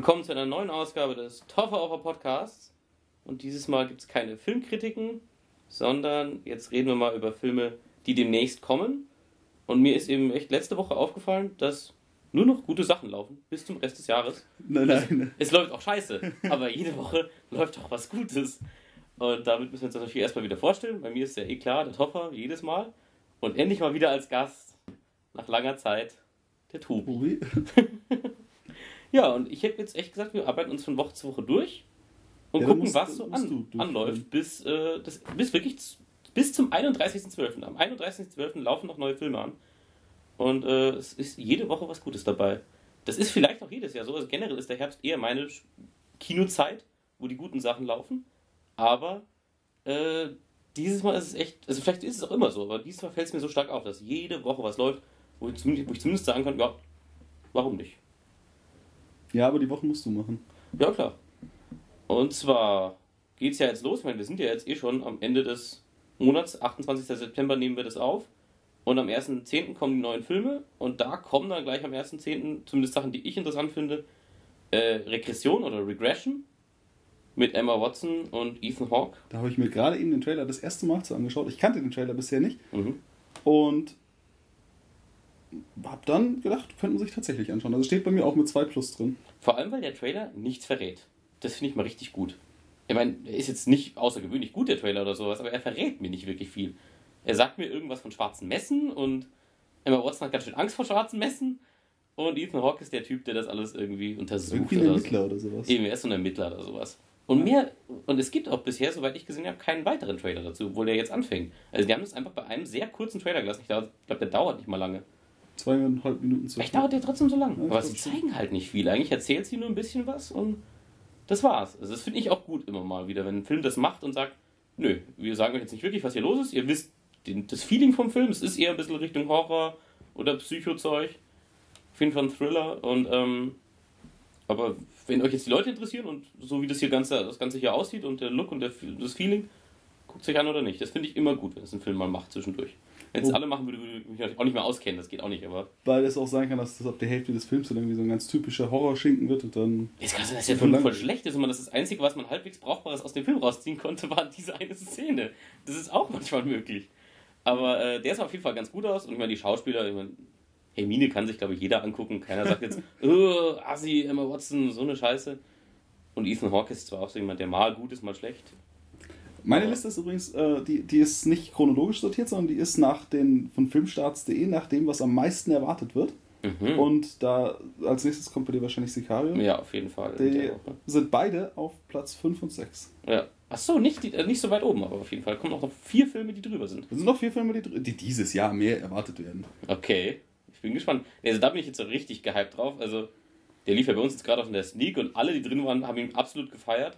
Willkommen zu einer neuen Ausgabe des Toffer Offer Podcasts. Und dieses Mal gibt es keine Filmkritiken, sondern jetzt reden wir mal über Filme, die demnächst kommen. Und mir ist eben echt letzte Woche aufgefallen, dass nur noch gute Sachen laufen bis zum Rest des Jahres. Nein, nein. Es, es läuft auch scheiße, aber jede Woche läuft auch was Gutes. Und damit müssen wir uns das natürlich erstmal wieder vorstellen. Bei mir ist ja eh klar, der Topper jedes Mal. Und endlich mal wieder als Gast, nach langer Zeit, der Tobi. Ja, und ich hätte jetzt echt gesagt, wir arbeiten uns von Woche zu Woche durch und Ja, gucken, musst- was so an, anläuft, bis, äh, das, bis wirklich bis zum 31.12. Am 31.12. laufen noch neue Filme an. Und äh, es ist jede Woche was Gutes dabei. Das ist vielleicht auch jedes Jahr so. Also generell ist der Herbst eher meine Kinozeit, wo die guten Sachen laufen. Aber äh, dieses Mal ist es echt, also vielleicht ist es auch immer so, aber dieses Mal fällt es mir so stark auf, dass jede Woche was läuft, wo ich zumindest, wo ich zumindest sagen kann, ja, warum nicht? Ja, aber die Woche musst du machen. Ja, klar. Und zwar geht es ja jetzt los. Ich meine, wir sind ja jetzt eh schon am Ende des Monats. 28. September nehmen wir das auf. Und am 1.10. kommen die neuen Filme. Und da kommen dann gleich am 1.10. zumindest Sachen, die ich interessant finde. Äh, Regression oder Regression mit Emma Watson und Ethan Hawke. Da habe ich mir gerade eben den Trailer das erste Mal zu angeschaut. Ich kannte den Trailer bisher nicht. Mhm. Und habe dann gedacht, könnte man sich tatsächlich anschauen. Also steht bei mir auch mit 2 Plus drin. Vor allem, weil der Trailer nichts verrät. Das finde ich mal richtig gut. Ich meine, er ist jetzt nicht außergewöhnlich gut, der Trailer oder sowas, aber er verrät mir nicht wirklich viel. Er sagt mir irgendwas von schwarzen Messen und Emma Watson hat ganz schön Angst vor schwarzen Messen und Ethan Hawke ist der Typ, der das alles irgendwie untersucht. Irgendwie ein oder so. Ermittler oder sowas. Eben, er ist so ein Ermittler oder sowas. Und mehr, und es gibt auch bisher, soweit ich gesehen habe, keinen weiteren Trailer dazu, obwohl der jetzt anfängt. Also die haben das einfach bei einem sehr kurzen Trailer gelassen. Ich glaube, der dauert nicht mal lange. Zweieinhalb Minuten zu. Vielleicht dauert der trotzdem so lang. Ja, ich Aber sie zeigen halt nicht viel. Eigentlich erzählt sie nur ein bisschen was und das war's. Also das finde ich auch gut immer mal wieder, wenn ein Film das macht und sagt, nö, wir sagen euch jetzt nicht wirklich, was hier los ist. Ihr wisst den, das Feeling vom Film. Es ist eher ein bisschen Richtung Horror oder Psychozeug. Auf jeden Fall ein Thriller. Und ähm, aber wenn euch jetzt die Leute interessieren und so wie das hier ganze, das Ganze hier aussieht und der Look und der, das Feeling, guckt euch an oder nicht. Das finde ich immer gut, wenn es ein Film mal macht zwischendurch. Wenn es alle machen würde, würde ich mich auch nicht mehr auskennen. Das geht auch nicht, aber Weil es auch sein kann, dass das ab der Hälfte des Films dann irgendwie so ein ganz typischer Horrorschinken wird und dann. Jetzt kann es sein, dass der Film voll schlecht ist und man das, das Einzige, was man halbwegs Brauchbares aus dem Film rausziehen konnte, war diese eine Szene. Das ist auch manchmal möglich. Aber äh, der sah auf jeden Fall ganz gut aus und ich meine, die Schauspieler, ich meine, Hermine kann sich, glaube ich, jeder angucken. Keiner sagt jetzt, oh, Assi, Emma Watson, so eine Scheiße. Und Ethan Hawke ist zwar auch so jemand, der mal gut ist, mal schlecht. Meine Liste ist übrigens, äh, die, die ist nicht chronologisch sortiert, sondern die ist nach den von filmstarts.de nach dem, was am meisten erwartet wird. Mhm. Und da als nächstes kommt bei dir wahrscheinlich Sicario. ja, auf jeden Fall. Die sind beide auf Platz 5 und 6. Ja. Achso, nicht, die- äh, nicht so weit oben, aber auf jeden Fall. kommen auch noch vier Filme, die drüber sind. Es sind noch vier Filme, die, die dieses Jahr mehr erwartet werden. Okay, ich bin gespannt. Also da bin ich jetzt so richtig gehypt drauf. Also der lief ja bei uns jetzt gerade auf in der Sneak und alle, die drin waren, haben ihn absolut gefeiert.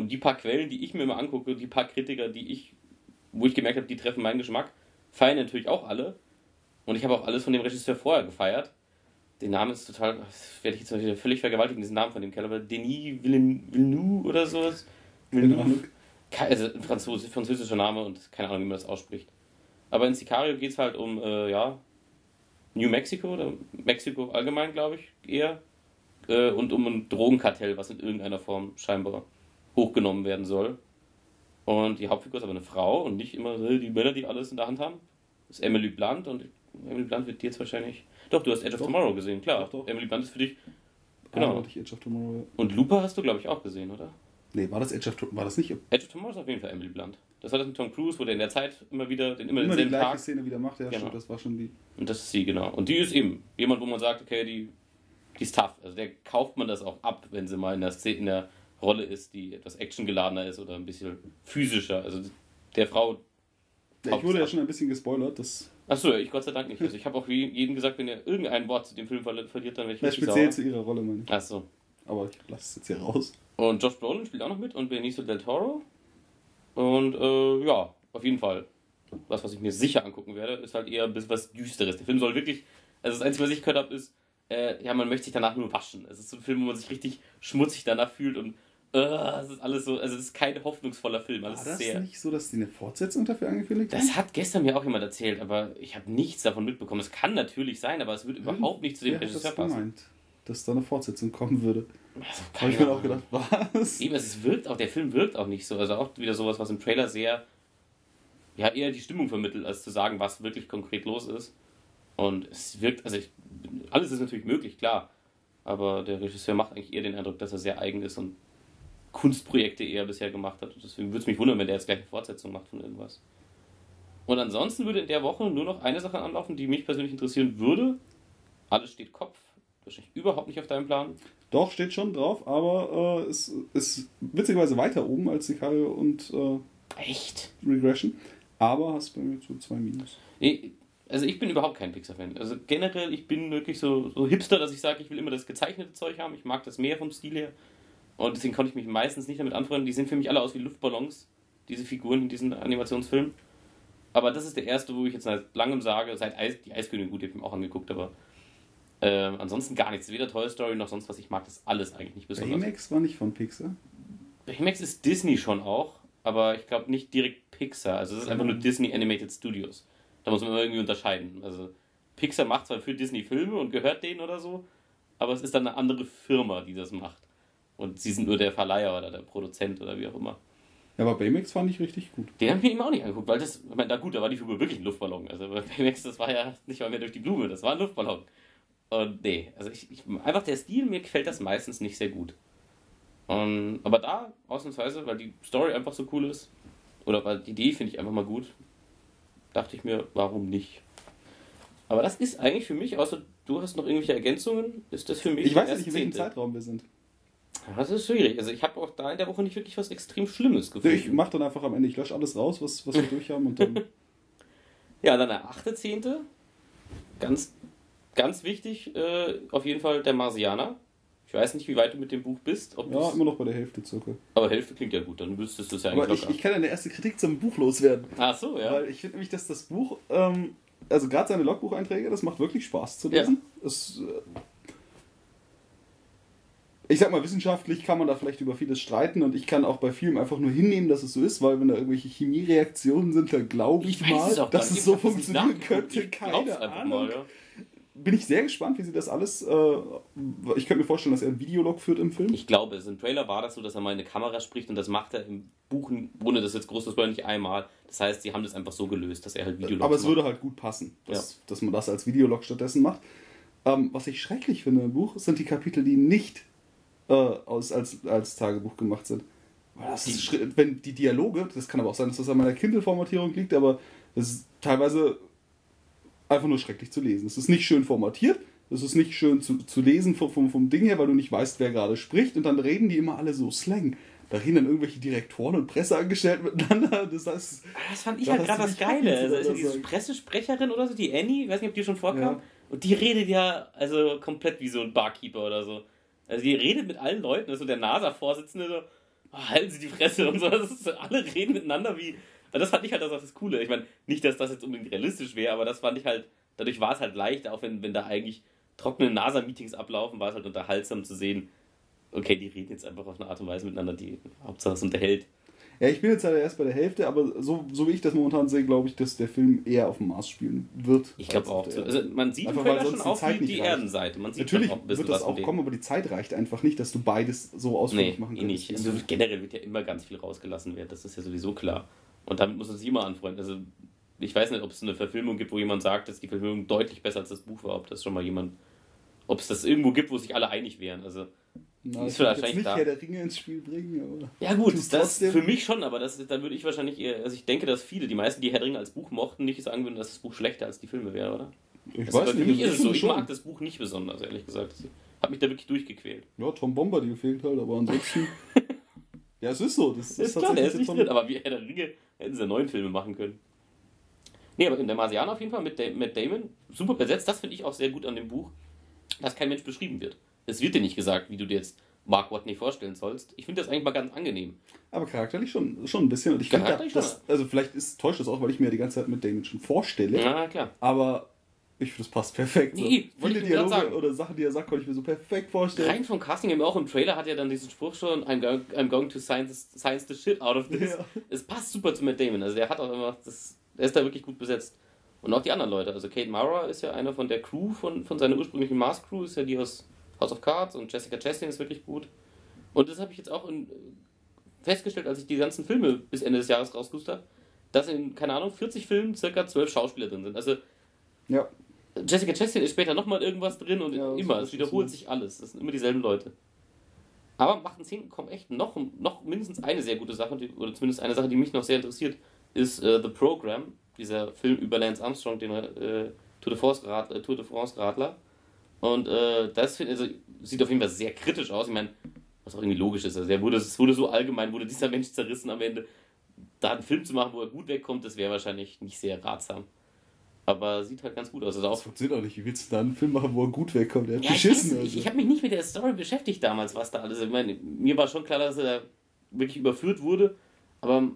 Und die paar Quellen, die ich mir immer angucke, die paar Kritiker, die ich, wo ich gemerkt habe, die treffen meinen Geschmack, feiern natürlich auch alle. Und ich habe auch alles von dem Regisseur vorher gefeiert. Den Namen ist total, das werde ich jetzt wieder völlig vergewaltigen, diesen Namen von dem Kerl, aber Denis Villen- Villeneuve oder sowas. Ke- Also ein Franzose, französischer Name und keine Ahnung, wie man das ausspricht. Aber in Sicario geht es halt um, äh, ja, New Mexico oder Mexiko allgemein, glaube ich, eher. Äh, und um ein Drogenkartell, was in irgendeiner Form scheinbar hochgenommen werden soll. Und die Hauptfigur ist aber eine Frau und nicht immer die Männer, die alles in der Hand haben. Das ist Emily Blunt und Emily Blunt wird dir jetzt wahrscheinlich. Doch, du hast Edge of Doch. Tomorrow gesehen, klar. Doch, doch. Emily Blunt ist für dich. Genau. Genau. ich Edge of Tomorrow. ja. Und Looper hast du, glaube ich, auch gesehen, oder? Nee, war das Edge of Tomorrow? War das nicht Edge of Tomorrow ist auf jeden Fall Emily Blunt. Das war das mit Tom Cruise, wo der in der Zeit immer wieder, den, immer immer die denselben gleiche Tag. Szene wieder macht? Ja, Genau. stimmt, das war schon die. Und das ist sie, genau. Und die ist eben jemand, wo man sagt, okay, die, die ist tough. Also der kauft man das auch ab, wenn sie mal in der, Szene, in der Rolle ist, die etwas actiongeladener ist oder ein bisschen physischer. Also der Frau. Ja, ich wurde ja schon ein bisschen gespoilert. Das Achso, ich Gott sei Dank nicht. Also ich habe auch je- jedem gesagt, wenn er irgendein Wort zu dem Film verli- verliert, dann werde ich ja, speziell zu ihrer Rolle, meine ich. Achso. Aber ich lasse es jetzt hier raus. Und Josh Brolin spielt auch noch mit und Benicio del Toro. Und äh, ja, auf jeden Fall. Das, was ich mir sicher angucken werde, ist halt eher ein bisschen was Düsteres. Der Film soll wirklich, also das Einzige, was ich gehört habe, ist, äh, ja, man möchte sich danach nur waschen. Es ist so ein Film, wo man sich richtig schmutzig danach fühlt und äh, es ist alles so, also es ist kein hoffnungsvoller Film. War Alles das sehr. nicht so, dass die eine Fortsetzung dafür angekündigt haben? Das hat gestern mir auch jemand erzählt, aber ich habe nichts davon mitbekommen. Es kann natürlich sein, aber es wird überhaupt nicht zu dem Regisseur passen. gemeint, dass da eine Fortsetzung kommen würde. Also, Habe ich mir auch gedacht, was? Eben, es wirkt auch, der Film wirkt auch nicht so. Also auch wieder sowas, was im Trailer sehr, ja, eher die Stimmung vermittelt, als zu sagen, was wirklich konkret los ist. Und es wirkt, also ich, alles ist natürlich möglich, klar. Aber der Regisseur macht eigentlich eher den Eindruck, dass er sehr eigen ist und Kunstprojekte eher bisher gemacht hat. Und deswegen würde es mich wundern, wenn der jetzt gleich eine Fortsetzung macht von irgendwas. Und ansonsten würde in der Woche nur noch eine Sache anlaufen, die mich persönlich interessieren würde. Alles steht Kopf. Wahrscheinlich überhaupt nicht auf deinem Plan. Doch, steht schon drauf, aber äh, es ist witzigerweise weiter oben als Sicario und äh, Echt? Regression. Aber hast bei mir so zwei Minus. Nee, also ich bin überhaupt kein Pixar-Fan. Also generell, ich bin wirklich so, so hipster, dass ich sage, ich will immer das gezeichnete Zeug haben. Ich mag das mehr vom Stil her. Und deswegen konnte ich mich meistens nicht damit anfreunden. Die sehen für mich alle aus wie Luftballons, diese Figuren in diesen Animationsfilmen. Aber das ist der erste, wo ich jetzt seit langem sage, seit Eis, die Eiskönigin, gut, die habe ich mir auch angeguckt, aber äh, ansonsten gar nichts. Weder Toy Story noch sonst was. Ich mag das alles eigentlich nicht besonders. Baymax war nicht von Pixar. Baymax ist Disney schon auch, aber ich glaube nicht direkt Pixar. Also es ist einfach nur Disney Animated Studios. Da muss man irgendwie unterscheiden. Also Pixar macht zwar für Disney Filme und gehört denen oder so, aber es ist dann eine andere Firma, die das macht. Und sie sind nur der Verleiher oder der Produzent oder wie auch immer. Ja, aber Baymax fand ich richtig gut. Den habe ich mir eben auch nicht angeguckt, weil das, ich meine, da gut, da war die Figur wirklich ein Luftballon. Also bei Baymax, das war ja nicht mal mehr durch die Blume, das war ein Luftballon. Und nee, also ich, ich einfach der Stil, mir gefällt das meistens nicht sehr gut. Und, aber da, ausnahmsweise, weil die Story einfach so cool ist, oder weil die Idee finde ich einfach mal gut, dachte ich mir, warum nicht? Aber das ist eigentlich für mich, außer du hast noch irgendwelche Ergänzungen, ist das für mich. Ich weiß nicht, in welchem Zeitraum wir sind. Das ist schwierig. Also ich habe auch da in der Woche nicht wirklich was extrem Schlimmes gefunden. Ich mach dann einfach am Ende, ich lösche alles raus, was, was wir durch haben und dann. Ja, dann der achte Zehnte. Ganz, ganz wichtig, äh, auf jeden Fall der Marsianer. Ich weiß nicht, wie weit du mit dem Buch bist. Ob Ja, immer noch bei der Hälfte circa. aber Hälfte klingt ja gut, dann wüsstest du es ja eigentlich Aber ich, locker. ich kann eine erste Kritik zum Buch loswerden. Ach so, ja. Weil ich finde nämlich, dass das Buch, ähm, also gerade seine Logbucheinträge, das macht wirklich Spaß zu lesen. Es, äh, ich sag mal, wissenschaftlich kann man da vielleicht über vieles streiten und ich kann auch bei vielem einfach nur hinnehmen, dass es so ist, weil wenn da irgendwelche Chemiereaktionen sind, dann glaube ich, weiß mal, es dass es so Ich funktionieren könnte. Ich Keine Ahnung. mal, ja. Bin ich sehr gespannt, wie sie das alles. Äh, ich könnte mir vorstellen, dass er ein Videolog führt im Film. Ich glaube, es im Trailer war das so, dass er mal in eine Kamera spricht und das macht er im Buch, ohne das jetzt groß zu spoilern, nicht einmal. Das heißt, sie haben das einfach so gelöst, dass er halt Videologs Aber es macht. würde halt gut passen, dass, dass man das als Videolog stattdessen macht. Ähm, was ich schrecklich finde im Buch, sind die Kapitel, die nicht äh, aus, als, als Tagebuch gemacht sind. Weil das ist, wenn die Dialoge, das kann aber auch sein, dass das an meiner Kindle-Formatierung liegt, aber das ist teilweise einfach nur schrecklich zu lesen. Es ist nicht schön formatiert, es ist nicht schön zu, zu lesen vom, vom, vom Ding her, weil du nicht weißt, wer gerade spricht und dann reden die immer alle so Slang. Da reden dann irgendwelche Direktoren und Presseangestellten miteinander. Das heißt, Das fand ich Da halt gerade das Geile. Also oder diese. Pressesprecherin oder so, die Annie, ich weiß nicht, ob die schon vorkam. Ja. Und die redet ja also komplett wie so ein Barkeeper oder so. Also die redet mit allen Leuten, also der NASA-Vorsitzende so, "Oh, halten Sie die Fresse und so. Das ist, alle reden miteinander wie. Also das fand ich halt das, das Coole. Ich meine, nicht, dass das jetzt unbedingt realistisch wäre, aber das fand ich halt, dadurch war es halt leicht, auch wenn, wenn da eigentlich trockene NASA-Meetings ablaufen, war es halt unterhaltsam zu sehen, okay, die reden jetzt einfach auf eine Art und Weise miteinander, die Hauptsache es unterhält. Ja, ich bin jetzt halt erst bei der Hälfte, aber so, so wie ich das momentan sehe, glaube ich, dass der Film eher auf dem Mars spielen wird. Ich glaube auf auch. Also man sieht Einfach, weil schon Zeit die, nicht die. Erdenseite. Man sieht Natürlich auch wird das auch kommen, aber die Zeit reicht einfach nicht, dass du beides so ausführlich Nee, machen eh kannst. nicht. Also generell wird ja immer ganz viel rausgelassen werden. Das ist ja sowieso klar. Und damit muss man sich immer anfreunden. Also ich weiß nicht, ob es eine Verfilmung gibt, wo jemand sagt, dass die Verfilmung deutlich besser als das Buch war. Ob das schon mal jemand, ob es das irgendwo gibt, wo sich alle einig wären. Also Na, ist ich vielleicht jetzt nicht da. Herr der Ringe ins Spiel bringen, ja gut, das trotzdem. für mich schon, aber das, da würde ich wahrscheinlich eher, also ich denke, dass viele, die meisten, die Herr der Ringe als Buch mochten, nicht sagen würden, dass das Buch schlechter als die Filme wäre, oder? Ich Also für mich ist es so. Ich mag das Buch nicht besonders, ehrlich gesagt. Hat mich da wirklich durchgequält. Ja, Tom Bombadil fehlt halt, aber ansonsten... ja, es ist so. Das Ist klar, der ist nicht drin, aber wie Herr der Ringe hätten sie ja neun Filme machen können. Nee, aber in der Marsianer auf jeden Fall mit, mit Damon, super besetzt, das finde ich auch sehr gut an dem Buch, dass kein Mensch beschrieben wird. Es wird dir nicht gesagt, wie du dir jetzt Mark Watney vorstellen sollst. Ich finde das eigentlich mal ganz angenehm. Aber charakterlich schon, schon ein bisschen. Und ich finde, das, also vielleicht ist, täuscht das auch, weil ich mir die ganze Zeit mit Damon schon vorstelle. Na klar. Aber ich finde, das passt perfekt. So. Nee, wollte Viele Dialoge sagen. oder Sachen, die er sagt, konnte ich mir so perfekt vorstellen. Rein vom Casting, auch im Trailer hat ja dann diesen Spruch schon, I'm going, I'm going to science, science the shit out of this. Ja. Es passt super zu Matt Damon. Also der hat auch immer, das, der ist da wirklich gut besetzt. Und auch die anderen Leute. Also Kate Mara ist ja einer von der Crew, von, von seiner ursprünglichen Mars-Crew, ist ja die aus House of Cards und Jessica Chastain ist wirklich gut. Und das habe ich jetzt auch in, festgestellt, als ich die ganzen Filme bis Ende des Jahres rausgesucht habe, dass in, keine Ahnung, 40 Filmen circa 12 Schauspieler drin sind. Also ja. Jessica Chastain ist später nochmal irgendwas drin und ja, immer, es wiederholt sich alles. Das sind immer dieselben Leute. Aber Macht und Zehn kommt echt noch, noch mindestens eine sehr gute Sache, oder zumindest eine Sache, die mich noch sehr interessiert, ist äh, The Program, dieser Film über Lance Armstrong, den äh, Tour, de France Und äh, das also, sieht auf jeden Fall sehr kritisch aus. Ich meine, was auch irgendwie logisch ist. Also, er wurde, es wurde so allgemein, wurde dieser Mensch zerrissen am Ende. Da einen Film zu machen, wo er gut wegkommt, das wäre wahrscheinlich nicht sehr ratsam. Aber sieht halt ganz gut aus. Also auch, das funktioniert auch nicht. Wie willst du da einen Film machen, wo er gut wegkommt? Er hat ja, geschissen. Ich, also. ich habe mich nicht mit der Story beschäftigt damals, was da alles. Ich meine, mir war schon klar, dass er wirklich überführt wurde. Aber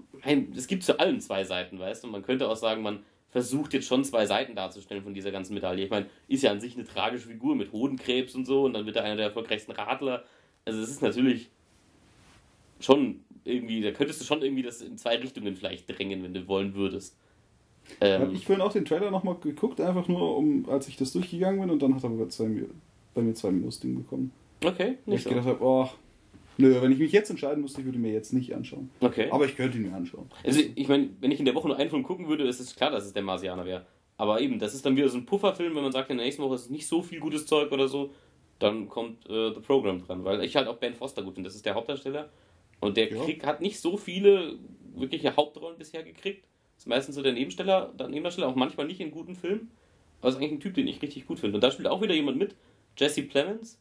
es gibt zu allen zwei Seiten, weißt du? Man könnte auch sagen, man versucht jetzt schon zwei Seiten darzustellen von dieser ganzen Medaille. Ich meine, ist ja an sich eine tragische Figur mit Hodenkrebs und so und dann wird er einer der erfolgreichsten Radler. Also es ist natürlich schon irgendwie, da könntest du schon irgendwie das in zwei Richtungen vielleicht drängen, wenn du wollen würdest. Ähm, ich vorhin auch den Trailer nochmal geguckt, einfach nur, um, als ich das durchgegangen bin und dann hat er bei, zwei, bei mir zwei Minus-Ding bekommen. Okay, nicht Weil ich so. gedacht habe, oh, nö, wenn ich mich jetzt entscheiden müsste, ich würde mir jetzt nicht anschauen. Okay. Aber ich könnte ihn mir anschauen. Also, ich meine, wenn ich in der Woche nur einen Film gucken würde, ist es klar, dass es der Marsianer wäre. Aber eben, das ist dann wieder so ein Pufferfilm, wenn man sagt, in der nächsten Woche ist nicht so viel gutes Zeug oder so, dann kommt äh, The Program dran. Weil ich halt auch Ben Foster gut finde, das ist der Hauptdarsteller. Und der ja. Krieg hat nicht so viele wirkliche Hauptrollen bisher gekriegt. Ist meistens so der Nebensteller, der Nebendarsteller, auch manchmal nicht in guten Filmen. Aber ist eigentlich ein Typ, den ich richtig gut finde. Und da spielt auch wieder jemand mit, Jesse Plemons.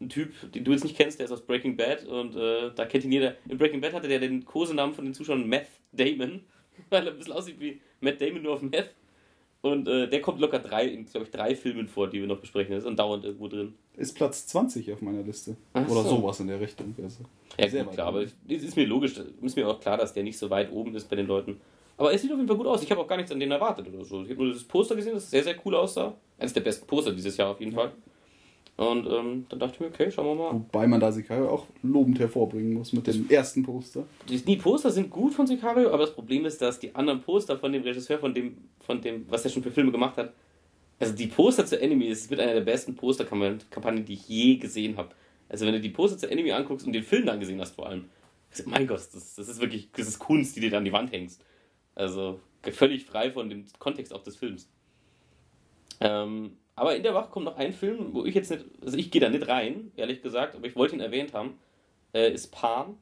Ein Typ, den du jetzt nicht kennst, der ist aus Breaking Bad und äh, da kennt ihn jeder. In Breaking Bad hatte der den Kosenamen von den Zuschauern Meth Damon, weil er ein bisschen aussieht wie Matt Damon nur auf Meth. Und äh, der kommt locker drei, in, glaube ich, drei Filmen vor, die wir noch besprechen. Das ist andauernd irgendwo drin. Ist Platz 20 auf meiner Liste. Ach Oder so. sowas in der Richtung. Also ja, gut, klar, aber es ist mir logisch, ist mir auch klar, dass der nicht so weit oben ist bei den Leuten. Aber es sieht auf jeden Fall gut aus. Ich habe auch gar nichts an denen erwartet oder so. Ich habe nur das Poster gesehen, das sehr, sehr cool aussah. Eines der besten Poster dieses Jahr auf jeden Fall. Und ähm, dann dachte ich mir, okay, schauen wir mal. Wobei man da Sicario auch lobend hervorbringen muss mit dem ersten Poster. Die, Poster sind gut von Sicario, aber das Problem ist, dass die anderen Poster von dem Regisseur, von dem, von dem, was er schon für Filme gemacht hat, also die Poster zu Enemy ist mit einer der besten Posterkampagnen, die ich je gesehen habe. Also wenn du die Poster zu Enemy anguckst und den Film dann gesehen hast vor allem, also mein Gott, das, das ist wirklich, das ist Kunst, die dir da an die Wand hängst. Also völlig frei von dem Kontext auch des Films. Ähm, aber in der Woche kommt noch ein Film, wo ich jetzt nicht, also ich gehe da nicht rein, ehrlich gesagt, aber ich wollte ihn erwähnt haben, äh, ist Pan.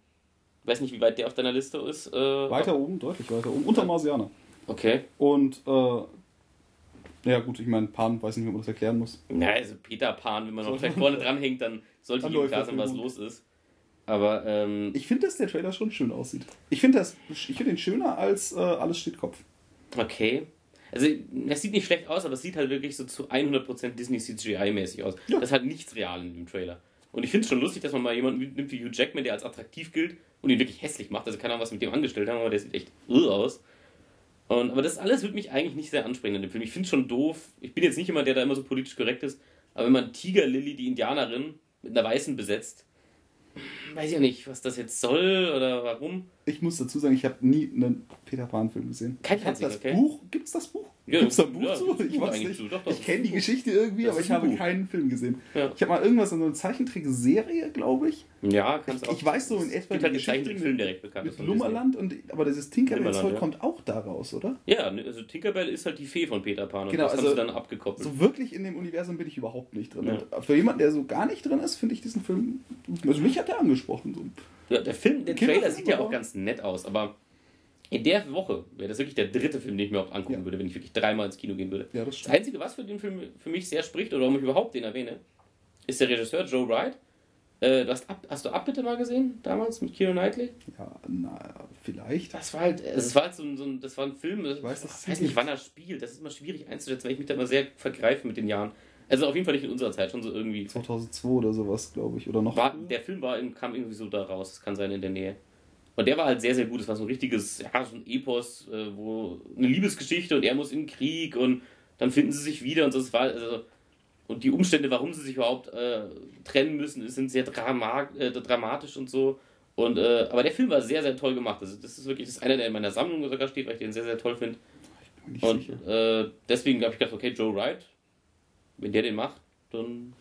Ich weiß nicht, wie weit der auf deiner Liste ist. Äh, weiter oben, deutlich weiter oben, unter Marsianer. Okay. Und, äh, ja gut, ich meine, Pan, weiß nicht, ob man das erklären muss. Ja, also Peter Pan, wenn man noch vielleicht vorne dranhängt, dann sollte dann ihm klar sein, was los ist. Aber ähm, ich finde, dass der Trailer schon schön aussieht. Ich finde find ihn schöner als äh, Alles steht Kopf. Okay. Also, es sieht nicht schlecht aus, aber es sieht halt wirklich so zu 100% Disney CGI-mäßig aus. Ja. Das ist halt nichts real in dem Trailer. Und ich finde es schon lustig, dass man mal jemanden nimmt wie Hugh Jackman, der als attraktiv gilt und ihn wirklich hässlich macht. Also keine Ahnung, was mit dem angestellt haben, aber der sieht echt irr aus. Und, aber das alles würde mich eigentlich nicht sehr ansprechen in dem Film. Ich finde es schon doof. Ich bin jetzt nicht jemand, der da immer so politisch korrekt ist, aber wenn man Tiger Lily, die Indianerin, mit einer Weißen besetzt, weiß ich nicht, was das jetzt soll oder warum. Ich muss dazu sagen, ich habe nie einen Peter Pan-Film gesehen. Kein einziger, das okay. Buch? Gibt es das Buch? Ja, Gibt es da ein Buch ja, zu? Ich weiß nicht. Doch, doch, ich kenne die Geschichte irgendwie, aber ich habe Buch. keinen Film gesehen. Ja. Ich habe mal irgendwas in so einer Zeichentrickserie, glaube ich. Ja, kannst du auch. Ich weiß so in etwa. Gibt halt den Zeichentrickfilm direkt bekannt. Mit Lummerland, und, aber dieses Tinkerbell-Zeug ja. kommt auch daraus, oder? Ja, ne, also Tinkerbell ist halt die Fee von Peter Pan und genau, das also, dann abgekoppelt. So wirklich in dem Universum bin ich überhaupt nicht drin. Für jemanden, der so gar nicht drin ist, finde ich diesen Film. Also mich hat der angesprochen. So. Ja, der Film, der Trailer sieht ja auch ganz nett aus, aber in der Woche wäre das wirklich der dritte Film, den ich mir auch angucken ja. würde, wenn ich wirklich dreimal ins Kino gehen würde. Ja, das, das, Einzige, was für den Film für mich sehr spricht, oder warum ich überhaupt den erwähne, ist der Regisseur Joe Wright. Äh, du hast, Ab, hast du Abbitte mal gesehen, damals mit Keira Knightley? Ja, na, vielleicht. Das war halt, also es war halt so ein, so ein, das war ein Film, ich weiß, das weiß nicht, wann er spielt. Das ist immer schwierig einzusetzen, weil ich mich da immer sehr vergreife mit den Jahren. Also auf jeden Fall nicht in unserer Zeit, schon so irgendwie. 2002 oder sowas, glaube ich, oder noch. War, der Film war, kam irgendwie so da raus, das kann sein in der Nähe. Und der war halt sehr, sehr gut. Das war so ein richtiges, ja, so ein Epos, äh, wo eine Liebesgeschichte und er muss in den Krieg und dann finden sie sich wieder und so. Das war, also, und die Umstände, warum sie sich überhaupt äh, trennen müssen, sind sehr drama äh, dramatisch und so. Und, äh, aber der Film war sehr, sehr toll gemacht. Also das ist wirklich das ist einer, der in meiner Sammlung sogar steht, weil ich den sehr, sehr toll finde. Und äh, deswegen habe ich gedacht, okay, Joe Wright, wenn der den macht, dann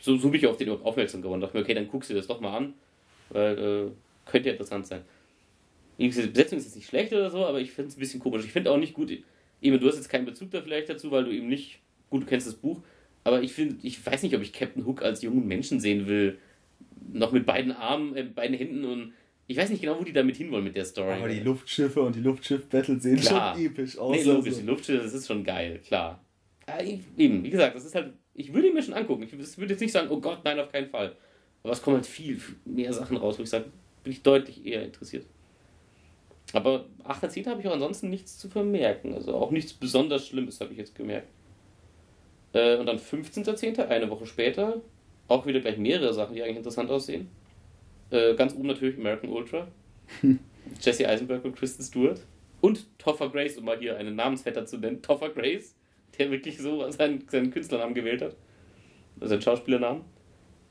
so, so bin ich auf den aufmerksam geworden. dachte mir, okay, dann guckst du das doch mal an, weil äh, könnte ja interessant sein. Die Besetzung ist jetzt nicht schlecht oder so, aber ich finde es ein bisschen komisch. Ich finde auch nicht gut, eben, du hast jetzt keinen Bezug da vielleicht dazu, weil du eben nicht, gut, du kennst das Buch, aber ich finde, ich weiß nicht, ob ich Captain Hook als jungen Menschen sehen will. Noch mit beiden Armen, äh, beiden Händen und ich weiß nicht genau, wo die damit hinwollen mit der Story. Aber die Luftschiffe und die Luftschiff-Battle sehen klar. schon episch aus. Nee, logisch, also. die Luftschiffe, das ist schon geil, klar. Aber eben, wie gesagt, das ist halt, ich würde ihn mir schon angucken. Ich würde jetzt nicht sagen, oh Gott, nein, auf keinen Fall. Aber es kommen halt viel mehr Sachen raus, wo ich sage, bin ich deutlich eher interessiert. Aber 8.10. habe ich auch ansonsten nichts zu vermerken. Also auch nichts besonders Schlimmes habe ich jetzt gemerkt. Äh, und dann 15.10., eine Woche später, auch wieder gleich mehrere Sachen, die eigentlich interessant aussehen. Äh, ganz oben natürlich American Ultra. Jesse Eisenberg und Kristen Stewart. Und Toffer Grace, um mal hier einen Namensvetter zu nennen. Toffer Grace, der wirklich so seinen, seinen Künstlernamen gewählt hat. Also seinen Schauspielernamen.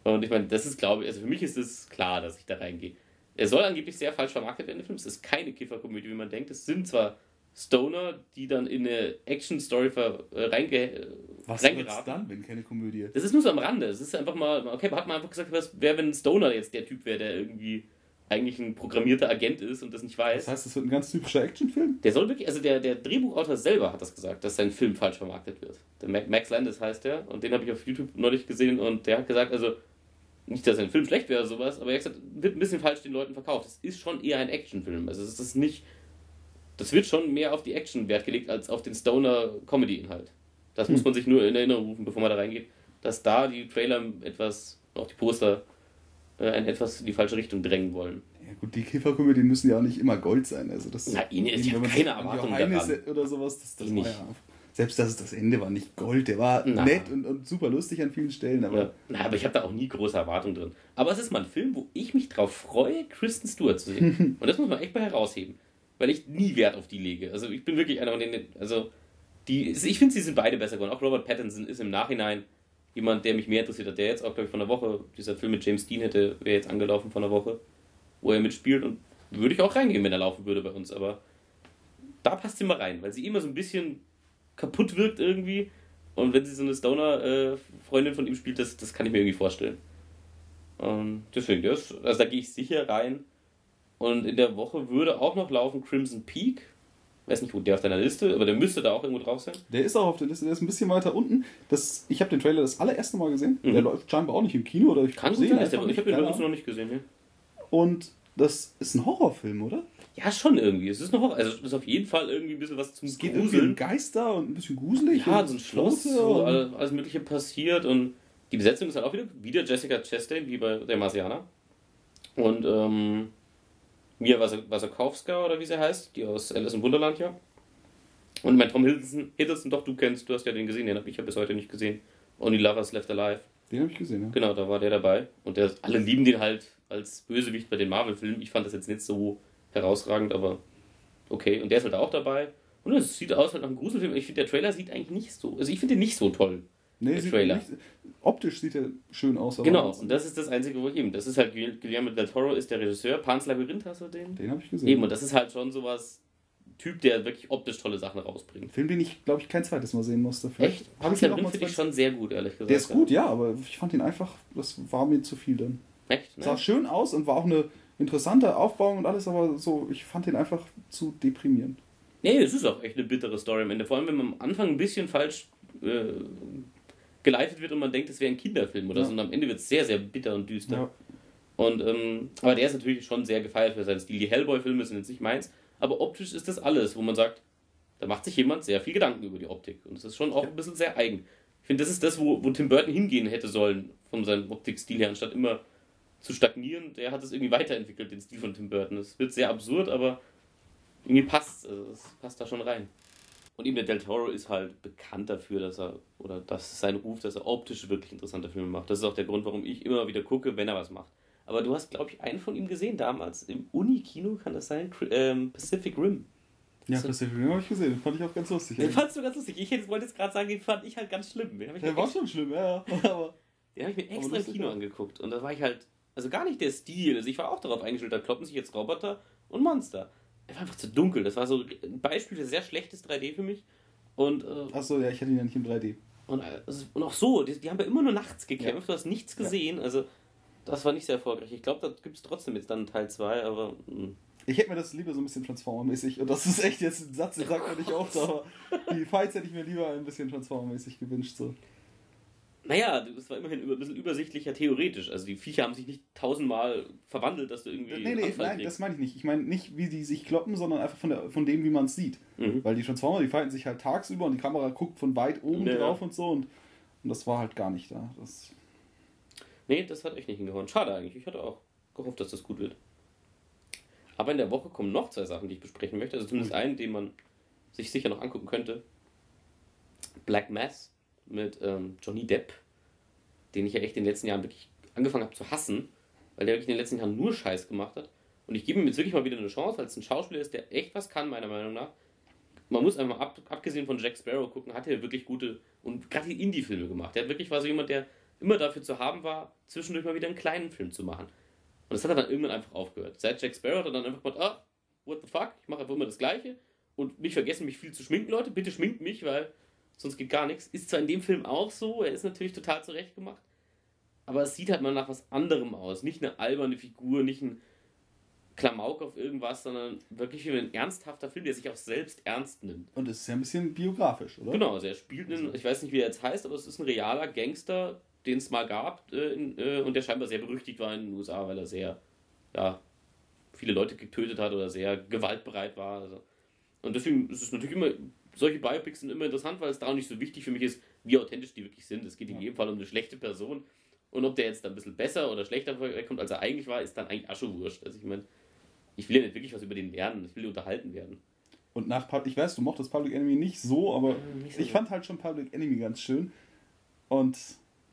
Und ich meine, das ist, glaube ich, also für mich ist es klar, dass ich da reingehe. Er soll angeblich sehr falsch vermarktet werden, der Film. Es ist keine Kifferkomödie, wie man denkt. Es sind zwar Stoner, die dann in eine Action-Story äh, reinge Was reingeraten. dann, wenn keine Komödie? Das ist nur so am Rande. Es ist einfach mal, okay, hat man einfach gesagt, was wäre, wenn Stoner jetzt der Typ wäre, der irgendwie eigentlich ein programmierter Agent ist und das nicht weiß. Das heißt, es wird ein ganz typischer Actionfilm? Der soll wirklich, also der, der Drehbuchautor selber hat das gesagt, dass sein Film falsch vermarktet wird. Der Max Landis heißt der und den habe ich auf YouTube neulich gesehen und der hat gesagt, also nicht, dass ein Film schlecht wäre oder sowas, aber er hat gesagt, wird ein bisschen falsch den Leuten verkauft. Es ist schon eher ein Actionfilm. Also es ist nicht das wird schon mehr auf die Action Wert gelegt als auf den Stoner-Comedy-Inhalt. Das hm. muss man sich nur in Erinnerung rufen, bevor man da reingeht, dass da die Trailer etwas, auch die Poster, äh, ein etwas in die falsche Richtung drängen wollen. Ja gut, die Kifferkomödien müssen ja auch nicht immer Gold sein. Also das, Na, ihnen ist ja keine Erwartung daran. Oder sowas, das, das war ja, selbst das, das Ende war nicht Gold, der war Na. nett und, und, super lustig an vielen Stellen. Aber, ja. Na, aber ich habe da auch nie große Erwartungen drin. Aber es ist mal ein Film, wo ich mich drauf freue, Kristen Stewart zu sehen. und das muss man echt mal herausheben weil ich nie Wert auf die lege. Also ich bin wirklich einer von denen, also die, ich finde, sie sind beide besser geworden. Auch Robert Pattinson ist im Nachhinein jemand, der mich mehr interessiert hat. Der jetzt auch, glaube ich, von der Woche, dieser Film mit James Dean hätte, wäre jetzt angelaufen von der Woche, wo er mitspielt und würde ich auch reingehen, wenn er laufen würde bei uns. Aber da passt sie mal rein, weil sie immer so ein bisschen kaputt wirkt irgendwie. Und wenn sie so eine Stoner-Freundin von ihm spielt, das, das kann ich mir irgendwie vorstellen. Und deswegen, das, also da gehe ich sicher rein. Und in der Woche würde auch noch laufen Crimson Peak. Weiß nicht, wo der auf deiner Liste, aber der müsste da auch irgendwo drauf sein. Der ist auch auf der Liste, der ist ein bisschen weiter unten. Das, ich habe den Trailer das allererste Mal gesehen. Mhm. Der läuft scheinbar auch nicht im Kino oder ich Kann gut sein, ich habe den bei uns noch nicht gesehen. Ja. Und das ist ein Horrorfilm, oder? Ja, schon irgendwie. Es ist noch also es ist auf jeden Fall irgendwie ein bisschen was zum Es geht Gruseln. um Geister und ein bisschen gruselig. Ja, so ein Schloss, wo alles, alles Mögliche passiert und die Besetzung ist halt auch wieder, wieder Jessica Chastain, wie bei der Marciana. Und ähm, Mia Wasikowska oder wie sie heißt, die aus Alice im Wunderland ja. Und mein Tom Hiddleston, Hiddleston, doch, du kennst, du hast ja den gesehen, den habe ich ja bis heute nicht gesehen. Only Lovers Left Alive. Den habe ich gesehen, ja. Genau, da war der dabei. Und der, alle lieben den halt als Bösewicht bei den Marvel-Filmen. Ich fand das jetzt nicht so herausragend, aber okay. Und der ist halt auch dabei. Und es sieht aus halt nach einem Gruselfilm. Ich finde, der Trailer sieht eigentlich nicht so. Also ich finde den nicht so toll. Nee, der Trailer. Nicht, optisch sieht er schön aus. genau, und das ist das Einzige, wo ich eben. Das ist halt Guillermo del Toro ist der Regisseur. Pans Labyrinth hast du den? Den habe ich gesehen. Eben, und das ist halt schon sowas. Typ, der wirklich optisch tolle Sachen rausbringt. Film, den ich, glaube ich, kein zweites Mal sehen musste. Vielleicht Echt? Pans Labyrinth finde ich schon sehr gut, ehrlich gesagt. Der ist gut, ja, aber ich fand ihn einfach, das war mir zu viel dann. Echt? Ne? Sah schön aus und war auch eine interessante Aufbauung und alles, aber so, ich fand ihn einfach zu deprimierend. Nee, es ist auch echt eine bittere Story am Ende. Vor allem, wenn man am Anfang ein bisschen falsch äh, geleitet wird und man denkt, es wäre ein Kinderfilm oder ja. so. Und am Ende wird es sehr, sehr bitter und düster. Ja. Und, ähm, aber der ist natürlich schon sehr gefeiert für seinen Stil. Die Hellboy-Filme sind jetzt nicht meins, aber optisch ist das alles, wo man sagt, da macht sich jemand sehr viel Gedanken über die Optik. Und das ist schon auch ein bisschen sehr eigen. Ich finde, das ist das, wo, wo Tim Burton hingehen hätte sollen, von seinem Optikstil her, anstatt immer zu stagnieren. Der hat es irgendwie weiterentwickelt, den Stil von Tim Burton. Es wird sehr absurd, aber irgendwie passt also es passt da schon rein. Und eben der Del Toro ist halt bekannt dafür, dass er, oder das ist sein Ruf, dass er optisch wirklich interessante Filme macht. Das ist auch der Grund, warum ich immer wieder gucke, wenn er was macht. Aber du hast, glaube ich, einen von ihm gesehen damals im Uni-Kino, kann das sein? Ähm, Pacific Rim. Ja, Pacific Rim habe ich gesehen, den fand ich auch ganz lustig. Den fandst du ganz lustig. Ich wollte jetzt gerade sagen, den fand ich halt ganz schlimm. Den der war schon schlimm, ja. Aber den habe ich mir extra im Kino ja. angeguckt. Und da war ich halt, also gar nicht der Stil. Also ich war auch darauf eingestellt, da kloppen sich jetzt Roboter und Monster. War einfach zu dunkel. Das war so ein Beispiel für sehr schlechtes 3D für mich. Und, äh, Achso, ja, ich hatte ihn ja nicht im 3D. Und, also, und auch so, die, die, haben ja immer nur nachts gekämpft, ja. du hast nichts gesehen. Ja. Also, das war nicht sehr erfolgreich. Ich glaube, da gibt es trotzdem jetzt dann Teil 2, aber. Mh. Hm. Ich hätte mir das lieber so ein bisschen Transformer-mäßig, und das ist echt jetzt ein Satz, den sagt man nicht oft, aber die Fights hätte ich mir lieber ein bisschen Transformer-mäßig gewünscht. So. Naja, das war immerhin ein bisschen übersichtlicher theoretisch. Also die Viecher haben sich nicht tausendmal verwandelt, dass du irgendwie. Nee, nee, Anfall nein, kriegst. das meine ich nicht. Ich meine nicht, wie die sich kloppen, sondern einfach von, der, von dem, wie man es sieht. Mhm. Weil die Transformer, die fighten sich halt tagsüber und die Kamera guckt von weit oben ja. drauf und so und, und das war halt gar nicht da. Das nee, das hat echt nicht hingehauen. Schade eigentlich. Ich hatte auch gehofft, dass das gut wird. Aber in der Woche kommen noch zwei Sachen, die ich besprechen möchte. Also zumindest einen, den man sich sicher noch angucken könnte. Black Mass mit ähm, Johnny Depp, den ich ja echt in den letzten Jahren wirklich angefangen habe zu hassen, weil der wirklich in den letzten Jahren nur Scheiß gemacht hat. Und ich gebe ihm jetzt wirklich mal wieder eine Chance, es ein Schauspieler ist, der echt was kann, meiner Meinung nach. Man muss einfach ab, abgesehen von Jack Sparrow gucken, hat er wirklich gute und gerade die Indie-Filme gemacht. Der wirklich war so jemand, der immer dafür zu haben war, zwischendurch mal wieder einen kleinen Film zu machen. Und das hat er dann irgendwann einfach aufgehört. Seit Jack Sparrow hat er dann einfach gesagt, ah, what the fuck, ich mache einfach immer das Gleiche. Und nicht vergessen, mich viel zu schminken, Leute. Bitte schminkt mich, weil sonst geht gar nichts. Ist zwar in dem Film auch so, er ist natürlich total zurecht gemacht, aber es sieht halt mal nach was anderem aus. Nicht eine alberne Figur, nicht ein Klamauk auf irgendwas, sondern wirklich wie ein ernsthafter Film, der sich auch selbst ernst nimmt. Und es ist ja ein bisschen biografisch, oder? Genau, also er spielt einen, ich weiß nicht, wie er jetzt heißt, aber es ist ein realer Gangster, den es mal gab äh, in, äh, und der scheinbar sehr berüchtigt war in den USA, weil er sehr, ja, viele Leute getötet hat oder sehr gewaltbereit war. Also. Und deswegen ist es natürlich immer solche Biopics sind immer interessant, weil es da auch nicht so wichtig für mich ist, wie authentisch die wirklich sind. Es geht in jedem Fall um eine schlechte Person. Und ob der jetzt ein bisschen besser oder schlechter wegkommt, als er eigentlich war, ist dann eigentlich Aschewurscht. Also ich meine, ich will ja nicht wirklich was über den lernen, ich will unterhalten werden. Und nach, ich weiß, du mochtest Public Enemy nicht so, aber nicht so ich fand halt schon Public Enemy ganz schön. Und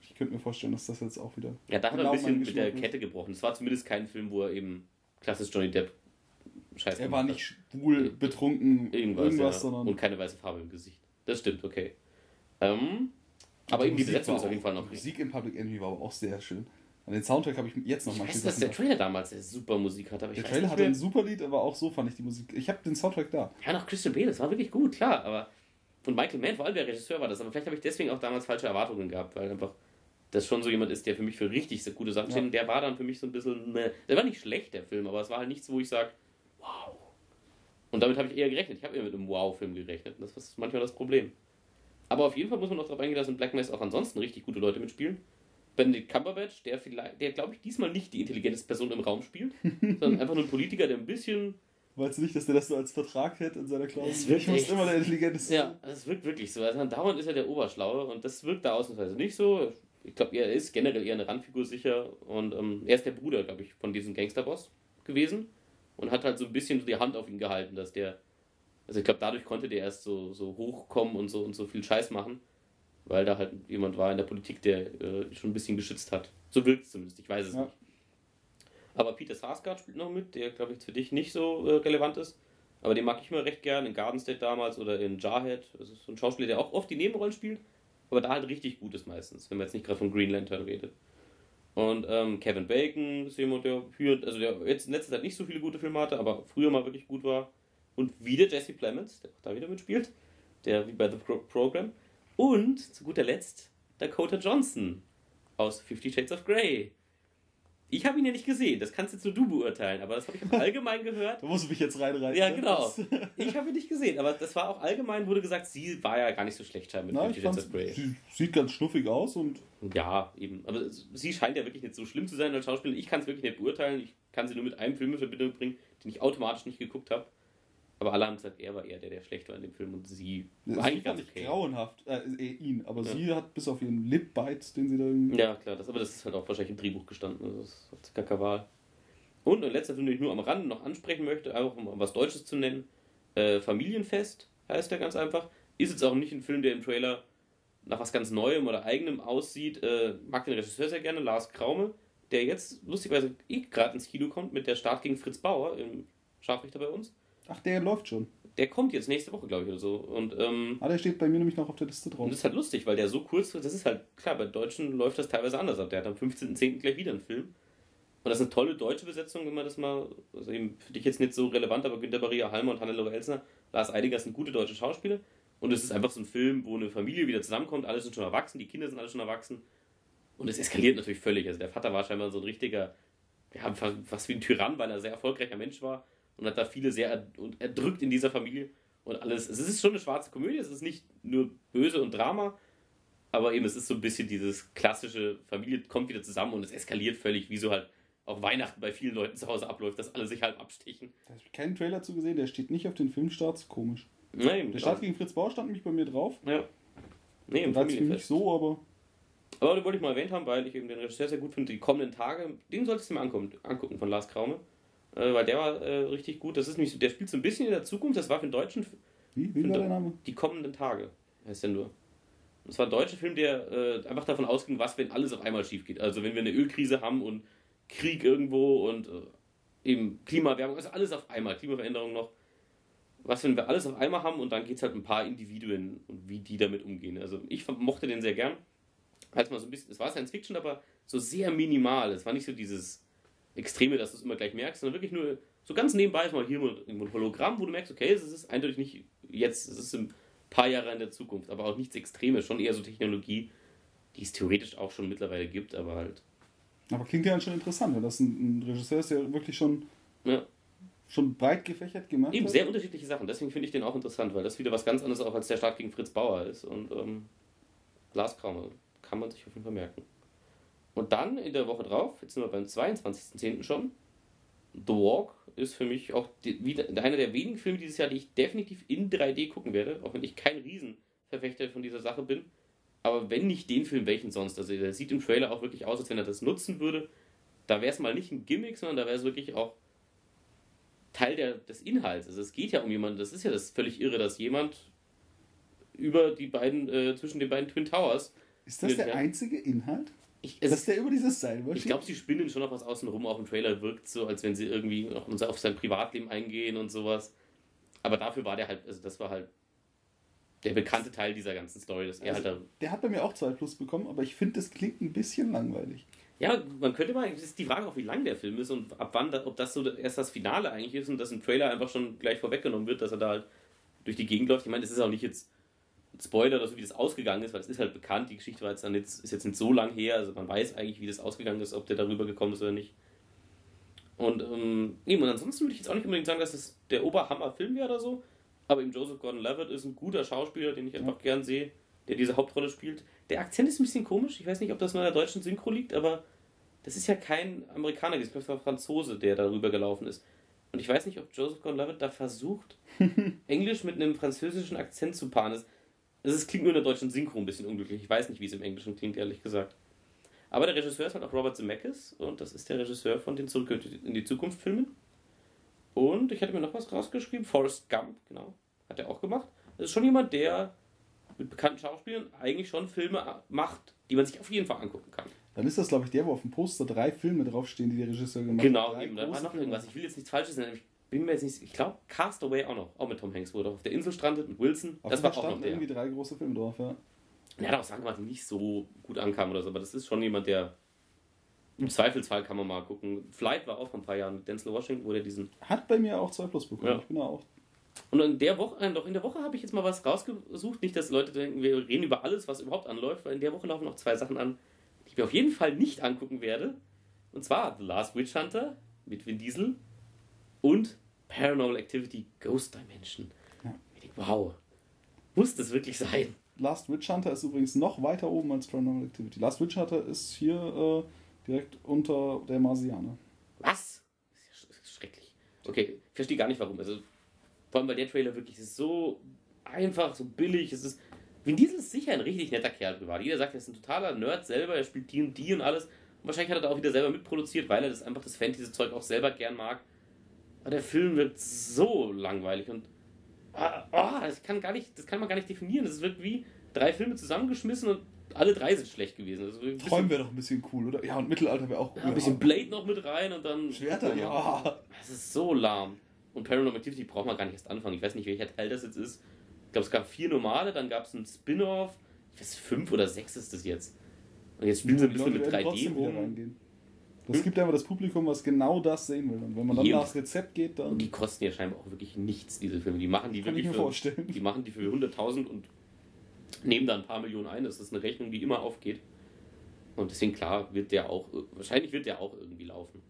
ich könnte mir vorstellen, dass das jetzt auch wieder. Ja, da hat er ein bisschen mit der Kette gebrochen. Es war zumindest kein Film, wo er eben klassisch Johnny Depp Scheiß Er war nicht schwul, betrunken, irgendwas, irgendwas ja. sondern. Und keine weiße Farbe im Gesicht. Das stimmt, okay. Ähm, aber eben die Besetzung ist auf jeden Fall noch Die Musik im Public Enemy war aber auch sehr schön. An den Soundtrack habe ich jetzt noch mal Ich weiß, dass der Trailer damals eine super Musik hatte. Aber der Trailer hatte ein super Lied, aber auch so fand ich die Musik. Ich habe den Soundtrack da. Ja, noch Christian Bale, das war wirklich gut, klar. Aber und Michael Mann, vor allem der Regisseur war das. Aber vielleicht habe ich deswegen auch damals falsche Erwartungen gehabt, weil einfach das schon so jemand ist, der für mich für richtig gute Sachen ja. steht. Und der war dann für mich so ein bisschen. Ne, der war nicht schlecht, der Film, aber es war halt nichts, wo ich sage, wow. Und damit habe ich eher gerechnet. Ich habe eher mit einem Wow-Film gerechnet. Das ist manchmal das Problem. Aber auf jeden Fall muss man noch darauf eingehen, dass in Black Mass auch ansonsten richtig gute Leute mitspielen. Benedict Cumberbatch, der vielleicht, der glaube ich diesmal nicht die intelligenteste Person im Raum spielt, sondern einfach nur ein Politiker, der ein bisschen. Weißt du nicht, dass der das so als Vertrag hätte in seiner Klausel? Es wirkt ich immer der intelligenteste. Ja, es wirkt wirklich so. Also dauernd ist er der Oberschlaue und das wirkt da ausnahmsweise nicht so. Ich glaube, er ist generell eher eine Randfigur sicher und ähm, er ist der Bruder, glaube ich, von diesem Gangsterboss gewesen und hat halt so ein bisschen die Hand auf ihn gehalten, dass der. Also ich glaube, dadurch konnte der erst so, so hochkommen und so und so viel Scheiß machen, weil da halt jemand war in der Politik, der äh, schon ein bisschen geschützt hat. So wirkt es zumindest, ich weiß es ja. nicht. Aber Peter Sarsgaard spielt noch mit, der glaube ich für dich nicht so äh, relevant ist. Aber den mag ich immer recht gern in Garden State damals oder in Jarhead. Das ist so ein Schauspieler, der auch oft die Nebenrollen spielt, aber da halt richtig gut ist meistens, wenn man jetzt nicht gerade von Green Lantern redet. Und ähm, Kevin Bacon ist jemand, der führt, also der jetzt in letzter Zeit nicht so viele gute Filme hatte, aber früher mal wirklich gut war. Und wieder Jesse Plemons, der auch da wieder mitspielt, der wie bei The Pro Program. Und zu guter Letzt Dakota Johnson aus Fifty Shades of Grey. Ich habe ihn ja nicht gesehen, das kannst jetzt nur du beurteilen, aber das habe ich allgemein gehört. da musst du mich jetzt reinreiten. Ja, genau. Ich habe ihn nicht gesehen, aber das war auch allgemein, wurde gesagt, sie war ja gar nicht so schlecht scheinbar mit Fifty Shades of Grey. Sie sieht ganz schnuffig aus und. Ja, eben. Aber sie scheint ja wirklich nicht so schlimm zu sein als Schauspielerin. Ich kann es wirklich nicht beurteilen. Ich kann sie nur mit einem Film in Verbindung bringen, den ich automatisch nicht geguckt habe. Aber alle haben gesagt, er war eher der, der schlecht war in dem Film und sie war eigentlich ganz okay. grauenhaft, äh, ihn, aber ja. sie hat bis auf ihren Lip-Bite, den sie da irgendwie... Ja, klar, das, aber das ist halt auch wahrscheinlich im Drehbuch gestanden, also das hat gar keine Wahl. Und ein letzter Film, den ich nur am Rande noch ansprechen möchte, einfach um was Deutsches zu nennen, äh, Familienfest heißt der ganz einfach. Ist jetzt auch nicht ein Film, der im Trailer nach was ganz Neuem oder Eigenem aussieht. Äh, mag den Regisseur sehr gerne, Lars Kraume, der jetzt lustigerweise eh gerade ins Kino kommt mit der Start gegen Fritz Bauer, im Scharfrichter bei uns. Ach, der läuft schon. Der kommt jetzt nächste Woche, glaube ich, oder so. Und, ähm, ah, der steht bei mir nämlich noch auf der Liste drauf. Und das ist halt lustig, weil der so kurz, das ist halt, klar, bei Deutschen läuft das teilweise anders ab. Der hat am 15.10. gleich wieder einen Film. Und das ist eine tolle deutsche Besetzung, wenn man das mal, also eben für dich jetzt nicht so relevant, aber Günter Maria Halmer und Hannelore Elsner, Lars Eidinger sind gute deutsche Schauspieler. Und es ist einfach so ein Film, wo eine Familie wieder zusammenkommt, alle sind schon erwachsen, die Kinder sind alle schon erwachsen. Und es eskaliert natürlich völlig. Also der Vater war scheinbar so ein richtiger, ja, fast wie ein Tyrann, weil er ein sehr erfolgreicher Mensch war und hat da viele sehr erdrückt in dieser Familie und alles. Es ist schon eine schwarze Komödie, es ist nicht nur böse und Drama, aber eben es ist so ein bisschen dieses klassische Familie kommt wieder zusammen und es eskaliert völlig, wie so halt auch Weihnachten bei vielen Leuten zu Hause abläuft, dass alle sich halb abstechen. Da habe ich keinen Trailer zu gesehen, der steht nicht auf den Filmstarts, komisch. Nein, der Start gegen Fritz Bauer stand nämlich bei mir drauf. Ja. Nee, im Familienfest. nicht so, aber. Aber den wollte ich mal erwähnt haben, weil ich eben den Regisseur sehr gut finde. Die kommenden Tage, den solltest du mir angucken, angucken von Lars Kraume. Äh, weil der war äh, richtig gut. Das ist nicht, der spielt so ein bisschen in der Zukunft. Das war für den deutschen. Wie, wie war der Name? Die kommenden Tage heißt der nur. Das war ein deutscher Film, der äh, einfach davon ausging, was, wenn alles auf einmal schief geht. Also, wenn wir eine Ölkrise haben und Krieg irgendwo und äh, eben Klimawärmung, also alles auf einmal, Klimaveränderung noch. Was, wenn wir alles auf einmal haben und dann geht es halt ein paar Individuen und wie die damit umgehen. Also, ich mochte den sehr gern. Als mal so ein bisschen, es war Science Fiction, aber so sehr minimal. Es war nicht so dieses Extreme, dass du es immer gleich merkst, sondern wirklich nur so ganz nebenbei ist mal hier ein Hologramm, wo du merkst, okay, es ist eindeutig nicht jetzt, es ist ein paar Jahre in der Zukunft, aber auch nichts Extremes, schon eher so Technologie, die es theoretisch auch schon mittlerweile gibt, aber halt. Aber klingt ja schon interessant, wenn das ein, ein Regisseur ist, der wirklich schon, ja. schon breit gefächert gemacht Eben, hat. sehr unterschiedliche Sachen, deswegen finde ich den auch interessant, weil das wieder was ganz anderes auch als der Start gegen Fritz Bauer ist und ähm, Glaskraume kann man sich auf jeden Fall merken. Und dann in der Woche drauf, jetzt sind wir beim 22.10. schon, The Walk ist für mich auch die, wieder, einer der wenigen Filme dieses Jahr, die ich definitiv in 3D gucken werde, auch wenn ich kein Riesenverfechter von dieser Sache bin. Aber wenn nicht den Film, welchen sonst? Also der sieht im Trailer auch wirklich aus, als wenn er das nutzen würde. Da wäre es mal nicht ein Gimmick, sondern da wäre es wirklich auch Teil der, des Inhalts. Also es geht ja um jemanden, das ist ja das völlig irre, dass jemand über die beiden, äh, zwischen den beiden Twin Towers. Ist das der einzige Inhalt? Ich, Dass der über dieses Seil Ich glaube, sie spinnen schon noch was außen rum. Auf dem Trailer wirkt so, als wenn sie irgendwie noch auf sein Privatleben eingehen und sowas. Aber dafür war der halt, also das war halt der bekannte Teil dieser ganzen Story, dass er also, halt Der hat bei mir auch 2 Plus bekommen, aber ich finde, das klingt ein bisschen langweilig. Ja, man könnte mal, das ist die Frage auch, wie lang der Film ist und ab wann, ob das so erst das Finale eigentlich ist und dass im Trailer einfach schon gleich vorweggenommen wird, dass er da halt durch die Gegend läuft. Ich meine, das ist auch nicht jetzt Spoiler oder so, wie das ausgegangen ist, weil es ist halt bekannt, die Geschichte war jetzt, dann jetzt, ist jetzt nicht so lang her, also man weiß eigentlich, wie das ausgegangen ist, ob der darüber gekommen ist oder nicht. Und, ähm, nee, und ansonsten würde ich jetzt auch nicht unbedingt sagen, dass das der Oberhammer-Film wäre oder so, aber eben Joseph Gordon-Levitt ist ein guter Schauspieler, den ich einfach ja. gern sehe, der diese Hauptrolle spielt. Der Akzent ist ein bisschen komisch, ich weiß nicht, ob das nur in der deutschen Synchro liegt, aber das ist ja kein Amerikaner, das war Franzose, der darüber gelaufen ist. Und ich weiß nicht, ob Joseph Gordon-Levitt da versucht, Englisch mit einem französischen Akzent zu paaren. Es klingt nur in der deutschen Synchro ein bisschen unglücklich. Ich weiß nicht, wie es im Englischen klingt, ehrlich gesagt. Aber der Regisseur ist halt auch Robert Zemeckis und das ist der Regisseur von den Zurück in die Zukunft Filmen. Und ich hatte mir noch was rausgeschrieben, Forrest Gump, genau, hat er auch gemacht. Das ist schon jemand, der mit bekannten Schauspielern eigentlich schon Filme macht, die man sich auf jeden Fall angucken kann. Dann ist das, glaube ich, der, wo auf dem Poster drei Filme draufstehen, die der Regisseur gemacht genau, hat. Genau, da war noch irgendwas. Ich will jetzt nichts Falsches nennen, bin mir jetzt nicht, ich glaube Castaway auch noch, auch mit Tom Hanks, wo er auf der Insel strandet mit Wilson. Auf das war auch noch der. irgendwie drei große Filme drauf, ja. Ja, hat auch sagen, dass nicht so gut ankam oder so, aber das ist schon jemand, der im Zweifelsfall kann man mal gucken. Flight war auch vor ein paar Jahren mit Denzel Washington, wo der diesen. Hat bei mir auch 2 Plus bekommen. Ja. Ich bin auch. Und in der Woche, doch in der Woche habe ich jetzt mal was rausgesucht. Nicht, dass Leute denken, wir reden über alles, was überhaupt anläuft, weil in der Woche laufen noch zwei Sachen an, die ich mir auf jeden Fall nicht angucken werde. Und zwar The Last Witch Hunter mit Vin Diesel und Paranormal Activity Ghost Dimension. Ja. Wow. Muss das wirklich sein? Last Witch Hunter ist übrigens noch weiter oben als Paranormal Activity. Last Witch Hunter ist hier äh, direkt unter der Marsianer. Was? Das ist ja schrecklich. Okay, ich verstehe gar nicht warum. Also, vor allem, weil der Trailer wirklich ist so einfach, so billig. Es ist. Vin Diesel ist sicher ein richtig netter Kerl privat. Jeder sagt, er ist ein totaler Nerd selber, er spielt D&D und alles. Und wahrscheinlich hat er da auch wieder selber mitproduziert, weil er das einfach das Fantasy-Zeug auch selber gern mag. Aber der Film wird so langweilig und oh, das kann gar nicht, das kann man gar nicht definieren. Das wirkt wie drei Filme zusammengeschmissen und alle drei sind schlecht gewesen. Also Träumen wäre doch ein bisschen cool, oder? Ja, und Mittelalter wäre auch cool. Ja, ein bisschen Blade noch mit rein und dann. Schwerter, ja. Das ist so lahm. Und Paranormal Activity braucht man gar nicht erst anfangen. Ich weiß nicht, welcher Teil das jetzt ist. Ich glaube, es gab vier normale, dann gab es einen Spin-off. Ich weiß, fünf oder sechs ist das jetzt. Und jetzt spielen sie ein bisschen mit 3D rum. Es gibt einfach das Publikum, was genau das sehen will. Und wenn man dann nach Rezept geht, dann. Und die kosten ja scheinbar auch wirklich nichts, diese Filme. Die machen die Kann wirklich ich mir für, vorstellen. Die machen die für 100.000 und nehmen da ein paar Millionen ein. Das ist eine Rechnung, die immer aufgeht. Und deswegen, klar, wird der auch, wahrscheinlich wird der auch irgendwie laufen.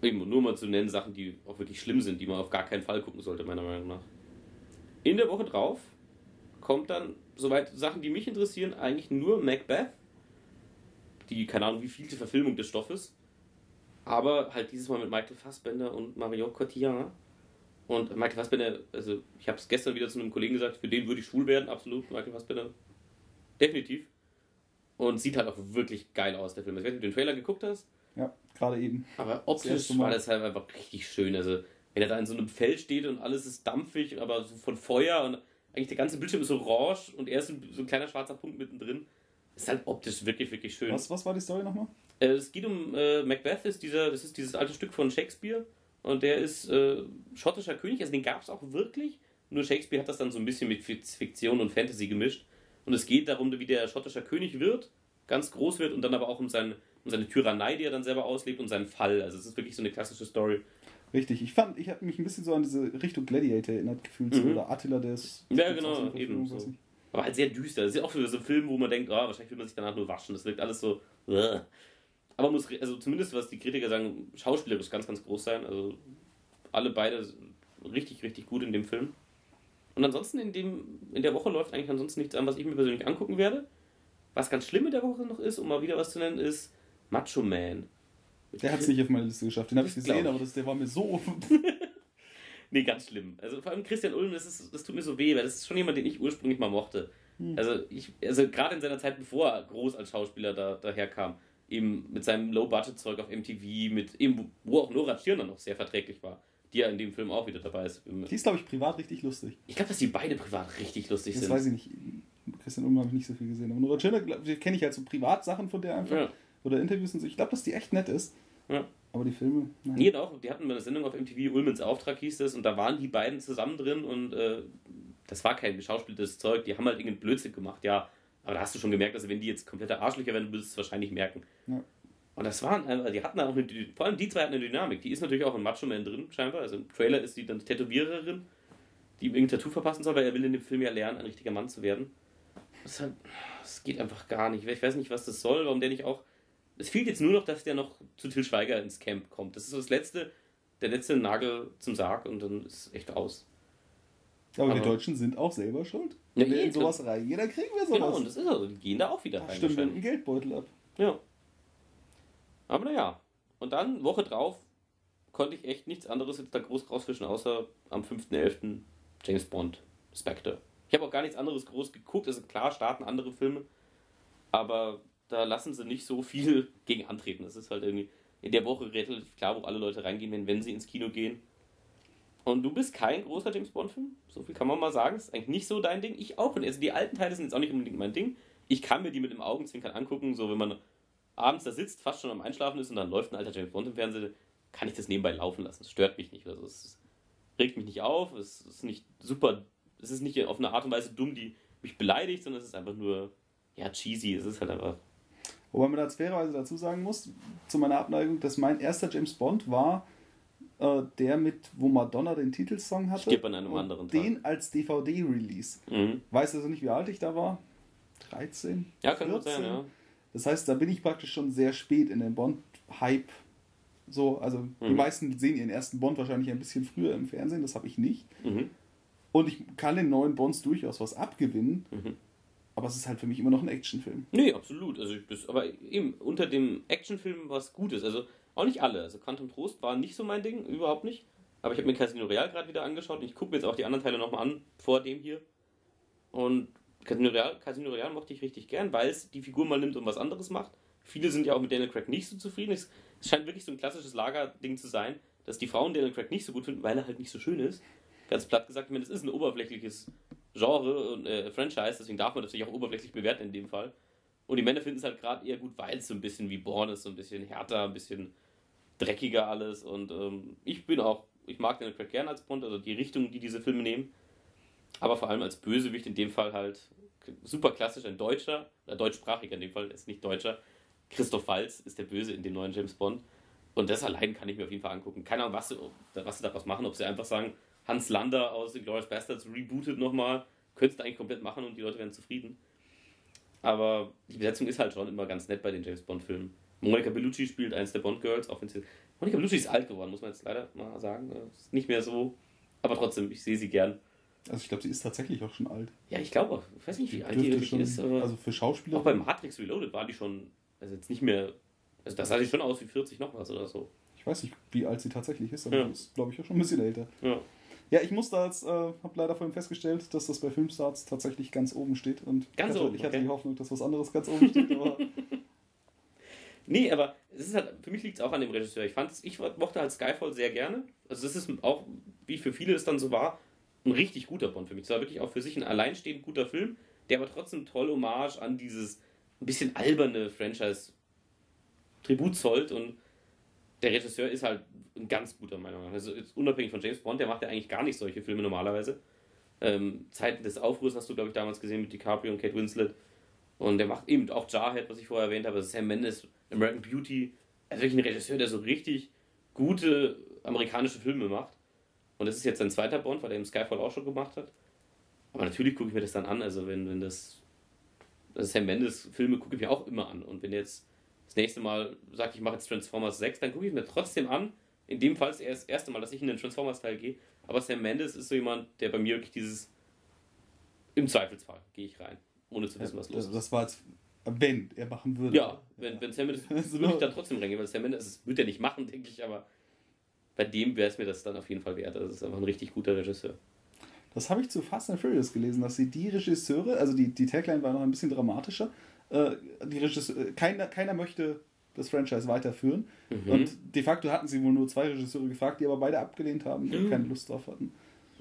Eben, nur mal zu nennen, Sachen, die auch wirklich schlimm sind, die man auf gar keinen Fall gucken sollte, meiner Meinung nach. In der Woche drauf kommt dann, soweit Sachen, die mich interessieren, eigentlich nur Macbeth. Die, keine Ahnung, wie viel die Verfilmung des Stoffes. Aber halt dieses Mal mit Michael Fassbender und Marion Cotillard. Und Michael Fassbender, also ich habe es gestern wieder zu einem Kollegen gesagt, für den würde ich schwul werden, absolut. Michael Fassbender, definitiv. Und sieht halt auch wirklich geil aus, der Film. Ich weiß nicht, ob du den Trailer geguckt hast. Ja, gerade eben. Aber optisch war das halt einfach richtig schön. Also, wenn er da in so einem Feld steht und alles ist dampfig, aber so von Feuer und eigentlich der ganze Bildschirm ist orange und er ist so ein kleiner schwarzer Punkt mittendrin. Ist halt optisch wirklich, wirklich schön. Was, was war die Story nochmal? Äh, es geht um äh, Macbeth, ist dieser, das ist dieses alte Stück von Shakespeare und der ist äh, schottischer König, also den gab es auch wirklich. Nur Shakespeare hat das dann so ein bisschen mit Fiktion und Fantasy gemischt. Und es geht darum, wie der schottischer König wird, ganz groß wird und dann aber auch um, sein, um seine Tyrannei, die er dann selber auslebt und seinen Fall. Also es ist wirklich so eine klassische Story. Richtig, ich fand, ich habe mich ein bisschen so an diese Richtung Gladiator erinnert gefühlt, mhm. oder Attila der ist. Ja, genau, eben. So. Aber halt sehr düster. Das ist auch so ein Film, wo man denkt, oh, wahrscheinlich will man sich danach nur waschen. Das wirkt alles so. Uh. Aber muss, also zumindest was die Kritiker sagen, schauspielerisch ganz, ganz groß sein. Also alle beide richtig, richtig gut in dem Film. Und ansonsten in, dem, in der Woche läuft eigentlich ansonsten nichts an, was ich mir persönlich angucken werde. Was ganz schlimm in der Woche noch ist, um mal wieder was zu nennen, ist Macho Man. Der hat es nicht auf meine Liste geschafft. Den habe ich gesehen, aber das, der war mir so. nee, ganz schlimm. Also vor allem Christian Ulm, das, ist, das tut mir so weh, weil das ist schon jemand, den ich ursprünglich mal mochte. Hm. Also, ich, also gerade in seiner Zeit, bevor er groß als Schauspieler da, daherkam, eben mit seinem Low-Budget-Zeug auf MTV, mit eben, wo auch Nora Tschirner noch sehr verträglich war die ja in dem Film auch wieder dabei ist. Die ist, glaube ich, privat richtig lustig. Ich glaube, dass die beide privat richtig lustig das sind. Das weiß ich nicht. Christian Ulm habe ich nicht so viel gesehen. Aber Nora Tschirner kenne ich halt so Privatsachen von der einfach. Ja. Oder Interviews und so. Ich glaube, dass die echt nett ist. Ja. Aber die Filme. Nein. Nee, doch. Die hatten eine Sendung auf MTV, Ulmens Auftrag hieß das. Und da waren die beiden zusammen drin. Und äh, das war kein geschauspieltes Zeug. Die haben halt irgendeinen Blödsinn gemacht. Ja, aber da hast du schon gemerkt, dass wenn die jetzt komplette Arschlöcher wären, würdest du es wahrscheinlich merken. Ja. Und das waren, also die hatten auch eine, vor allem die zwei hatten eine Dynamik. Die ist natürlich auch in Macho Man drin, scheinbar. Also im Trailer ist sie dann die Tätowiererin, die ihm irgendein Tattoo verpassen soll, weil er will in dem Film ja lernen, ein richtiger Mann zu werden. Das, halt, das geht einfach gar nicht. Ich weiß nicht, was das soll, warum der nicht auch. Es fehlt jetzt nur noch, dass der noch zu Till Schweiger ins Camp kommt. Das ist so das letzte, der letzte Nagel zum Sarg und dann ist es echt aus. Aber, Aber die Deutschen sind auch selber schuld. Ja, Wenn wir in sowas reingehen, dann kriegen wir sowas. Genau, und das ist also, die gehen da auch wieder rein. Stimmt, dem Geldbeutel ab. Ja. Aber naja. Und dann, Woche drauf, konnte ich echt nichts anderes jetzt da groß rausfischen, außer am 5.11. James Bond, Spectre. Ich habe auch gar nichts anderes groß geguckt. Also klar, starten andere Filme, aber da lassen sie nicht so viel gegen antreten. Das ist halt irgendwie in der Woche relativ klar, wo alle Leute reingehen, wenn, wenn sie ins Kino gehen. Und du bist kein großer James Bond-Film, so viel kann man mal sagen. Das ist eigentlich nicht so dein Ding. Ich auch. Und also die alten Teile sind jetzt auch nicht unbedingt mein Ding. Ich kann mir die mit dem Augenzwinkern angucken, so wenn man abends da sitzt, fast schon am Einschlafen ist und dann läuft ein alter James Bond im Fernsehen, kann ich das nebenbei laufen lassen. Es stört mich nicht. Also es regt mich nicht auf, es ist nicht super, es ist nicht auf eine Art und Weise dumm, die mich beleidigt, sondern es ist einfach nur, ja, cheesy. Es ist halt einfach. Wobei man da fairerweise dazu sagen muss, zu meiner Abneigung, dass mein erster James Bond war äh, der mit, wo Madonna den Titelsong hatte. Stirb an einem anderen Tag. Den als DVD-Release. Mhm. Weiß also nicht, wie alt ich da war. 13? Ja, kann 14? gut sein, ja. Das heißt, da bin ich praktisch schon sehr spät in den Bond-Hype. So, also mhm. die meisten sehen ihren ersten Bond wahrscheinlich ein bisschen früher im Fernsehen, das habe ich nicht. Mhm. Und ich kann den neuen Bonds durchaus was abgewinnen, mhm. Aber es ist halt für mich immer noch ein Actionfilm. Nee, absolut. Also ich, aber eben unter dem Actionfilm was Gutes. Also auch nicht alle. Also Quantum Trost war nicht so mein Ding, überhaupt nicht. Aber ich habe mir Casino Real gerade wieder angeschaut und ich gucke mir jetzt auch die anderen Teile nochmal an, vor dem hier. Und Casino Real, Casino Real mochte ich richtig gern, weil es die Figur mal nimmt und was anderes macht. Viele sind ja auch mit Daniel Craig nicht so zufrieden. Es scheint wirklich so ein klassisches Lagerding zu sein, dass die Frauen Daniel Craig nicht so gut finden, weil er halt nicht so schön ist. Ganz platt gesagt, ich meine, das ist ein oberflächliches Genre und äh, Franchise, deswegen darf man natürlich auch oberflächlich bewerten in dem Fall. Und die Männer finden es halt gerade eher gut, weil es so ein bisschen wie Born ist, so ein bisschen härter, ein bisschen dreckiger alles. Und ähm, ich bin auch, ich mag Daniel Craig gern als Bond, also die Richtung, die diese Filme nehmen aber vor allem als Bösewicht in dem Fall halt super klassisch ein Deutscher, oder deutschsprachiger in dem Fall, ist nicht Deutscher, Christoph Waltz ist der Böse in dem neuen James Bond. Und das allein kann ich mir auf jeden Fall angucken. Keine Ahnung, was sie, was sie daraus machen. Ob sie einfach sagen, Hans Lander aus The Glorious Bastards rebootet nochmal. Könntest du eigentlich komplett machen und die Leute werden zufrieden. Aber die Besetzung ist halt schon immer ganz nett bei den James Bond-Filmen. Monica Bellucci spielt eins der Bond-Girls. Monica Bellucci ist alt geworden, muss man jetzt leider mal sagen. Ist nicht mehr so. Aber trotzdem, ich sehe sie gern. Also ich glaube, sie ist tatsächlich auch schon alt. Ja, ich glaube auch. Ich weiß nicht, wie alt die wirklich ist. also für Schauspieler. Auch bei Matrix Reloaded war die schon, also jetzt nicht mehr, also das sah sie schon aus wie 40 noch was oder so. Ich weiß nicht, wie alt sie tatsächlich ist, aber Ja. ist, glaube ich, auch schon ein bisschen älter. Ja. Ja, ich muss da jetzt, äh, habe leider vorhin festgestellt, dass das bei Filmstarts tatsächlich ganz oben steht. Und Ganz ich hatte, oben, Ich hatte okay. die Hoffnung, dass was anderes ganz oben steht, aber Nee, aber es ist halt, für mich liegt es auch an dem Regisseur. Ich fand ich mochte halt Skyfall sehr gerne. Also das ist auch, wie für viele es dann so war, ein richtig guter Bond für mich. Es war wirklich auch für sich ein alleinstehend guter Film, der aber trotzdem toll Hommage an dieses ein bisschen alberne Franchise Tribut zollt und der Regisseur ist halt ein ganz guter Meinung nach. Also jetzt unabhängig von James Bond, der macht ja eigentlich gar nicht solche Filme normalerweise. Ähm, Zeiten des Aufruhrs hast du, glaube ich, damals gesehen mit DiCaprio und Kate Winslet. Und der macht eben auch Jarhead, was ich vorher erwähnt habe, Sam Mendes, American Beauty. Also wirklich ein Regisseur, der so richtig gute amerikanische Filme macht. Und das ist jetzt sein zweiter Bond, weil er im Skyfall auch schon gemacht hat. Aber natürlich gucke ich mir das dann an. Also wenn, wenn das, das Sam Mendes Filme gucke ich mir auch immer an. Und wenn jetzt das nächste Mal sagt, ich mache jetzt Transformers 6, dann gucke ich mir trotzdem an. In dem Fall ist es das erste Mal, dass ich in den Transformers-Teil gehe. Aber Sam Mendes ist so jemand, der bei mir wirklich dieses im Zweifelsfall gehe ich rein, ohne zu wissen, was los das, ist. das war jetzt, wenn er machen würde. Ja, wenn, wenn Sam Mendes, würde ich dann trotzdem reingehen, weil Sam Mendes, das wird er nicht machen, denke ich, aber bei dem wäre es mir das dann auf jeden Fall wert. Das ist einfach ein richtig guter Regisseur. Das habe ich zu Fast and Furious gelesen, dass sie die Regisseure, also die, die Tagline war noch ein bisschen dramatischer, äh, die Regisseure, keiner, keiner möchte das Franchise weiterführen. Mhm. Und de facto hatten sie wohl nur zwei Regisseure gefragt, die aber beide abgelehnt haben und Mhm. keine Lust drauf hatten.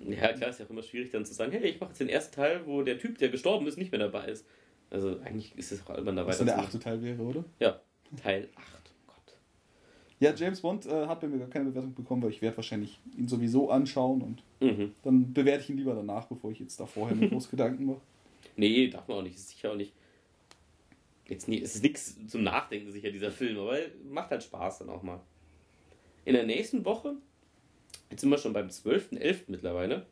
Ja, klar, ist ja auch immer schwierig dann zu sagen, hey, ich mache jetzt den ersten Teil, wo der Typ, der gestorben ist, nicht mehr dabei ist. Also eigentlich ist es auch albern dabei. Was dann der achte Teil wäre, oder? Ja, Teil 8. Oh Gott. Ja, James Bond äh, hat bei mir gar keine Bewertung bekommen, weil ich werde wahrscheinlich ihn sowieso anschauen und Mhm. dann bewerte ich ihn lieber danach, bevor ich jetzt da vorher mir groß Gedanken mache. Nee, darf man auch nicht. Ist sicher auch nicht. Jetzt nie, es ist nichts zum Nachdenken, sicher, dieser Film, aber macht halt Spaß dann auch mal. In der nächsten Woche, jetzt sind wir schon beim 12.11. mittlerweile,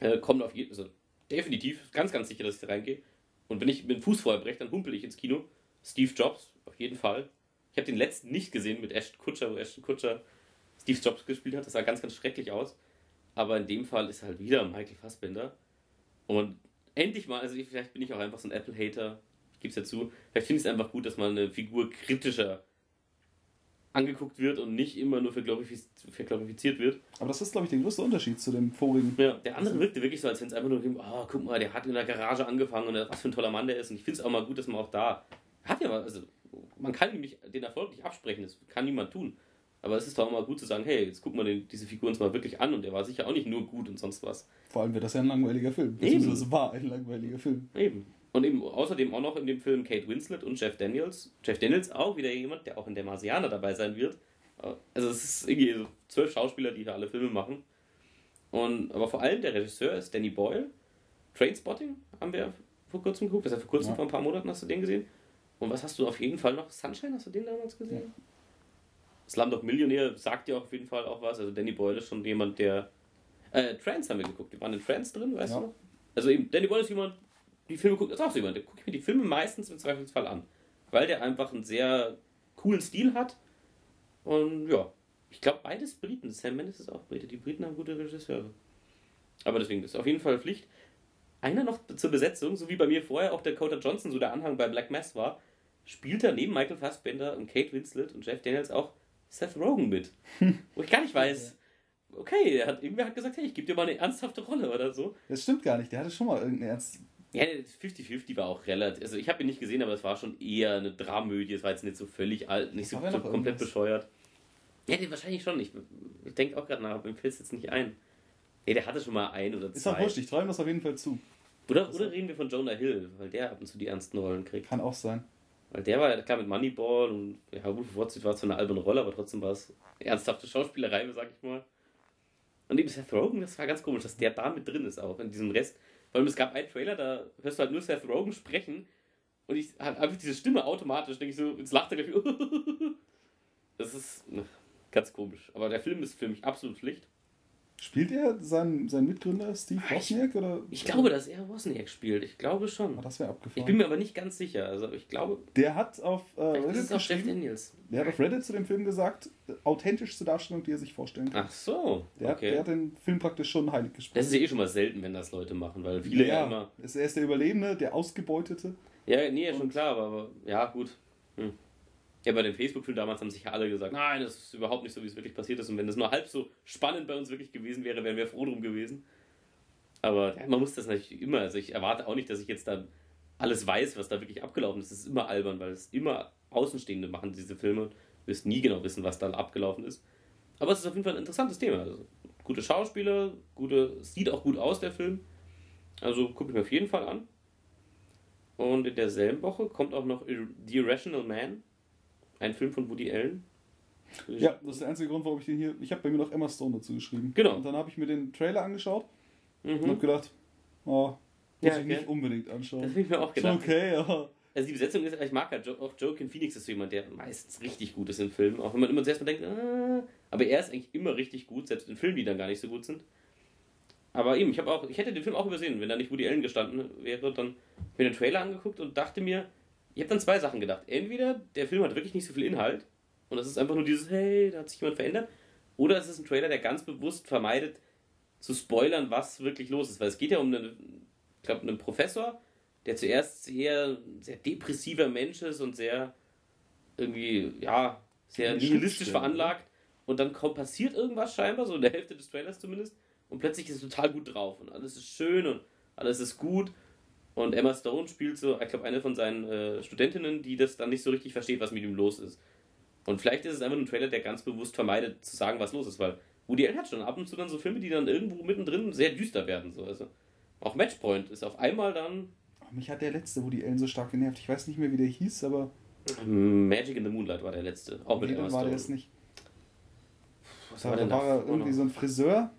äh, kommt auf jeden also definitiv, ganz, ganz sicher, dass ich da reingehe. Und wenn ich mit dem Fuß vorher breche, dann humpel ich ins Kino. Steve Jobs, auf jeden Fall. Ich habe den letzten nicht gesehen mit Ashton Kutscher, wo Ashton Kutscher Steve Jobs gespielt hat. Das sah ganz, ganz schrecklich aus. Aber in dem Fall ist halt wieder Michael Fassbender. Und endlich mal, also ich, vielleicht bin ich auch einfach so ein Apple-Hater, ich gebe es ja zu. Vielleicht finde ich es einfach gut, dass mal eine Figur kritischer angeguckt wird und nicht immer nur verglorifiz verglorifiziert wird. Aber das ist, glaube ich, der größte Unterschied zu dem vorigen. Ja, der andere wirkte wirklich so, als wenn es einfach nur, oh, guck mal, der hat in der Garage angefangen und was für ein toller Mann der ist. Und ich finde es auch mal gut, dass man auch da hat ja also man kann ihm nicht, den Erfolg nicht absprechen, das kann niemand tun. Aber es ist doch auch mal gut zu sagen, hey, jetzt gucken wir diese Figur uns mal wirklich an und der war sicher auch nicht nur gut und sonst was. Vor allem wird das ja ein langweiliger Film. Beziehungsweise war ein langweiliger Film. Eben. Und eben außerdem auch noch in dem Film Kate Winslet und Jeff Daniels. Jeff Daniels auch wieder jemand, der auch in der Marsianer dabei sein wird. Also es ist irgendwie so zwölf Schauspieler, die hier alle Filme machen. Und, aber vor allem der Regisseur ist Danny Boyle. Trainspotting haben wir vor kurzem geguckt. Das ist ja vor kurzem, Ja. vor ein paar Monaten hast du den gesehen. Und was hast du auf jeden Fall noch? Sunshine, hast du den damals gesehen? Ja. Slumdog Millionär sagt dir auf jeden Fall auch was. Also Danny Boyle ist schon jemand, der... Äh, Trance haben wir geguckt. Die waren in Trance drin, weißt Ja. du noch? Also eben, Danny Boyle ist jemand, die Filme guckt, ist auch so jemand, der gucke ich mir die Filme meistens im Zweifelsfall an. Weil der einfach einen sehr coolen Stil hat. Und ja, ich glaube beides Briten. Sam Mendes ist auch Brite. Die Briten haben gute Regisseure. Aber deswegen ist auf jeden Fall Pflicht. Einer noch zur Besetzung, so wie bei mir vorher auch Dakota Johnson so der Anhang bei Black Mass war, spielt er neben Michael Fassbender und Kate Winslet und Jeff Daniels auch Seth Rogen mit. Wo ich gar nicht weiß, okay, er hat, irgendwer hat gesagt, hey, ich gebe dir mal eine ernsthafte Rolle oder so. Das stimmt gar nicht. Der hatte schon mal irgendeinen Ernst. Ja, 50-50 war auch relativ. Also ich habe ihn nicht gesehen, aber es war schon eher eine Dramödie. Es war jetzt nicht so völlig alt, nicht so, ja so komplett bescheuert. Ja, den wahrscheinlich schon. Ich, ich denke auch gerade nach, aber mir fällt es jetzt nicht ein. Nee, der hatte schon mal ein oder Ist auch zwei. wurscht, ich träume das auf jeden Fall zu. Oder, oder reden wir von Jonah Hill, weil der ab und zu die ernsten Rollen kriegt. Kann auch sein. Weil der war ja klar mit Moneyball und ja, Wolf of Wall Street war zwar eine alberne Rolle, aber trotzdem war es ernsthafte Schauspielerei, sag ich mal. Und eben Seth Rogen, das war ganz komisch, dass der da mit drin ist auch in diesem Rest. Vor allem es gab einen Trailer, da hörst du halt nur Seth Rogen sprechen und ich habe einfach diese Stimme automatisch, denke ich so, jetzt lacht er gleich. das ist ne, ganz komisch. Aber der Film ist für mich absolut Pflicht. Spielt er seinen, seinen Mitgründer Steve Ah, Wozniak? Oder? Ich glaube, dass er Wozniak spielt. Ich glaube schon. Ah, das wäre abgefahren. Ich bin mir aber nicht ganz sicher. Also ich glaube, Der hat auf äh, ist Reddit es auch Jeff Daniels. der hat auf Reddit zu dem Film gesagt, authentischste Darstellung, die er sich vorstellen kann. Ach so. Der, hat, der Okay. hat den Film praktisch schon heilig gesprochen. Das ist ja eh schon mal selten, wenn das Leute machen, weil viele ja, ja, immer. ist- er ist der Überlebende, der Ausgebeutete. Ja, nee, schon klar, aber, aber ja, gut. Ja, bei dem Facebook-Film damals haben sich ja alle gesagt, nein, das ist überhaupt nicht so, wie es wirklich passiert ist. Und wenn das nur halb so spannend bei uns wirklich gewesen wäre, wären wir froh drum gewesen. Aber ja, man muss das natürlich immer, also ich erwarte auch nicht, dass ich jetzt dann alles weiß, was da wirklich abgelaufen ist. Das ist immer albern, weil es immer Außenstehende machen, diese Filme. Du wirst nie genau wissen, was dann abgelaufen ist. Aber es ist auf jeden Fall ein interessantes Thema. Also, gute Schauspieler, gute, sieht auch gut aus, der Film. Also gucke ich mir auf jeden Fall an. Und in derselben Woche kommt auch noch The Irrational Man, ein Film von Woody Allen. Ja, das ist der einzige Grund, warum ich den hier. Ich habe bei mir noch Emma Stone dazu geschrieben. Genau. Und dann habe ich mir den Trailer angeschaut und habe Mhm. gedacht, oh, muss Ja, ich okay. nicht unbedingt Das anschauen. habe ich mir auch gedacht. okay, aber. Also die Besetzung ist, ich mag Jo- auch Joaquin Phoenix ist so jemand, der meistens richtig gut ist in Filmen. Auch wenn man immer zuerst mal denkt, ah, aber er ist eigentlich immer richtig gut, selbst in Filmen, die dann gar nicht so gut sind. Aber eben, ich habe auch, ich hätte den Film auch übersehen, wenn da nicht Woody Allen gestanden wäre, dann hab ich mir den Trailer angeguckt und dachte mir, ich habe dann zwei Sachen gedacht. Entweder der Film hat wirklich nicht so viel Inhalt und das ist einfach nur dieses, hey, da hat sich jemand verändert, oder es ist ein Trailer, der ganz bewusst vermeidet zu spoilern, was wirklich los ist, weil es geht ja um einen, ich glaube, einen Professor, der zuerst sehr, sehr depressiver Mensch ist und sehr irgendwie, ja, sehr nihilistisch veranlagt. Und dann kommt, passiert irgendwas scheinbar, so in der Hälfte des Trailers zumindest. Und plötzlich ist es total gut drauf und alles ist schön und alles ist gut. Und Emma Stone spielt so, ich glaube, eine von seinen äh, Studentinnen, die das dann nicht so richtig versteht, was mit ihm los ist. Und vielleicht ist es einfach ein Trailer, der ganz bewusst vermeidet, zu sagen, was los ist, weil Woody Allen hat schon ab und zu dann so Filme, die dann irgendwo mittendrin sehr düster werden. So. Also auch Matchpoint ist auf einmal dann Oh, mich hat der letzte Woody Allen so stark genervt. Ich weiß nicht mehr, wie der hieß, aber. Magic in the Moonlight war der letzte. Auch mit nee, Emma dann war der Stone. es nicht. Was war da war er irgendwie so ein Friseur.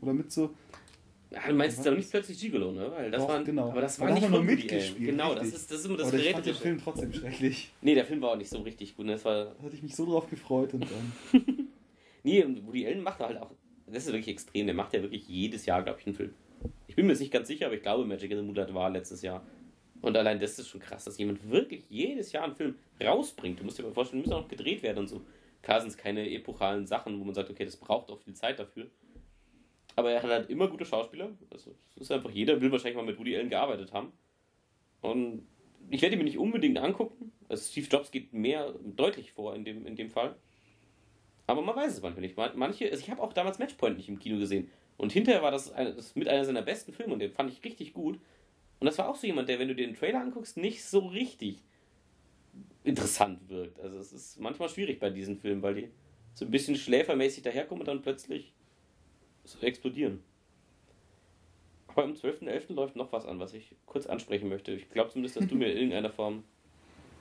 Oder mit so. Ja, du meinst jetzt aber nicht plötzlich Gigolo, ne? Weil das Doch, war, genau. Aber das war nicht nur mitgespielt, Genau, das ist, das ist immer das aber ich fand den. Film trotzdem schrecklich. Nee, der Film war auch nicht so richtig gut. Ne? Das war, Da hatte ich mich so drauf gefreut und dann. nee, und Woody Allen macht halt auch, das ist wirklich extrem, der macht ja wirklich jedes Jahr, glaube ich, einen Film. Ich bin mir jetzt nicht ganz sicher, aber ich glaube, Magic in the Moonlight war letztes Jahr. Und allein das ist schon krass, dass jemand wirklich jedes Jahr einen Film rausbringt. Du musst dir mal vorstellen, die müssen auch noch gedreht werden und so. Klar sind es keine epochalen Sachen, wo man sagt, okay, das braucht auch viel Zeit dafür. Aber er hat halt immer gute Schauspieler. Also, es ist einfach, jeder will wahrscheinlich mal mit Woody Allen gearbeitet haben. Und ich werde ihn mir nicht unbedingt angucken. Also Steve Jobs geht mehr deutlich vor in dem, in dem Fall. Aber man weiß es manchmal nicht. Man- Manche, also ich habe auch damals Matchpoint nicht im Kino gesehen. Und hinterher war das, eine, das mit einer seiner besten Filme und den fand ich richtig gut. Und das war auch so jemand, der, wenn du dir den Trailer anguckst, nicht so richtig interessant wirkt. Also es ist manchmal schwierig bei diesen Filmen, weil die so ein bisschen schläfermäßig daherkommen und dann plötzlich explodieren. Aber am 12.11. läuft noch was an, was ich kurz ansprechen möchte. Ich glaube zumindest, dass du mir in irgendeiner Form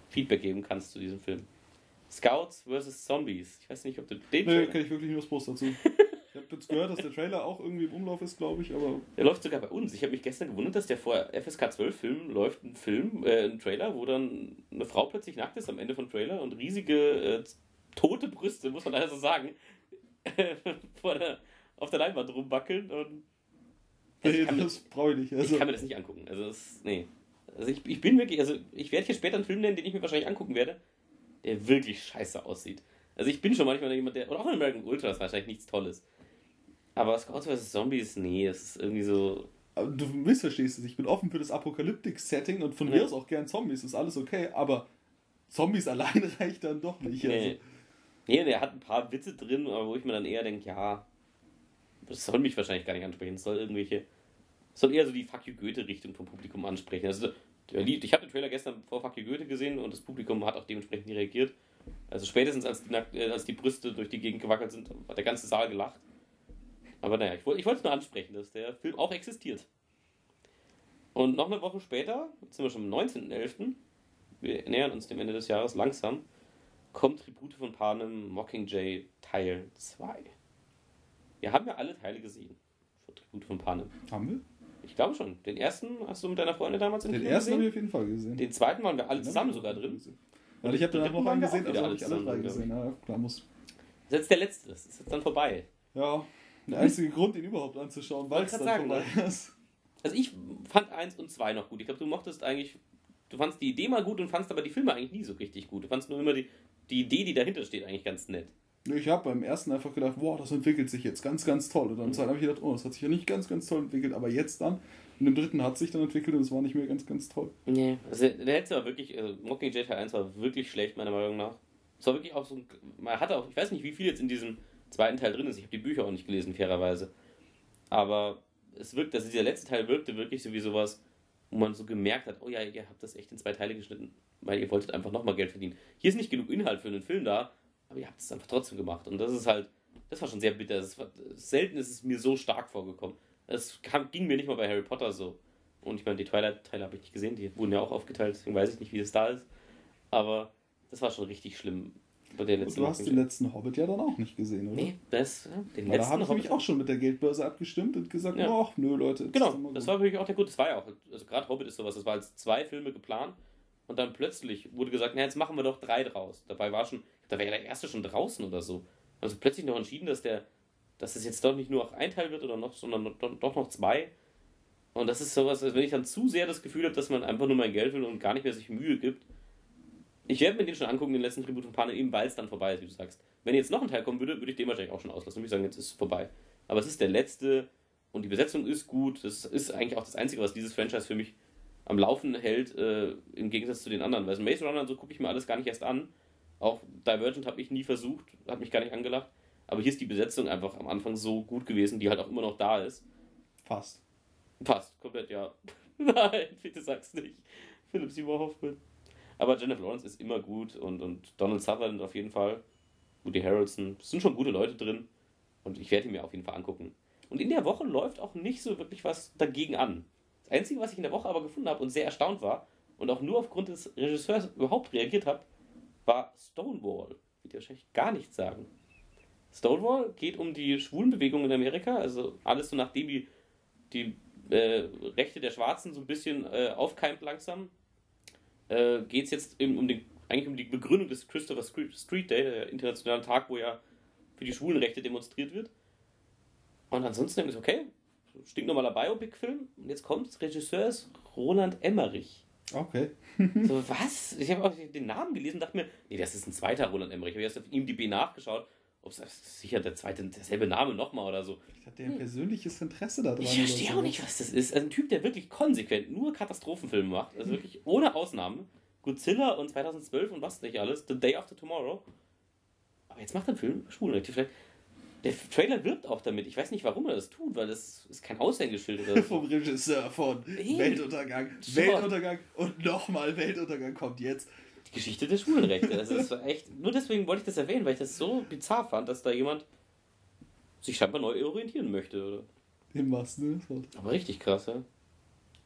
Feedback geben kannst zu diesem Film. Scouts vs. Zombies. Ich weiß nicht, ob du den Trailer- kenne ich wirklich nur das Poster dazu. Ich habe jetzt gehört, dass der Trailer auch irgendwie im Umlauf ist, glaube ich, aber Der läuft sogar bei uns. Ich habe mich gestern gewundert, dass der vor FSK 12 Film läuft ein Film, äh, ein Trailer, wo dann eine Frau plötzlich nackt ist am Ende vom Trailer und riesige äh, tote Brüste, muss man leider so sagen, vor der, auf der Leinwand rumwackeln und Also ich nee, kann mir- das brauche ich nicht. ich Also, kann mir das nicht angucken. Also das, nee. Also ich, ich bin wirklich, also ich werde hier später einen Film nennen, den ich mir wahrscheinlich angucken werde, der wirklich scheiße aussieht. Also ich bin schon manchmal jemand, der, oder auch in American Ultra ist wahrscheinlich nichts Tolles. Aber Scouts vs. Zombies, nee, das ist irgendwie so, aber du missverstehst es. Ich bin offen für das Apokalyptik-Setting und von Ja. mir aus auch gern Zombies, ist alles okay, aber Zombies allein reicht dann doch nicht. Nee. Also, Nee, der hat ein paar Witze drin, aber wo ich mir dann eher denke, ja, das soll mich wahrscheinlich gar nicht ansprechen. Das soll irgendwelche. Soll eher so die Fuck you Goethe-Richtung vom Publikum ansprechen. Also, ich habe den Trailer gestern vor Fuck you Goethe gesehen und das Publikum hat auch dementsprechend reagiert. Also spätestens als die, äh, als die Brüste durch die Gegend gewackelt sind, hat der ganze Saal gelacht. Aber naja, ich wollte ich wollte es nur ansprechen, dass der Film auch existiert. Und noch eine Woche später, jetzt sind wir schon am 19.11., wir nähern uns dem Ende des Jahres langsam, kommt Tribute von Panem Mockingjay Teil 2. Wir haben ja alle Teile gesehen von Tribute von Panem. haben wir? Ich glaube schon. Den ersten hast du mit deiner Freundin damals in Den ersten habe ich auf jeden Fall gesehen. Den zweiten waren wir alle zusammen sogar drin. Weil ich habe danach noch einen gesehen, also habe ich alle drei gesehen. Ja, klar, muss. Das ist jetzt der letzte, das ist jetzt dann vorbei. Ja, der einzige Grund, ihn überhaupt anzuschauen, weil es dann sagen, vorbei ist. Also ich fand eins und zwei noch gut. Ich glaube, du mochtest eigentlich, du fandst die Idee mal gut und fandst aber die Filme eigentlich nie so richtig gut. Du fandst nur immer die, die Idee, die dahinter steht, eigentlich ganz nett. Ich habe beim ersten einfach gedacht, wow, das entwickelt sich jetzt ganz, ganz toll. Und dann mhm. habe ich gedacht, oh, das hat sich ja nicht ganz, ganz toll entwickelt, aber jetzt dann. Und im dritten hat sich dann entwickelt und es war nicht mehr ganz, ganz toll. Nee, also der letzte war wirklich, also Mockingjay Teil 1 war wirklich schlecht, meiner Meinung nach. Es war wirklich auch so, man hatte auch, ich weiß nicht, wie viel jetzt in diesem zweiten Teil drin ist. Ich habe die Bücher auch nicht gelesen, fairerweise. Aber es wirkt, also dieser letzte Teil wirkte wirklich so wie sowas, wo man so gemerkt hat, oh ja, ihr habt das echt in zwei Teile geschnitten, weil ihr wolltet einfach nochmal Geld verdienen. Hier ist nicht genug Inhalt für einen Film da, aber ihr habt es einfach trotzdem gemacht. Und das ist halt, das war schon sehr bitter. War, selten ist es mir so stark vorgekommen. Es ging mir nicht mal bei Harry Potter so. Und ich meine, die Twilight-Teile habe ich nicht gesehen, die wurden ja auch aufgeteilt, deswegen weiß ich nicht, wie es da ist. Aber das war schon richtig schlimm. Bei der letzten du hast den letzten Hobbit ja dann auch nicht gesehen, oder? Nee, das, den Weil letzten Da habe ich auch schon mit der Geldbörse abgestimmt und gesagt, ja. ach nö, Leute. Genau, das war wirklich auch der Gute. Das war ja auch, also gerade Hobbit ist sowas, das war als zwei Filme geplant und dann plötzlich wurde gesagt, na jetzt machen wir doch drei draus. Dabei war schon, da war ja der erste schon draußen oder so. Also plötzlich noch entschieden, dass der, dass es jetzt doch nicht nur ein Teil wird oder noch, sondern doch noch zwei. Und das ist sowas, als wenn ich dann zu sehr das Gefühl habe, dass man einfach nur mein Geld will und gar nicht mehr sich Mühe gibt. Ich werde mir den schon angucken, den letzten Tribut von Panem, eben weil es dann vorbei ist, wie du sagst. Wenn jetzt noch ein Teil kommen würde, würde ich den wahrscheinlich auch schon auslassen und würde sagen, jetzt ist es vorbei. Aber es ist der letzte und die Besetzung ist gut. Das ist eigentlich auch das Einzige, was dieses Franchise für mich am Laufen hält, äh, im Gegensatz zu den anderen. Weil so Maze Runner, so gucke ich mir alles gar nicht erst an. Auch Divergent habe ich nie versucht, hat mich gar nicht angelacht. Aber hier ist die Besetzung einfach am Anfang so gut gewesen, die halt auch immer noch da ist. Fast. Fast, komplett, ja. Nein, bitte sag's nicht. Philipp Seymour Hoffman. Aber Jennifer Lawrence ist immer gut und, und Donald Sutherland auf jeden Fall. Woody Harrelson. Es sind schon gute Leute drin. Und ich werde ihn mir auf jeden Fall angucken. Und in der Woche läuft auch nicht so wirklich was dagegen an. Das Einzige, was ich in der Woche aber gefunden habe und sehr erstaunt war und auch nur aufgrund des Regisseurs überhaupt reagiert habe, war Stonewall. Will dir wahrscheinlich gar nichts sagen. Stonewall geht um die Schwulenbewegung in Amerika, also alles so nachdem die, die äh, Rechte der Schwarzen so ein bisschen äh, aufkeimt langsam, äh, geht es jetzt um den, eigentlich um die Begründung des Christopher Street Day, der internationalen Tag, wo ja für die Schwulenrechte demonstriert wird. Und ansonsten denke ich, okay, stinknormaler Biopic-Film. Und jetzt kommt Regisseur ist Roland Emmerich. Okay. so, was? Ich habe auch den Namen gelesen und dachte mir, nee, das ist ein zweiter Roland Emmerich. Ich habe erst auf ihm die B nachgeschaut. Ob es sicher der zweite, derselbe Name nochmal oder so. Ich hatte ein persönliches Interesse daran. Ich verstehe auch nicht, was das ist. Also ein Typ, der wirklich konsequent nur Katastrophenfilme macht. Also wirklich ohne Ausnahmen. Godzilla und 2012 und was nicht alles. The Day After Tomorrow. Aber jetzt macht er einen Film Schwulenrechte. Vielleicht der Trailer wirbt auch damit. Ich weiß nicht, warum er das tut, weil das ist kein Aushängeschild oder so. Vom Regisseur von hey. Weltuntergang, Weltuntergang und nochmal Weltuntergang kommt jetzt. Die Geschichte der Schwulenrechte. Das ist echt. Nur deswegen wollte ich das erwähnen, weil ich das so bizarr fand, dass da jemand sich scheinbar neu orientieren möchte. Oder? Im wahrsten Sinne Aber richtig krass, ja.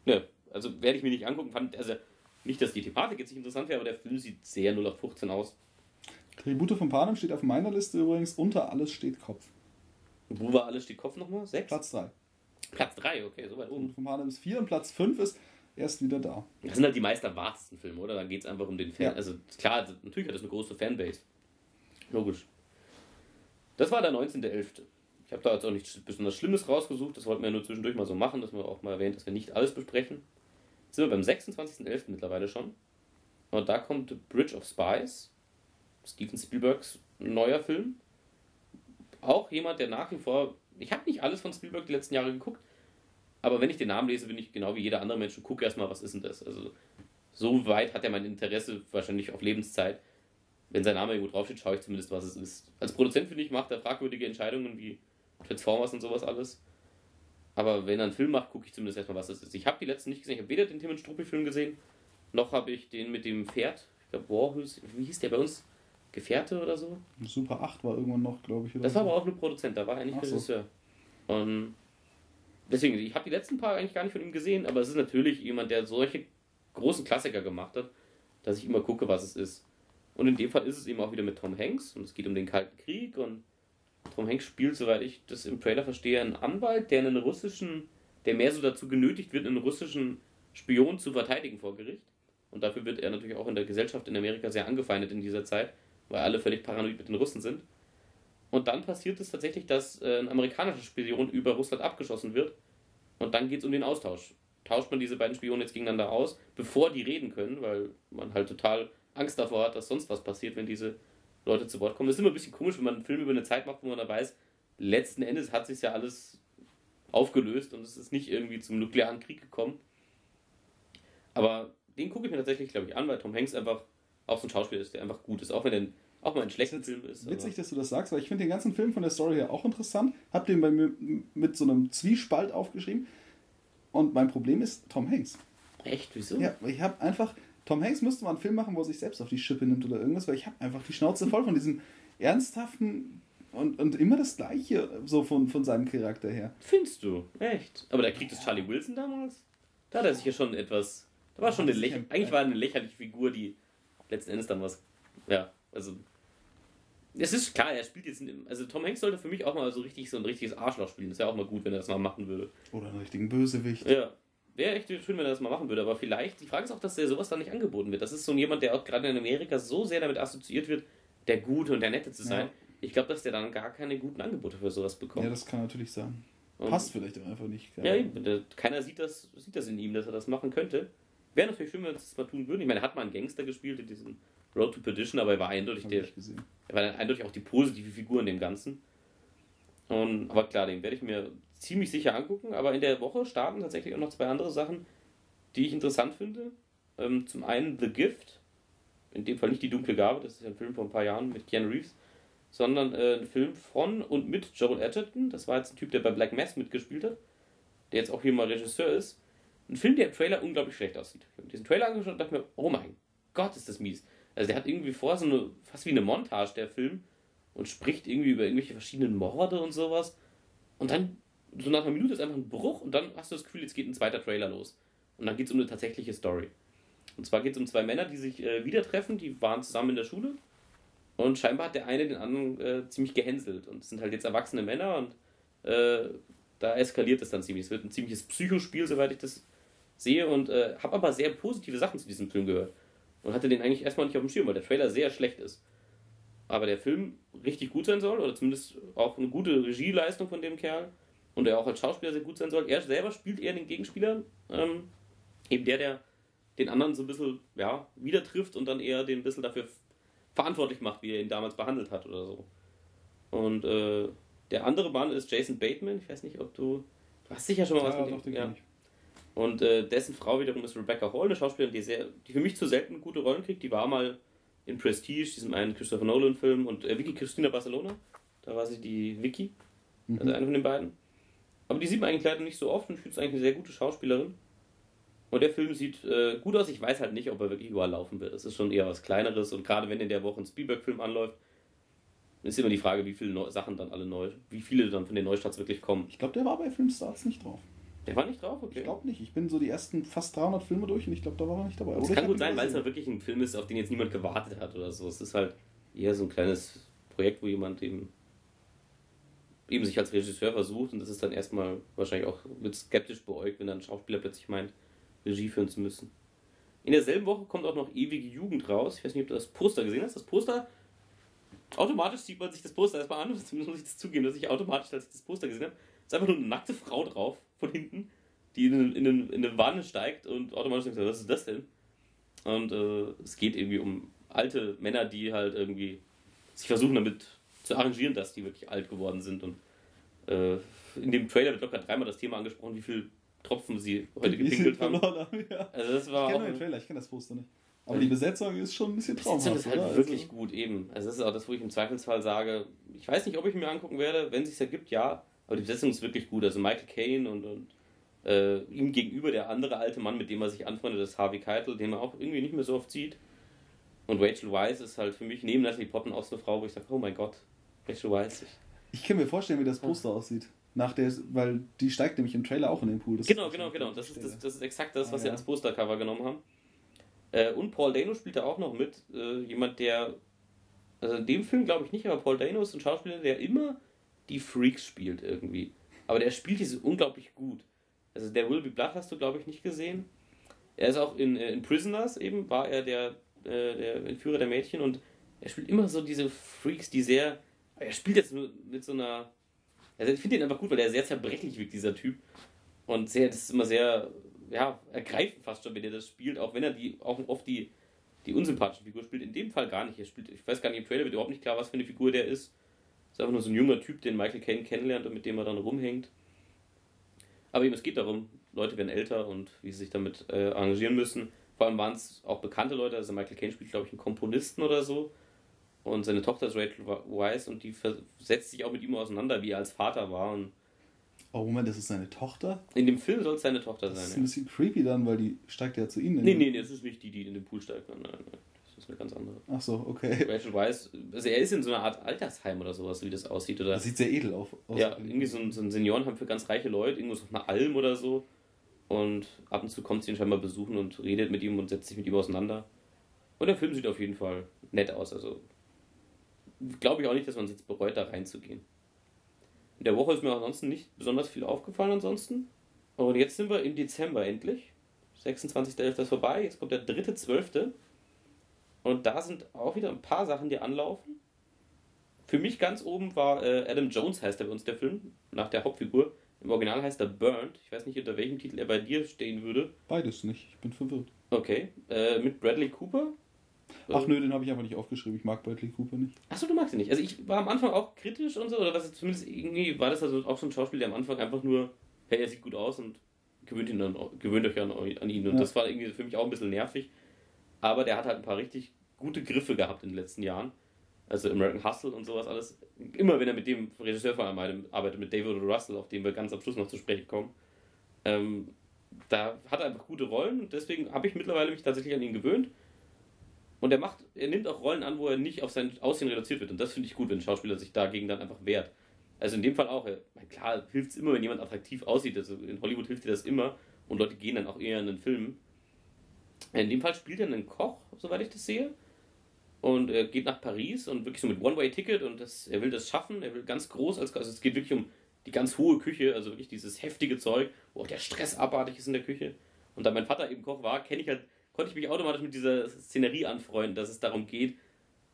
Ja, also werde ich mir nicht angucken. Fand, also nicht, dass die Thematik jetzt nicht interessant wäre, aber der Film sieht sehr 0 auf 15 aus. Tribute von Panem steht auf meiner Liste übrigens. Unter alles steht Kopf. Wo war alles steht Kopf nochmal? Sechs? Platz 3. Platz 3, okay, soweit oben. Und von Panem ist 4 und Platz 5 ist erst wieder da. Das sind halt die meist erwartetsten Filme, oder? Dann geht es einfach um den Fan. Ja. Also klar, natürlich hat das eine große Fanbase. Logisch. Das war der 19.11. Ich habe da jetzt auch nichts besonders Schlimmes rausgesucht. Das wollten wir ja nur zwischendurch mal so machen, dass wir auch mal erwähnt, dass wir nicht alles besprechen. Jetzt sind wir beim 26.11. mittlerweile schon. Und da kommt Bridge of Spies. Steven Spielbergs neuer Film. Auch jemand, der nach wie vor. Ich habe nicht alles von Spielberg die letzten Jahre geguckt, aber wenn ich den Namen lese, bin ich genau wie jeder andere Mensch und gucke erstmal, was ist denn das? Also, so weit hat er mein Interesse wahrscheinlich auf Lebenszeit. Wenn sein Name irgendwo draufsteht, schaue ich zumindest, was es ist. Als Produzent, finde ich, macht er fragwürdige Entscheidungen wie Transformers und sowas alles. Aber wenn er einen Film macht, gucke ich zumindest erstmal, was es ist. Ich habe die letzten nicht gesehen. Ich habe weder den Tim und Struppi-Film gesehen, noch habe ich den mit dem Pferd. Ich glaube, Warhus, wie hieß der bei uns? Gefährte oder so. Super 8 war irgendwann noch, glaube ich. das war so. aber auch nur Produzent, da war er nicht Regisseur. So. Und deswegen, ich habe die letzten paar eigentlich gar nicht von ihm gesehen, aber es ist natürlich jemand, der solche großen Klassiker gemacht hat, dass ich immer gucke, was es ist. Und in dem Fall ist es eben auch wieder mit Tom Hanks und es geht um den Kalten Krieg und Tom Hanks spielt, soweit ich das im Trailer verstehe, einen Anwalt, der einen russischen der mehr so dazu genötigt wird, einen russischen Spion zu verteidigen vor Gericht. Und dafür wird er natürlich auch in der Gesellschaft in Amerika sehr angefeindet in dieser Zeit, weil alle völlig paranoid mit den Russen sind. Und dann passiert es tatsächlich, dass äh, ein amerikanischer Spion über Russland abgeschossen wird. Und dann geht es um den Austausch. Tauscht man diese beiden Spione jetzt gegeneinander aus, bevor die reden können, weil man halt total Angst davor hat, dass sonst was passiert, wenn diese Leute zu Wort kommen. Das ist immer ein bisschen komisch, wenn man einen Film über eine Zeit macht, wo man da weiß, letzten Endes hat sich ja alles aufgelöst und es ist nicht irgendwie zum nuklearen Krieg gekommen. Aber den gucke ich mir tatsächlich, glaube ich, an, weil Tom Hanks einfach auch so ein Schauspieler ist, der einfach gut ist. Auch wenn er auch mal ein schlechter Film ist. Witzig, dass du das sagst, weil ich finde den ganzen Film von der Story her auch interessant. Hab den bei mir mit so einem Zwiespalt aufgeschrieben. Und mein Problem ist Tom Hanks. Echt? Wieso? Ja, ich habe einfach. Tom Hanks müsste mal einen Film machen, wo er sich selbst auf die Schippe nimmt oder irgendwas, weil ich habe einfach die Schnauze voll von diesem ernsthaften und, und immer das Gleiche, so von, von seinem Charakter her. Findest du? Echt? Aber der Krieg des Charlie Wilson damals? Da hat er sich ja schon etwas. Da war schon eine lächerliche. Eigentlich war eine lächerliche Figur, die letzten Endes dann was. Ja, also. Es ist klar, er spielt jetzt. Also Tom Hanks sollte für mich auch mal so richtig so ein richtiges Arschloch spielen. Das wäre auch mal gut, wenn er das mal machen würde. Oder einen richtigen Bösewicht. Ja. Wäre echt schön, wenn er das mal machen würde, aber vielleicht, die Frage ist auch, dass der sowas dann nicht angeboten wird. Das ist so jemand, der auch gerade in Amerika so sehr damit assoziiert wird, der Gute und der Nette zu sein. Ja. Ich glaube, dass der dann gar keine guten Angebote für sowas bekommt. Ja, das kann natürlich sein. Und Passt vielleicht einfach nicht. Ja, eben. Keiner sieht das, sieht das in ihm, dass er das machen könnte. Wäre natürlich schön, wenn wir das mal tun würden. Ich meine, er hat mal einen Gangster gespielt in diesem Road to Perdition, aber er war eindeutig der. Er war eindeutig auch die positive Figur in dem Ganzen. Und, aber klar, den werde ich mir ziemlich sicher angucken. Aber in der Woche starten tatsächlich auch noch zwei andere Sachen, die ich interessant finde. Ähm, zum einen The Gift, in dem Fall nicht die dunkle Gabe, das ist ein Film vor ein paar Jahren mit Keanu Reeves, sondern äh, ein Film von und mit Joel Edgerton. Das war jetzt ein Typ, der bei Black Mass mitgespielt hat, der jetzt auch hier mal Regisseur ist. Ein Film, der im Trailer unglaublich schlecht aussieht. Ich habe diesen Trailer angeschaut und dachte mir, oh mein Gott, ist das mies. Also der hat irgendwie vor so eine, fast wie eine Montage, der Film, und spricht irgendwie über irgendwelche verschiedenen Morde und sowas. Und dann, so nach einer Minute ist einfach ein Bruch und dann hast du das Gefühl, jetzt geht ein zweiter Trailer los. Und dann geht es um eine tatsächliche Story. Und zwar geht es um zwei Männer, die sich äh, wieder treffen, die waren zusammen in der Schule. Und scheinbar hat der eine den anderen äh, ziemlich gehänselt. Und es sind halt jetzt erwachsene Männer und äh, da eskaliert es dann ziemlich. Es wird ein ziemliches Psychospiel, soweit ich das sehe. Und äh, habe aber sehr positive Sachen zu diesem Film gehört. Und hatte den eigentlich erstmal nicht auf dem Schirm, weil der Trailer sehr schlecht ist. Aber der Film richtig gut sein soll, oder zumindest auch eine gute Regieleistung von dem Kerl. Und er auch als Schauspieler sehr gut sein soll. Er selber spielt eher den Gegenspieler. Ähm, eben der, der den anderen so ein bisschen ja, wieder trifft und dann eher den ein bisschen dafür verantwortlich macht, wie er ihn damals behandelt hat oder so. Und äh, der andere Mann ist Jason Bateman. Ich weiß nicht, ob du. Du hast sicher schon mal ja, was mit ihm. Ja. Und äh, dessen Frau wiederum ist Rebecca Hall, eine Schauspielerin, die, sehr, die für mich zu selten gute Rollen kriegt. Die war mal in Prestige, diesem einen Christopher Nolan-Film, und äh, Vicky Christina Barcelona. Da war sie die Vicky, mhm. also eine von den beiden. Aber die sieht man eigentlich leider nicht so oft und es eigentlich eine sehr gute Schauspielerin. Und der Film sieht äh, gut aus. Ich weiß halt nicht, ob er wirklich überall laufen wird. Es ist schon eher was Kleineres. Und gerade wenn in der Woche ein Spielberg-Film anläuft, ist immer die Frage, wie viele Neu Sachen dann alle neu, wie viele dann von den Neustarts wirklich kommen. Ich glaube, der war bei Filmstarts nicht drauf. Der war nicht drauf, okay. Ich glaube nicht. Ich bin so die ersten fast 300 Filme durch und ich glaube, da war er nicht dabei. Es kann gut sein, weil es halt wirklich ein Film ist, auf den jetzt niemand gewartet hat oder so. Es ist halt eher so ein kleines Projekt, wo jemand eben, eben sich als Regisseur versucht und das ist dann erstmal wahrscheinlich auch mit skeptisch beäugt, wenn dann ein Schauspieler plötzlich meint, Regie führen zu müssen. In derselben Woche kommt auch noch Ewige Jugend raus. Ich weiß nicht, ob du das Poster gesehen hast. Das Poster, automatisch sieht man sich das Poster erstmal an. Zumindest muss ich das zugeben, dass ich automatisch, als ich das Poster gesehen habe, ist einfach nur eine nackte Frau drauf, von hinten, die in, in, in eine Wanne steigt und automatisch denkt, was ist das denn? Und äh, es geht irgendwie um alte Männer, die halt irgendwie sich versuchen damit zu arrangieren, dass die wirklich alt geworden sind. Und äh, in dem Trailer wird locker dreimal das Thema angesprochen, wie viel Tropfen sie heute gepinkelt haben. haben ja. Also das war ich kenne den Trailer, ich kenne das Poster nicht. Aber die Besetzung ist schon ein bisschen traumhaft. Die Besetzung ist halt oder? wirklich also gut, eben. Also das ist auch das, wo ich im Zweifelsfall sage, ich weiß nicht, ob ich mir angucken werde, wenn es sich ergibt, ja. Aber die Besetzung ist wirklich gut. Also Michael Caine und, und äh, ihm gegenüber der andere alte Mann, mit dem er sich anfreundet, ist Harvey Keitel, den man auch irgendwie nicht mehr so oft sieht. Und Rachel Weisz ist halt für mich neben Natalie Portman auch so eine Frau, wo ich sage, oh mein Gott, Rachel Weisz. Ich, ich kann mir vorstellen, wie das Poster ja. aussieht. Nach der, weil die steigt nämlich im Trailer auch in den Pool. Das genau, genau, genau. Das ist, das, das ist exakt das, was ah, sie als Postercover genommen haben. Äh, und Paul Dano spielt da auch noch mit. Äh, jemand, der. Also in dem Film glaube ich nicht, aber Paul Dano ist ein Schauspieler, der immer die Freaks spielt irgendwie. Aber der spielt diese unglaublich gut. Also der Will Be Blood hast du, glaube ich, nicht gesehen. Er ist auch in, äh, in Prisoners eben, war er der, äh, der Entführer der Mädchen und er spielt immer so diese Freaks, die sehr. Er spielt jetzt mit so einer. Also ich finde ihn einfach gut, weil er sehr zerbrechlich wirkt, dieser Typ. Und sehr, das ist immer sehr, ja, ergreifend fast schon, wenn er das spielt, auch wenn er die auch oft die, die unsympathische Figur spielt. In dem Fall gar nicht. Er spielt, ich weiß gar nicht, im Trailer wird überhaupt nicht klar, was für eine Figur der ist. Ist einfach nur so ein junger Typ, den Michael Caine kennenlernt und mit dem er dann rumhängt. Aber eben, es geht darum, Leute werden älter und wie sie sich damit äh, arrangieren müssen. Vor allem waren es auch bekannte Leute. Also Michael Caine spielt, glaube ich, einen Komponisten oder so. Und seine Tochter ist Rachel Weisz und die setzt sich auch mit ihm auseinander, wie er als Vater war. Und oh, Moment, das ist seine Tochter? In dem Film soll es seine Tochter sein. Das ist ein bisschen creepy dann, weil die steigt ja zu ihnen. Nee, nee, nee, das ist nicht die, die in den Pool steigt. Nein, nein, nein. Das ist eine ganz andere. Ach so, okay. Rachel Weisz, also er ist in so einer Art Altersheim oder sowas, wie das aussieht. Oder? Das sieht sehr edel aus. Ja, irgendwie so ein, so ein Seniorenheim für ganz reiche Leute, irgendwo so eine Alm oder so. Und ab und zu kommt sie ihn scheinbar besuchen und redet mit ihm und setzt sich mit ihm auseinander. Und der Film sieht auf jeden Fall nett aus. Also glaube ich auch nicht, dass man es jetzt bereut, da reinzugehen. In der Woche ist mir ansonsten nicht besonders viel aufgefallen ansonsten. Und jetzt sind wir im Dezember endlich. 26.11. ist vorbei, jetzt kommt der 3.12. Und da sind auch wieder ein paar Sachen, die anlaufen. Für mich ganz oben war äh, Adam Jones, heißt er bei uns der Film, nach der Hauptfigur. Im Original heißt er Burnt. Ich weiß nicht, unter welchem Titel er bei dir stehen würde. Beides nicht, ich bin verwirrt. Okay. Äh, mit Bradley Cooper. Ach nö, den habe ich einfach nicht aufgeschrieben. Ich mag Bradley Cooper nicht. Achso, du magst ihn nicht. Also ich war am Anfang auch kritisch und so, oder was zumindest irgendwie war das also auch so ein Schauspieler, der am Anfang einfach nur, hey, er sieht gut aus und gewöhnt, ihn dann, gewöhnt euch an, an ihn. Und ja. das war irgendwie für mich auch ein bisschen nervig. Aber der hat halt ein paar richtig gute Griffe gehabt in den letzten Jahren. Also American Hustle und sowas alles. Immer wenn er mit dem Regisseur vor allem arbeitet, mit David Russell, auf den wir ganz am Schluss noch zu sprechen kommen, ähm, da hat er einfach gute Rollen und deswegen habe ich mittlerweile mich tatsächlich an ihn gewöhnt. Und er macht, er nimmt auch Rollen an, wo er nicht auf sein Aussehen reduziert wird. Und das finde ich gut, wenn ein Schauspieler sich dagegen dann einfach wehrt. Also in dem Fall auch. Klar, hilft es immer, wenn jemand attraktiv aussieht. Also in Hollywood hilft dir das immer. Und Leute gehen dann auch eher in den Film. In dem Fall spielt er einen Koch, soweit ich das sehe. Und er geht nach Paris und wirklich so mit One-Way-Ticket und das, er will das schaffen. Er will ganz groß, als, also es geht wirklich um die ganz hohe Küche, also wirklich dieses heftige Zeug, wo auch der Stress abartig ist in der Küche. Und da mein Vater eben Koch war, kenne ich halt konnte ich mich automatisch mit dieser Szenerie anfreunden, dass es darum geht,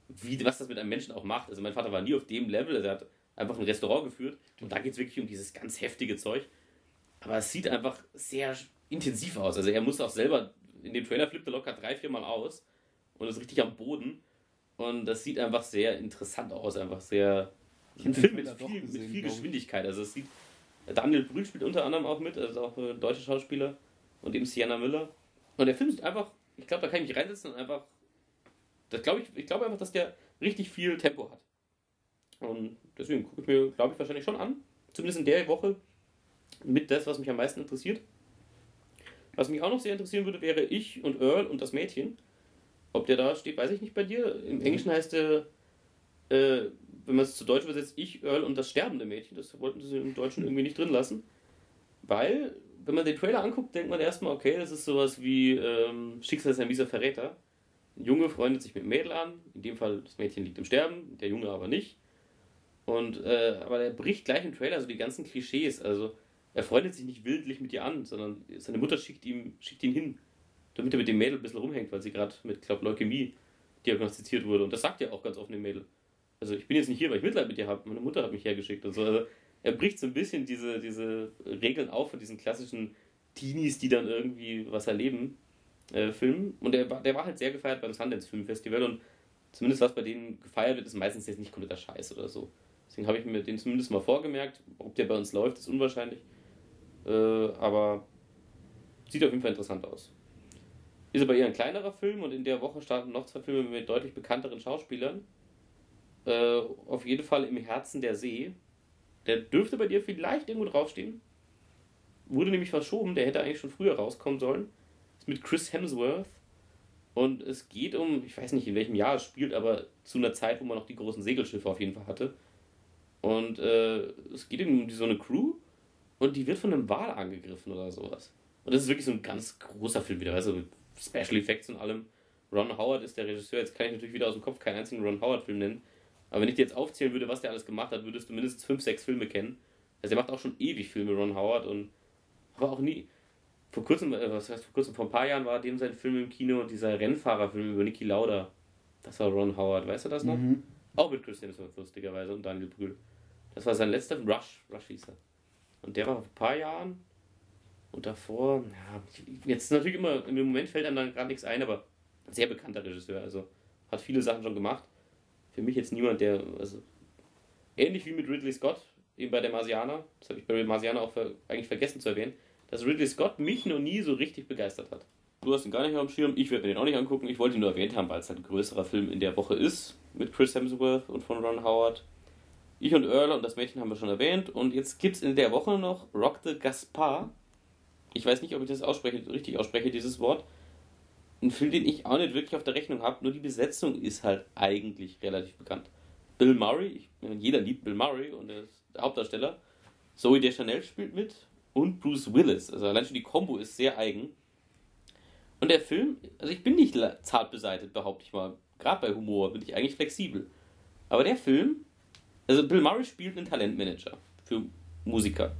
wie, was das mit einem Menschen auch macht. Also mein Vater war nie auf dem Level, also er hat einfach ein Restaurant geführt und da geht es wirklich um dieses ganz heftige Zeug. Aber es sieht einfach sehr intensiv aus. Also er muss auch selber, in dem Trailer flippt er locker drei, vier Mal aus und ist richtig am Boden. Und das sieht einfach sehr interessant aus, einfach sehr. Ein Film mit viel, gesehen, mit viel Geschwindigkeit. Also es sieht. Daniel Brühl spielt unter anderem auch mit, also auch ein deutscher Schauspieler. Und eben Sienna Müller. Und der Film sieht einfach, ich glaube, da kann ich mich reinsetzen und einfach, das glaube ich, ich glaube einfach, dass der richtig viel Tempo hat. Und deswegen gucke ich mir, glaube ich, wahrscheinlich schon an. Zumindest in der Woche mit das, was mich am meisten interessiert. Was mich auch noch sehr interessieren würde, wäre ich und Earl und das Mädchen. Ob der da steht, weiß ich nicht bei dir. Im Englischen heißt der, äh, wenn man es zu Deutsch übersetzt, ich, Earl und das sterbende Mädchen. Das wollten sie im Deutschen irgendwie nicht drin lassen. Weil wenn man den Trailer anguckt, denkt man erstmal, okay, das ist sowas wie ähm, Schicksal ist ein mieser Verräter. Ein Junge freundet sich mit einem Mädel an, in dem Fall das Mädchen liegt im Sterben, der Junge aber nicht. Und, äh, aber er bricht gleich im Trailer so die ganzen Klischees. Also er freundet sich nicht wildlich mit ihr an, sondern seine Mutter schickt, ihm, schickt ihn hin, damit er mit dem Mädel ein bisschen rumhängt, weil sie gerade mit, glaube Leukämie diagnostiziert wurde. Und das sagt er auch ganz offen dem Mädel. Also ich bin jetzt nicht hier, weil ich Mitleid mit dir habe. Meine Mutter hat mich hergeschickt und so. Also er bricht so ein bisschen diese, diese Regeln auf von diesen klassischen Teenies, die dann irgendwie was erleben, äh, Filmen. Und der, der war halt sehr gefeiert beim Sundance Film Festival und zumindest was bei denen gefeiert wird, ist meistens jetzt nicht kompletter Scheiß oder so. Deswegen habe ich mir den zumindest mal vorgemerkt. Ob der bei uns läuft, ist unwahrscheinlich. Äh, aber sieht auf jeden Fall interessant aus. Ist aber eher ein kleinerer Film und in der Woche starten noch zwei Filme mit deutlich bekannteren Schauspielern. Äh, auf jeden Fall im Herzen der See der dürfte bei dir vielleicht irgendwo draufstehen. Wurde nämlich verschoben, der hätte eigentlich schon früher rauskommen sollen. Ist mit Chris Hemsworth. Und es geht um, ich weiß nicht in welchem Jahr es spielt, aber zu einer Zeit, wo man noch die großen Segelschiffe auf jeden Fall hatte. Und äh, es geht um so eine Crew und die wird von einem Wal angegriffen oder sowas. Und das ist wirklich so ein ganz großer Film wieder, also mit Special Effects und allem. Ron Howard ist der Regisseur. Jetzt kann ich natürlich wieder aus dem Kopf keinen einzigen Ron Howard-Film nennen. Aber wenn ich dir jetzt aufzählen würde, was der alles gemacht hat, würdest du mindestens fünf, sechs Filme kennen. Also er macht auch schon ewig Filme, Ron Howard, und aber auch nie. Vor kurzem, äh, was heißt vor kurzem, vor ein paar Jahren war dem sein Film im Kino, dieser Rennfahrerfilm über Niki Lauda. Das war Ron Howard, weißt du das noch? Mhm. Auch mit Christian Smith, lustigerweise, und Daniel Brühl. Das war sein letzter Rush, Rush hieß er. Und der war vor ein paar Jahren. Und davor, ja, jetzt natürlich immer, im Moment fällt einem dann gerade nichts ein, aber sehr bekannter Regisseur, also hat viele Sachen schon gemacht. Für mich jetzt niemand, der, also ähnlich wie mit Ridley Scott, eben bei der Marsianer, das habe ich bei der Marsianer auch ver, eigentlich vergessen zu erwähnen, dass Ridley Scott mich noch nie so richtig begeistert hat. Du hast ihn gar nicht mehr am Schirm, ich werde mir den auch nicht angucken. Ich wollte ihn nur erwähnt haben, weil es halt ein größerer Film in der Woche ist, mit Chris Hemsworth und von Ron Howard. Ich und Earl und das Mädchen haben wir schon erwähnt. Und jetzt gibt es in der Woche noch Rock the Gaspar. Ich weiß nicht, ob ich das ausspreche, richtig ausspreche, dieses Wort. Ein Film, den ich auch nicht wirklich auf der Rechnung habe, nur die Besetzung ist halt eigentlich relativ bekannt. Bill Murray, ich, jeder liebt Bill Murray und er ist der Hauptdarsteller. Zoe Deschanel spielt mit und Bruce Willis. Also allein schon die Combo ist sehr eigen. Und der Film, also ich bin nicht zart beseitigt, behaupte ich mal. Gerade bei Humor bin ich eigentlich flexibel. Aber der Film, also Bill Murray spielt einen Talentmanager für Musiker.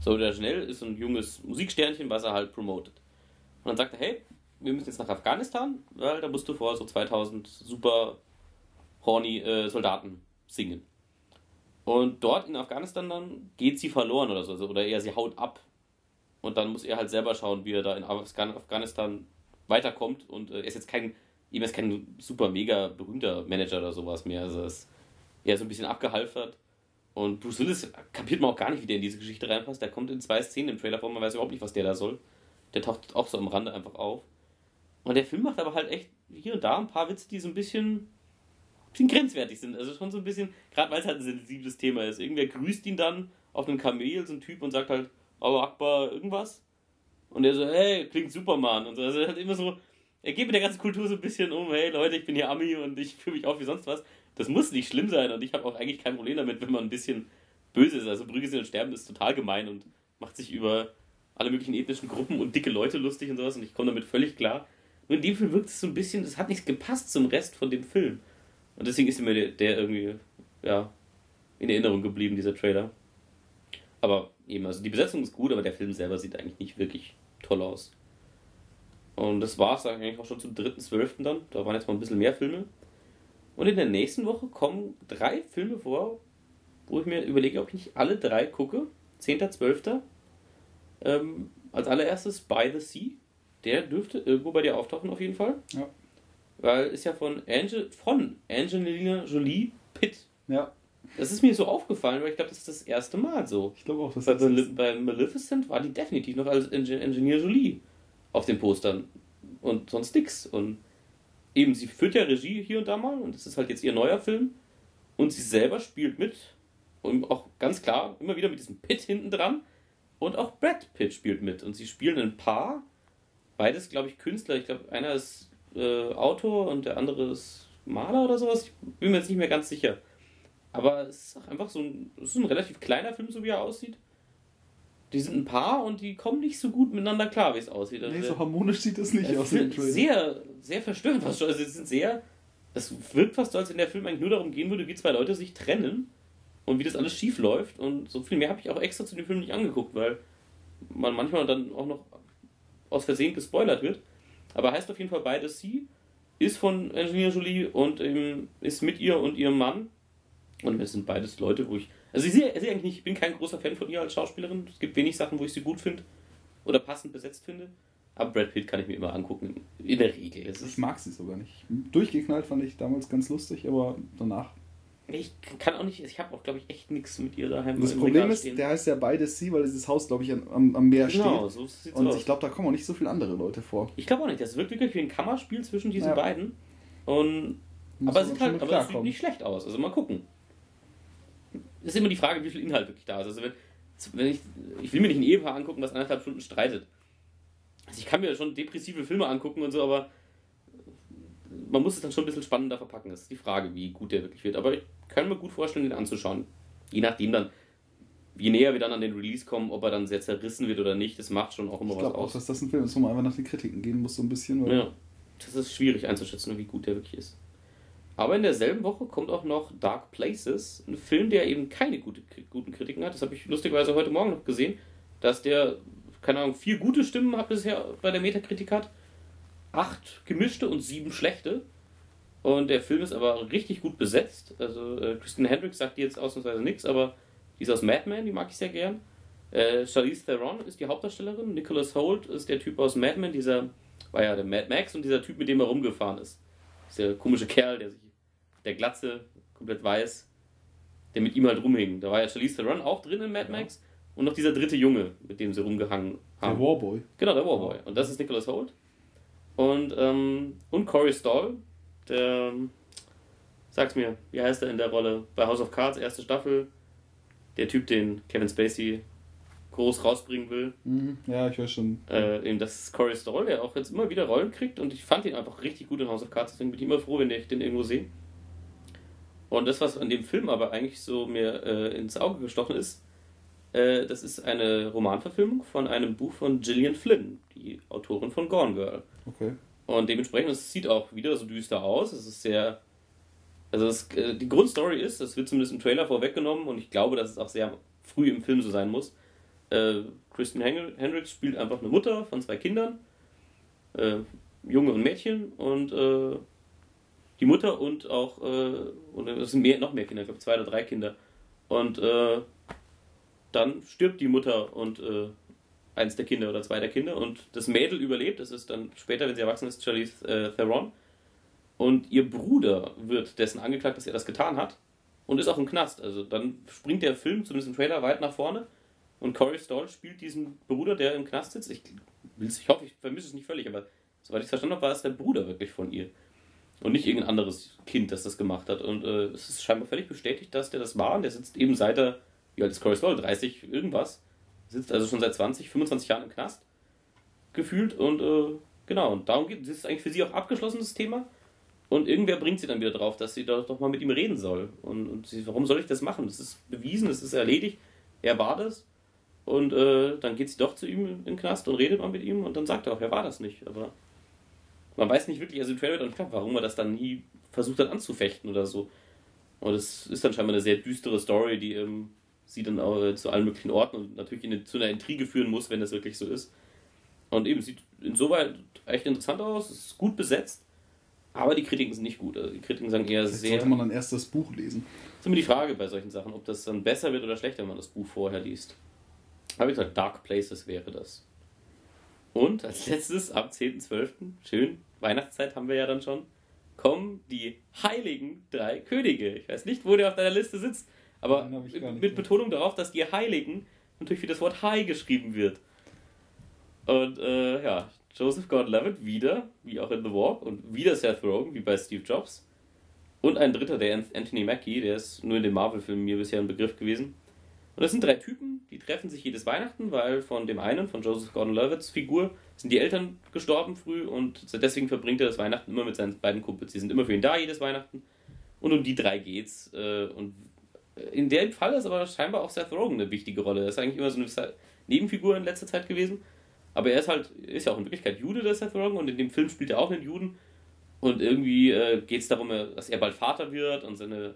So, der schnell ist ein junges Musiksternchen, was er halt promotet. Und dann sagt er, hey, wir müssen jetzt nach Afghanistan, weil da musst du vor so 2000 super horny äh, Soldaten singen. Und dort in Afghanistan dann geht sie verloren oder so, also, oder eher sie haut ab. Und dann muss er halt selber schauen, wie er da in Afghanistan weiterkommt. Und äh, er ist jetzt kein, ihm ist kein super mega berühmter Manager oder sowas mehr. Also er eher so ein bisschen abgehalfert. Und Bruce Willis kapiert man auch gar nicht, wie der in diese Geschichte reinpasst. Der kommt in zwei Szenen im Trailer vor, man weiß überhaupt nicht, was der da soll. Der taucht auch so am Rande einfach auf. Und der Film macht aber halt echt hier und da ein paar Witze, die so ein bisschen, bisschen grenzwertig sind. Also schon so ein bisschen, gerade weil es halt ein sensibles Thema ist. Irgendwer grüßt ihn dann auf einem Kamel, so ein Typ, und sagt halt, oh Akbar, irgendwas. Und er so, hey, klingt Superman. Und so. Also halt immer so, er geht mit der ganzen Kultur so ein bisschen um, hey Leute, ich bin hier Ami und ich fühle mich auf wie sonst was. Das muss nicht schlimm sein und ich habe auch eigentlich kein Problem damit, wenn man ein bisschen böse ist. Also Brügge sind und Sterben ist total gemein und macht sich über alle möglichen ethnischen Gruppen und dicke Leute lustig und sowas und ich komme damit völlig klar. Nur in dem Film wirkt es so ein bisschen, das hat nicht gepasst zum Rest von dem Film. Und deswegen ist mir der, der irgendwie, ja, in Erinnerung geblieben, dieser Trailer. Aber eben, also die Besetzung ist gut, aber der Film selber sieht eigentlich nicht wirklich toll aus. Und das war es eigentlich auch schon zum 3.12. dann. Da waren jetzt mal ein bisschen mehr Filme. Und in der nächsten Woche kommen drei Filme vor, wo ich mir überlege, ob ich nicht alle drei gucke. 10.12. Ähm, als allererstes By the Sea. Der dürfte irgendwo bei dir auftauchen auf jeden Fall. Ja. Weil ist ja von, Angel, von Angelina Jolie Pitt. Ja. Das ist mir so aufgefallen, weil ich glaube, das ist das erste Mal so. Ich glaube auch, das bei, ist bei Maleficent war die definitiv noch als Engineer Jolie auf den Postern und sonst nix. Und eben, sie führt ja Regie hier und da mal und es ist halt jetzt ihr neuer Film und sie selber spielt mit und auch ganz klar immer wieder mit diesem Pitt hinten dran und auch Brad Pitt spielt mit und sie spielen ein Paar, beides glaube ich Künstler. Ich glaube, einer ist äh, Autor und der andere ist Maler oder sowas. Ich bin mir jetzt nicht mehr ganz sicher. Aber es ist einfach so ein, es ist ein relativ kleiner Film, so wie er aussieht. Die sind ein Paar und die kommen nicht so gut miteinander klar, wie es aussieht. Also nee, so harmonisch sieht das nicht aus. Sehr, sehr verstörend fast schon. Also es sind sehr, es wirkt fast so, als wenn der Film eigentlich nur darum gehen würde, wie zwei Leute sich trennen und wie das alles schief läuft. Und so viel mehr habe ich auch extra zu dem Film nicht angeguckt, weil man manchmal dann auch noch aus Versehen gespoilert wird. Aber heißt auf jeden Fall beides sie, ist von Angelina Jolie und ähm, ist mit ihr und ihrem Mann und es sind beides Leute, wo ich. Also ich sehe, ich sehe eigentlich nicht, ich bin kein großer Fan von ihr als Schauspielerin. Es gibt wenig Sachen, wo ich sie gut finde oder passend besetzt finde. Aber Brad Pitt kann ich mir immer angucken, in der Regel. ich mag sie sogar nicht. Durchgeknallt fand ich damals ganz lustig, aber danach. Ich kann auch nicht, ich habe auch, glaube ich, echt nichts mit ihr daheim. Das Problem ist, der heißt ja beides sie, weil dieses Haus, glaube ich, am, am Meer genau, steht. So sieht's Und aus. ich glaube, da kommen auch nicht so viele andere Leute vor. Ich glaube auch nicht. Das wirkt wirklich wie ein Kammerspiel zwischen diesen ja. beiden. Und, aber es sieht halt aber es sieht nicht schlecht aus. Also mal gucken ist immer die Frage, wie viel Inhalt wirklich da ist. Also wenn, wenn ich, ich will mir nicht ein Ehepaar angucken, was anderthalb Stunden streitet. Also ich kann mir schon depressive Filme angucken und so, aber man muss es dann schon ein bisschen spannender verpacken. Das ist die Frage, wie gut der wirklich wird. Aber ich kann mir gut vorstellen, den anzuschauen. Je nachdem dann, je näher wir dann an den Release kommen, ob er dann sehr zerrissen wird oder nicht, das macht schon auch immer ich was aus. Ich glaube auch, dass das ein Film ist, wo man einfach nach den Kritiken gehen muss, so ein bisschen. ja, das ist schwierig einzuschätzen, wie gut der wirklich ist. Aber in derselben Woche kommt auch noch Dark Places, ein Film, der eben keine gute, guten Kritiken hat. Das habe ich lustigerweise heute Morgen noch gesehen, dass der keine Ahnung, vier gute Stimmen hat bisher bei der Metakritik hat, acht gemischte und sieben schlechte. Und der Film ist aber richtig gut besetzt. Also äh, Christine Hendricks sagt jetzt ausnahmsweise nichts, aber die ist aus Mad Men, die mag ich sehr gern. Äh, Charlize Theron ist die Hauptdarstellerin. Nicholas Holt ist der Typ aus Mad Men, dieser war ja der Mad Max und dieser Typ, mit dem er rumgefahren ist. Dieser komische Kerl, der sich, der Glatze, komplett weiß, der mit ihm halt rumhing. Da war ja Charlize Theron auch drin in Mad Max und noch dieser dritte Junge, mit dem sie rumgehangen haben. Der Warboy. Genau, der Warboy. Und das ist Nicholas Holt. Und, ähm, und Corey Stoll, der, sag's mir, wie heißt er in der Rolle? Bei House of Cards, erste Staffel. Der Typ, den Kevin Spacey groß rausbringen will. Mhm. Ja, ich weiß schon. Äh, eben das ist Corey Stoll, der auch jetzt immer wieder Rollen kriegt und ich fand ihn einfach richtig gut in House of Cards, deswegen bin ich immer froh, wenn ich den irgendwo sehe. Und das, was an dem Film aber eigentlich so mir äh, ins Auge gestochen ist, äh, das ist eine Romanverfilmung von einem Buch von Gillian Flynn, die Autorin von Gone Girl. Okay. Und dementsprechend, es sieht auch wieder so düster aus. Es ist sehr. Also, das, äh, die Grundstory ist, das wird zumindest im Trailer vorweggenommen und ich glaube, dass es auch sehr früh im Film so sein muss äh, Kristen Hendricks spielt einfach eine Mutter von zwei Kindern, äh, Junge und Mädchen, und äh, die Mutter und auch, äh, und es sind mehr, noch mehr Kinder, ich glaube zwei oder drei Kinder. Und äh, dann stirbt die Mutter und äh, eins der Kinder oder zwei der Kinder und das Mädel überlebt, das ist dann später, wenn sie erwachsen ist, Charlize äh, Theron. Und ihr Bruder wird dessen angeklagt, dass er das getan hat und ist auch im Knast. Also dann springt der Film, zumindest im Trailer, weit nach vorne und Corey Stoll spielt diesen Bruder, der im Knast sitzt. Ich, ich hoffe, ich vermisse es nicht völlig, aber soweit ich es verstanden habe, war es der Bruder wirklich von ihr. Und nicht irgendein anderes Kind, das das gemacht hat. Und äh, es ist scheinbar völlig bestätigt, dass der das war. Und der sitzt eben seit er, wie alt ist Corey Stoll? 30 irgendwas. Sitzt also schon seit 20, 25 Jahren im Knast. Gefühlt. Und äh, genau, und darum geht es. Ist eigentlich für sie auch abgeschlossen, das Thema. Und irgendwer bringt sie dann wieder drauf, dass sie doch, doch mal mit ihm reden soll. Und, und sie, warum soll ich das machen? Das ist bewiesen, das ist erledigt. Er war das. Und äh, dann geht sie doch zu ihm in den Knast und redet mal mit ihm und dann sagt er auch, er war das nicht. Aber man weiß nicht wirklich, also im Trailer wird auch klar, warum er das dann nie versucht hat anzufechten oder so. Und es ist dann scheinbar eine sehr düstere Story, die ähm, sie dann auch äh, zu allen möglichen Orten und natürlich eine, zu einer Intrige führen muss, wenn das wirklich so ist. Und eben sieht insoweit echt interessant aus, ist gut besetzt, aber die Kritiken sind nicht gut. Also die Kritiken sagen eher Vielleicht sehr. Sollte man dann erst das Buch lesen? Das ist immer die Frage bei solchen Sachen, ob das dann besser wird oder schlechter, wenn man das Buch vorher liest. Habe ich gesagt, Dark Places wäre das. Und als letztes, am 10.12., schön, Weihnachtszeit haben wir ja dann schon, kommen die heiligen drei Könige. Ich weiß nicht, wo der auf deiner Liste sitzt, aber mit Betonung darauf, dass die Heiligen natürlich wie das Wort High geschrieben wird. Und äh, ja, Joseph Gordon-Levitt wieder, wie auch in The Walk, und wieder Seth Rogen, wie bei Steve Jobs. Und ein dritter, der Anthony Mackie, der ist nur in den Marvel-Filmen mir bisher ein Begriff gewesen. Und das sind drei Typen, die treffen sich jedes Weihnachten, weil von dem einen, von Joseph Gordon-Levitt's Figur, sind die Eltern gestorben früh und deswegen verbringt er das Weihnachten immer mit seinen beiden Kumpels. Sie sind immer für ihn da, jedes Weihnachten. Und um die drei geht's. Äh, und in dem Fall ist aber scheinbar auch Seth Rogen eine wichtige Rolle. Er ist eigentlich immer so eine Nebenfigur in letzter Zeit gewesen. Aber er ist halt, ist ja auch in Wirklichkeit Jude, der Seth Rogen, und in dem Film spielt er auch einen Juden. Und irgendwie äh, geht es darum, dass er bald Vater wird und seine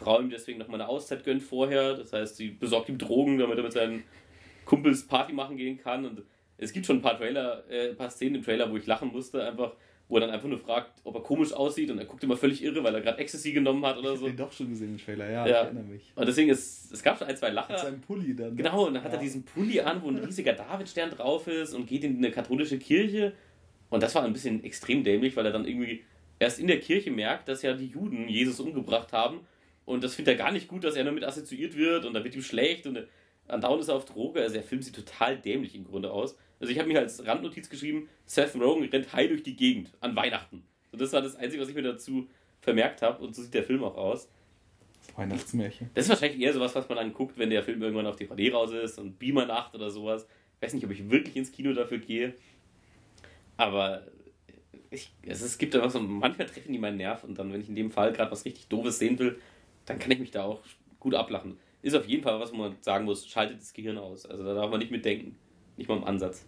Frau ihm deswegen nochmal eine Auszeit gönnt vorher. Das heißt, sie besorgt ihm Drogen, damit er mit seinen Kumpels Party machen gehen kann. Und es gibt schon ein paar Trailer, äh, ein paar Szenen im Trailer, wo ich lachen musste, einfach, wo er dann einfach nur fragt, ob er komisch aussieht und er guckt immer völlig irre, weil er gerade Ecstasy genommen hat oder so. Ich habe den doch schon gesehen im Trailer, ja, ja. ich erinnere mich. Und deswegen ist, es gab schon ein, zwei Lacher. Mit seinem Pulli dann. Ne? Genau, und dann hat ja. er diesen Pulli an, wo ein riesiger Davidstern drauf ist und geht in eine katholische Kirche. Und das war ein bisschen extrem dämlich, weil er dann irgendwie erst in der Kirche merkt, dass ja die Juden Jesus umgebracht haben und das findet er gar nicht gut, dass er damit assoziiert wird und da wird ihm schlecht und andauernd ist er auf Droge. Also der Film sieht total dämlich im Grunde aus. Also ich habe mir als Randnotiz geschrieben, Seth Rogen rennt high durch die Gegend an Weihnachten. Und das war das Einzige, was ich mir dazu vermerkt habe und so sieht der Film auch aus. Weihnachtsmärchen. Das ist wahrscheinlich eher sowas, was man dann guckt, wenn der Film irgendwann auf DVD raus ist und Beamer-Nacht oder sowas. Ich weiß nicht, ob ich wirklich ins Kino dafür gehe. Aber ich, also es gibt einfach so, manchmal treffen die meinen Nerv und dann, wenn ich in dem Fall gerade was richtig Doofes sehen will, dann kann ich mich da auch gut ablachen. Ist auf jeden Fall was, wo man sagen muss, schaltet das Gehirn aus. Also da darf man nicht mitdenken. Nicht mal im Ansatz.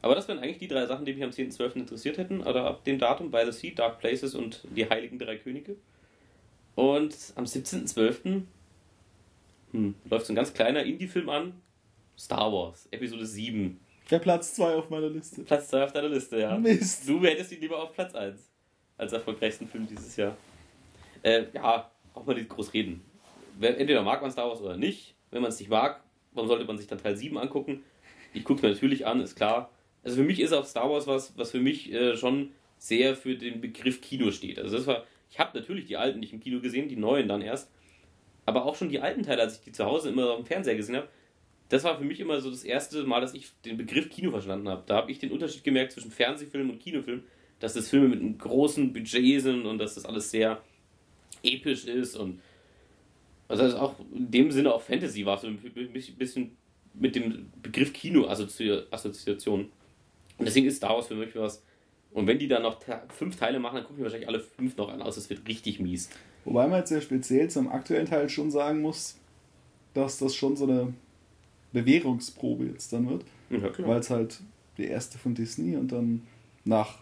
Aber das wären eigentlich die drei Sachen, die mich am 10.12. interessiert hätten. Oder ab dem Datum, By the Sea, Dark Places und die Heiligen Drei Könige. Und am 17.12. Hm, läuft so ein ganz kleiner Indie-Film an. Star Wars, Episode 7. Der Platz 2 auf meiner Liste. Platz 2 auf deiner Liste, ja. Mist. Du hättest ihn lieber auf Platz 1 als erfolgreichsten Film dieses Jahr. Äh, ja, auch mal nicht groß reden. Entweder mag man Star Wars oder nicht. Wenn man es nicht mag, warum sollte man sich dann Teil 7 angucken? Ich gucke es mir natürlich an, ist klar. Also für mich ist auch Star Wars was, was für mich äh, schon sehr für den Begriff Kino steht. Also das war, ich habe natürlich die alten nicht im Kino gesehen, die neuen dann erst. Aber auch schon die alten Teile, als ich die zu Hause immer auf dem Fernseher gesehen habe, das war für mich immer so das erste Mal, dass ich den Begriff Kino verstanden habe. Da habe ich den Unterschied gemerkt zwischen Fernsehfilm und Kinofilm, dass das Filme mit einem großen Budget sind und dass das alles sehr episch ist und also auch in dem Sinne auch Fantasy war so ein bisschen mit dem Begriff Kino Assoziation. Und deswegen ist Star Wars für mich was. Und wenn die dann noch fünf Teile machen, dann gucken wir wahrscheinlich alle fünf noch an aus. Das wird richtig mies. Wobei man jetzt sehr speziell zum aktuellen Teil schon sagen muss, dass das schon so eine Bewährungsprobe jetzt dann wird. Ja, Weil es halt die erste von Disney und dann nach,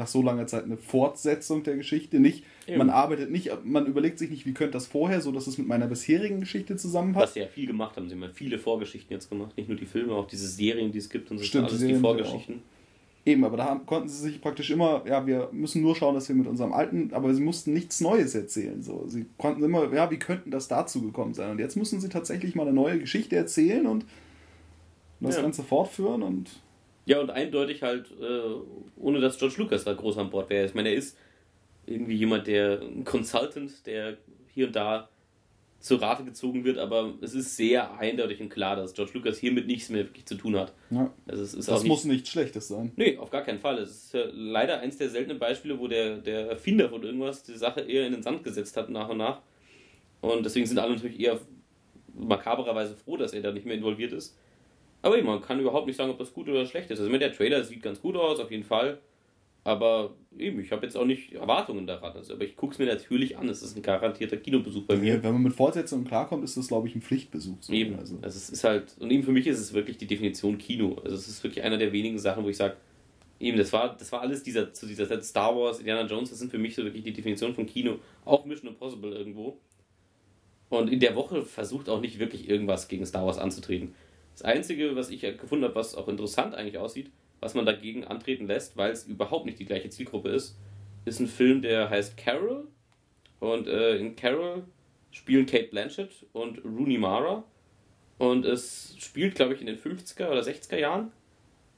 nach so langer Zeit eine Fortsetzung der Geschichte. Nicht, Eben. man arbeitet nicht, man überlegt sich nicht, wie könnte das vorher, so dass es mit meiner bisherigen Geschichte zusammenpasst. Was sie ja viel gemacht haben, sie haben ja viele Vorgeschichten jetzt gemacht. Nicht nur die Filme, auch diese Serien, die es gibt und so. Stimmt, alles die, die Vorgeschichten. Eben, aber da haben, konnten sie sich praktisch immer, ja, wir müssen nur schauen, dass wir mit unserem alten, aber sie mussten nichts Neues erzählen. So. Sie konnten immer, ja, wie könnten das dazu gekommen sein? Und jetzt müssen sie tatsächlich mal eine neue Geschichte erzählen und das ja. Ganze fortführen und. Ja, und eindeutig halt, äh, ohne dass George Lucas da groß an Bord wäre. Ich meine, er ist irgendwie jemand, der ein Consultant, der hier und da zur Rate gezogen wird, aber es ist sehr eindeutig und klar, dass George Lucas hiermit nichts mehr wirklich zu tun hat. Ja. Also es ist das muss nicht, nichts Schlechtes sein. Nee, auf gar keinen Fall. Es ist ja leider eins der seltenen Beispiele, wo der, der Erfinder von irgendwas die Sache eher in den Sand gesetzt hat nach und nach. Und deswegen sind alle natürlich eher makabererweise froh, dass er da nicht mehr involviert ist. Aber eben, man kann überhaupt nicht sagen, ob das gut oder schlecht ist. Also der Trailer sieht ganz gut aus, auf jeden Fall. Aber eben, ich habe jetzt auch nicht Erwartungen daran. Also, aber ich gucke es mir natürlich an. Es ist ein garantierter Kinobesuch bei mir. Wenn man mit Fortsetzungen klarkommt, ist das, glaube ich, ein Pflichtbesuch. So. Eben. Also. also. es ist halt, und eben für mich ist es wirklich die Definition Kino. Also es ist wirklich einer der wenigen Sachen, wo ich sage, eben, das war, das war alles dieser, zu dieser Zeit Star Wars, Indiana Jones, das sind für mich so wirklich die Definition von Kino. Auch Mission Impossible irgendwo. Und in der Woche versucht auch nicht wirklich irgendwas gegen Star Wars anzutreten. Das Einzige, was ich gefunden habe, was auch interessant eigentlich aussieht, was man dagegen antreten lässt, weil es überhaupt nicht die gleiche Zielgruppe ist, ist ein Film, der heißt Carol. Und äh, in Carol spielen Kate Blanchett und Rooney Mara. Und es spielt, glaube ich, in den 50er oder 60er Jahren.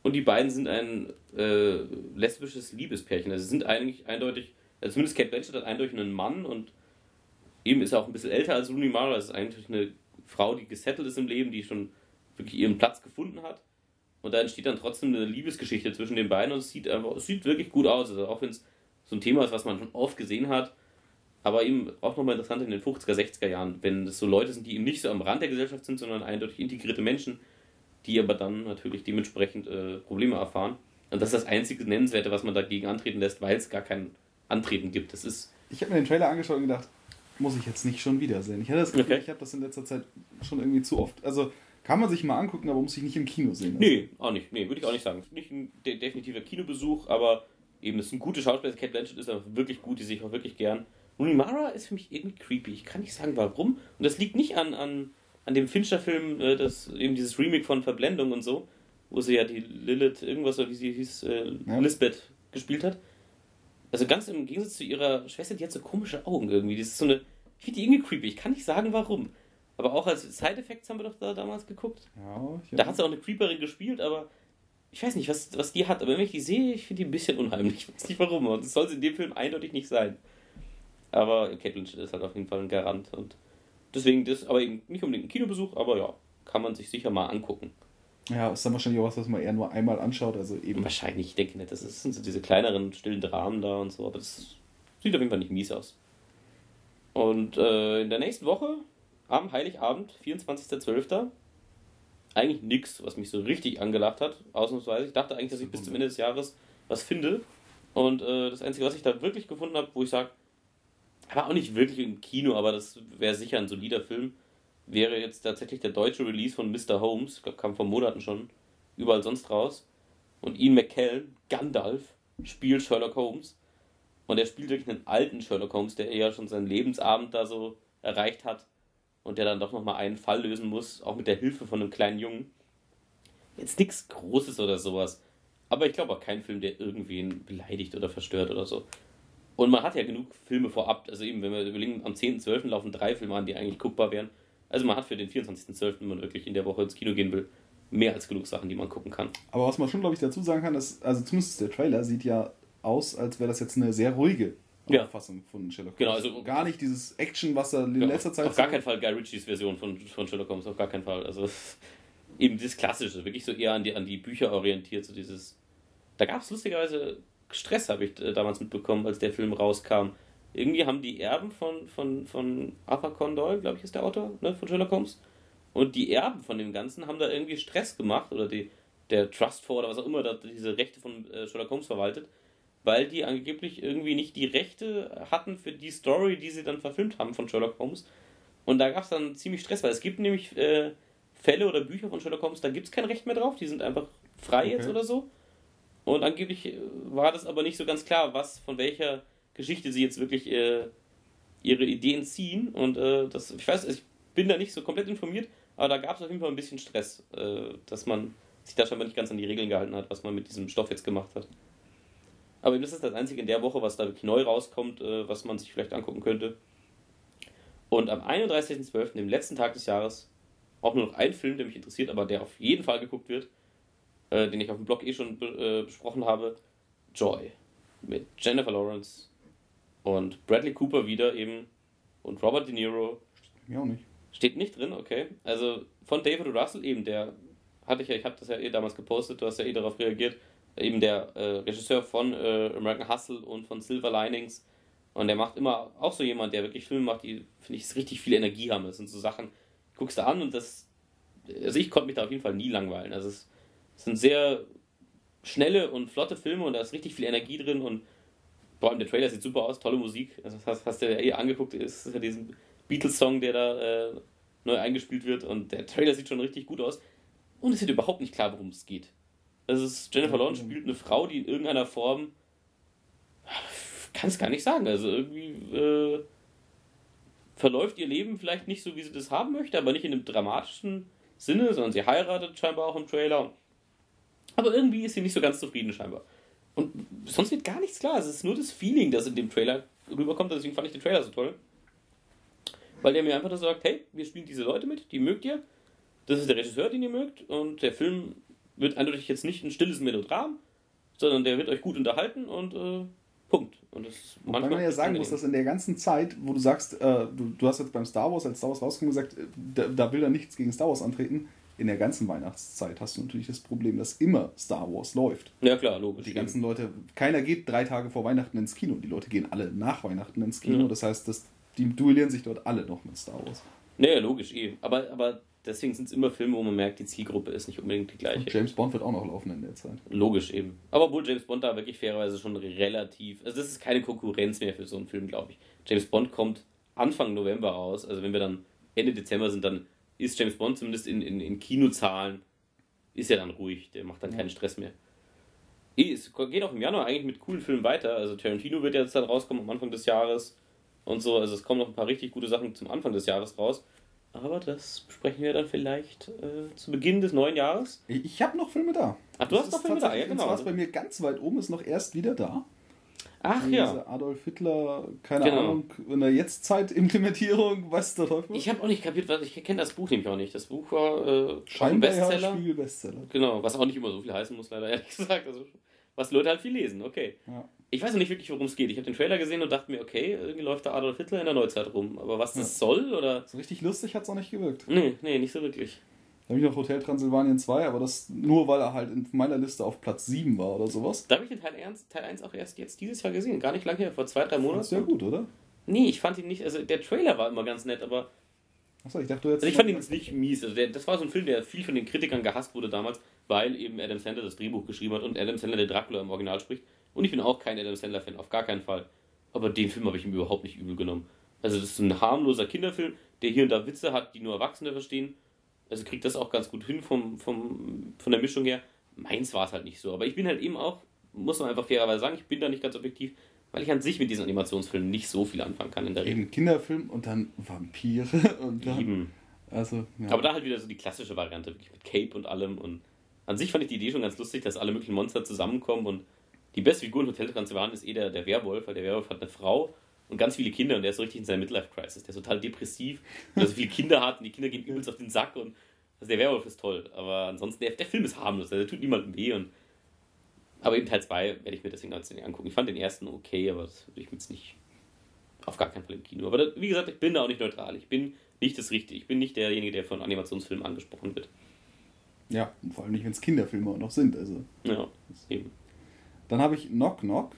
Und die beiden sind ein äh, lesbisches Liebespärchen. Also sie sind eigentlich eindeutig, also zumindest Kate Blanchett hat eindeutig einen Mann und eben ist er auch ein bisschen älter als Rooney Mara. Das ist eigentlich eine Frau, die gesettelt ist im Leben, die schon wirklich ihren Platz gefunden hat. Und da entsteht dann trotzdem eine Liebesgeschichte zwischen den beiden und es sieht einfach, es sieht wirklich gut aus. Also auch wenn es so ein Thema ist, was man schon oft gesehen hat, aber eben auch nochmal interessant in den 50er, 60er Jahren, wenn es so Leute sind, die eben nicht so am Rand der Gesellschaft sind, sondern eindeutig integrierte Menschen, die aber dann natürlich dementsprechend äh, Probleme erfahren. Und das ist das einzige Nennenswerte, was man dagegen antreten lässt, weil es gar kein Antreten gibt. Das ist ich habe mir den Trailer angeschaut und gedacht, muss ich jetzt nicht schon wiedersehen. Ich hatte das Gefühl, okay. ich habe das in letzter Zeit schon irgendwie zu oft. Also kann man sich mal angucken, aber muss ich nicht im Kino sehen. Also. Nee, auch nicht. Nee, würde ich auch nicht sagen. Nicht ein de definitiver Kinobesuch, aber eben, es ist ein gute Schauspieler. Kate Blanchett ist auch wirklich gut, die sehe ich auch wirklich gern. Rooney Mara ist für mich irgendwie creepy. Ich kann nicht sagen, warum. Und das liegt nicht an, an, an dem Fincher-Film, äh, das eben dieses Remake von Verblendung und so, wo sie ja die Lilith, irgendwas, oder wie sie hieß, äh, ja. Lisbeth gespielt hat. Also ganz im Gegensatz zu ihrer Schwester, die hat so komische Augen irgendwie. Die ist so eine. Ich finde die irgendwie creepy. Ich kann nicht sagen, warum. Aber auch als Side-Effects haben wir doch da damals geguckt. Ja, da hat sie auch eine Creeperin gespielt, aber ich weiß nicht, was, was die hat. Aber wenn ich die sehe, ich finde die ein bisschen unheimlich. Ich weiß nicht warum. Und das soll sie in dem Film eindeutig nicht sein. Aber Kate Blanchett ist halt auf jeden Fall ein Garant. Und deswegen, das aber eben nicht unbedingt ein Kinobesuch, aber ja, kann man sich sicher mal angucken. Ja, ist dann wahrscheinlich auch was, was man eher nur einmal anschaut. Also eben. Wahrscheinlich, ich denke nicht. Das sind so diese kleineren, stillen Dramen da und so, aber das sieht auf jeden Fall nicht mies aus. Und äh, in der nächsten Woche am Heiligabend, 24.12. Eigentlich nichts, was mich so richtig angelacht hat, ausnahmsweise. Ich dachte eigentlich, dass ich bis zum Ende des Jahres was finde. Und äh, das Einzige, was ich da wirklich gefunden habe, wo ich sage, war auch nicht wirklich im Kino, aber das wäre sicher ein solider Film, wäre jetzt tatsächlich der deutsche Release von Mr. Holmes, ich glaube, kam vor Monaten schon, überall sonst raus. Und Ian McKellen, Gandalf, spielt Sherlock Holmes. Und er spielt wirklich einen alten Sherlock Holmes, der eher schon seinen Lebensabend da so erreicht hat und der dann doch nochmal einen Fall lösen muss, auch mit der Hilfe von einem kleinen Jungen. Jetzt nichts Großes oder sowas. Aber ich glaube auch kein Film, der irgendwen beleidigt oder verstört oder so. Und man hat ja genug Filme vorab. Also eben, wenn wir überlegen, am 10.12. laufen drei Filme an, die eigentlich guckbar wären. Also man hat für den 24.12., wenn man wirklich in der Woche ins Kino gehen will, mehr als genug Sachen, die man gucken kann. Aber was man schon, glaube ich, dazu sagen kann, ist, also zumindest der Trailer sieht ja aus, als wäre das jetzt eine sehr ruhige ja. Von Sherlock Holmes. Genau, also gar nicht dieses Action, was er in ja, letzter Zeit. Auf gar keinen Fall Guy Ritchies Version von, von Sherlock Holmes, auf gar keinen Fall. Also eben das Klassische, wirklich so eher an die, an die Bücher orientiert, so dieses. Da gab es lustigerweise Stress, habe ich äh, damals mitbekommen, als der Film rauskam. Irgendwie haben die Erben von, von, von Arthur Conan Doyle, glaube ich, ist der Autor ne, von Sherlock Holmes. Und die Erben von dem Ganzen haben da irgendwie Stress gemacht oder die, der Trust for oder was auch immer da diese Rechte von äh, Sherlock Holmes verwaltet weil die angeblich irgendwie nicht die Rechte hatten für die Story, die sie dann verfilmt haben von Sherlock Holmes. Und da gab es dann ziemlich Stress, weil es gibt nämlich äh, Fälle oder Bücher von Sherlock Holmes, da gibt es kein Recht mehr drauf, die sind einfach frei okay. jetzt oder so. Und angeblich äh, war das aber nicht so ganz klar, was von welcher Geschichte sie jetzt wirklich äh, ihre Ideen ziehen. Und äh, das, ich weiß, ich bin da nicht so komplett informiert, aber da gab es auf jeden Fall ein bisschen Stress, äh, dass man sich da scheinbar nicht ganz an die Regeln gehalten hat, was man mit diesem Stoff jetzt gemacht hat. Aber das ist das Einzige in der Woche, was da wirklich neu rauskommt, äh, was man sich vielleicht angucken könnte. Und am 31.12., dem letzten Tag des Jahres, auch nur noch ein Film, der mich interessiert, aber der auf jeden Fall geguckt wird, äh, den ich auf dem Blog eh schon be äh, besprochen habe, Joy. Mit Jennifer Lawrence und Bradley Cooper wieder eben und Robert De Niro. Steht mir auch nicht. Steht nicht drin, okay. Also von David Russell eben, der hatte ich ja, ich habe das ja eh damals gepostet, du hast ja eh darauf reagiert, eben der äh, Regisseur von äh, American Hustle und von Silver Linings. Und der macht immer auch so jemand, der wirklich Filme macht, die, finde ich, richtig viel Energie haben. Das sind so Sachen, guckst du an und das. Also ich konnte mich da auf jeden Fall nie langweilen. Also es, es sind sehr schnelle und flotte Filme und da ist richtig viel Energie drin und vor allem der Trailer sieht super aus, tolle Musik. Also hast, hast du ja eh angeguckt, ist ja diesen Beatles-Song, der da äh, neu eingespielt wird und der Trailer sieht schon richtig gut aus. Und es wird überhaupt nicht klar, worum es geht. Also ist Jennifer Lawrence spielt eine Frau, die in irgendeiner Form kann es gar nicht sagen. Also irgendwie äh, verläuft ihr Leben vielleicht nicht so, wie sie das haben möchte, aber nicht in einem dramatischen Sinne, sondern sie heiratet scheinbar auch im Trailer. Aber irgendwie ist sie nicht so ganz zufrieden scheinbar. Und sonst wird gar nichts klar. Es ist nur das Feeling, das in dem Trailer rüberkommt. Deswegen fand ich den Trailer so toll. Weil der mir einfach so sagt, hey, wir spielen diese Leute mit, die mögt ihr. Das ist der Regisseur, den ihr mögt. Und der Film wird eindeutig jetzt nicht ein stilles Melodram, sondern der wird euch gut unterhalten und äh, Punkt. Und das ist Wobei man ja sagen angenehm. muss, dass in der ganzen Zeit, wo du sagst, äh, du, du hast jetzt beim Star Wars, als Star Wars rauskommt, gesagt, äh, da, da, will er nichts gegen Star Wars antreten. In der ganzen Weihnachtszeit hast du natürlich das Problem, dass immer Star Wars läuft. Ja, klar, logisch. Die ganzen Leute, keiner geht drei Tage vor Weihnachten ins Kino. Die Leute gehen alle nach Weihnachten ins Kino. Mhm. Das heißt, dass, die duellieren sich dort alle noch mit Star Wars. Naja, logisch, eh. Aber, aber deswegen sind es immer Filme, wo man merkt, die Zielgruppe ist nicht unbedingt die gleiche. Und James Bond wird auch noch laufen in der Zeit. Logisch eben. Aber obwohl James Bond da wirklich fairerweise schon relativ. Also, das ist keine Konkurrenz mehr für so einen Film, glaube ich. James Bond kommt Anfang November raus. Also, wenn wir dann Ende Dezember sind, dann ist James Bond zumindest in, in, in Kinozahlen, ist ja dann ruhig. Der macht dann keinen Stress mehr. Es geht auch im Januar eigentlich mit coolen Filmen weiter. Also, Tarantino wird jetzt dann rauskommen am Anfang des Jahres und so. Also, es kommen noch ein paar richtig gute Sachen zum Anfang des Jahres raus. Aber das besprechen wir dann vielleicht äh, zu Beginn des neuen Jahres. Ich, ich habe noch Filme da. Ach, du das hast noch Filme da, ja genau. Das bei mir ganz weit oben, ist noch erst wieder da. Ach ja. Adolf Hitler, keine genau. Ahnung, in der Jetztzeit-Implementierung, was der Teufel. Ich habe auch nicht kapiert, was ich kenne das Buch nämlich auch nicht. Das Buch war äh, Scheinbar Bestseller. Ja, Spiegel-Bestseller. Genau, was auch nicht immer so viel heißen muss, leider ehrlich gesagt. Also, was Leute halt viel lesen, okay. Ja. Ich weiß noch nicht wirklich, worum es geht. Ich habe den Trailer gesehen und dachte mir, okay, irgendwie läuft da Adolf Hitler in der Neuzeit rum. Aber was das ja. soll, oder? So richtig lustig hat es auch nicht gewirkt. Nee, nee, nicht so wirklich. Da habe ich noch Hotel Transylvanien 2, aber das nur, weil er halt in meiner Liste auf Platz 7 war oder sowas. Da habe ich den Teil 1, Teil 1 auch erst jetzt dieses Jahr gesehen. Gar nicht lange her, vor zwei, drei Monaten. Sehr gut, oder? Nee, ich fand ihn nicht, also der Trailer war immer ganz nett, aber. Achso, ich dachte, du jetzt. Also ich fand ihn jetzt nicht mies. Also der, das war so ein Film, der viel von den Kritikern gehasst wurde damals, weil eben Adam Sandler das Drehbuch geschrieben hat und Adam Sandler der Dracula im Original spricht. Und ich bin auch kein Adam Sandler-Fan, auf gar keinen Fall. Aber den Film habe ich ihm überhaupt nicht übel genommen. Also, das ist ein harmloser Kinderfilm, der hier und da Witze hat, die nur Erwachsene verstehen. Also kriegt das auch ganz gut hin vom, vom, von der Mischung her. Meins war es halt nicht so. Aber ich bin halt eben auch, muss man einfach fairerweise sagen, ich bin da nicht ganz objektiv, weil ich an sich mit diesen Animationsfilmen nicht so viel anfangen kann in der Regel. Eben Kinderfilm und dann Vampire und dann. Eben. Also, ja. Aber da halt wieder so die klassische Variante, wirklich mit Cape und allem. Und an sich fand ich die Idee schon ganz lustig, dass alle möglichen Monster zusammenkommen und die beste Figur in Hotel Transylvanien ist eh der, der Werwolf, weil der Werwolf hat eine Frau und ganz viele Kinder und der ist so richtig in seiner Midlife-Crisis. Der ist total depressiv, weil er so viele Kinder hat und die Kinder gehen übelst auf den Sack und also der Werwolf ist toll. Aber ansonsten, der, der Film ist harmlos, der tut niemandem weh und aber in Teil 2 werde ich mir deswegen ganz nicht angucken. Ich fand den ersten okay, aber das würde ich mir jetzt nicht auf gar keinen Fall im Kino. Aber das, wie gesagt, ich bin da auch nicht neutral. Ich bin nicht das Richtige. Ich bin nicht derjenige, der von Animationsfilmen angesprochen wird. Ja, vor allem nicht, wenn es Kinderfilme auch noch sind. Also. Ja, eben. Dann habe ich Knock Knock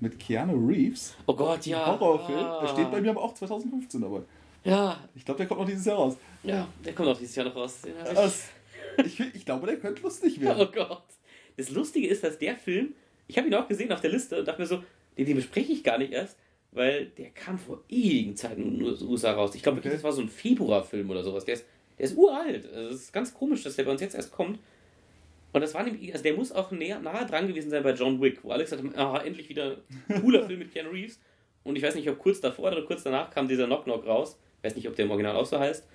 mit Keanu Reeves. Oh Gott, ja. Horrorfilm. Ah. Der steht bei mir aber auch 2015 dabei. Ja. Ich glaube, der kommt noch dieses Jahr raus. Ja, der kommt auch dieses Jahr noch raus. Ich, ich, ich glaube, der könnte lustig werden. Oh Gott. Das Lustige ist, dass der Film, ich habe ihn auch gesehen auf der Liste und dachte mir so, den, den bespreche ich gar nicht erst, weil der kam vor ewigen Zeiten in den USA raus. Ich glaube, okay. das war so ein Februarfilm oder sowas. Der ist, der ist uralt. Also es ist ganz komisch, dass der bei uns jetzt erst kommt. Und das war nämlich, also der muss auch näher, nahe dran gewesen sein bei John Wick, wo Alex sagte, ah, endlich wieder ein cooler Film mit Keanu Reeves. Und ich weiß nicht, ob kurz davor oder kurz danach kam dieser Knock Knock raus. Ich weiß nicht, ob der im Original auch so heißt.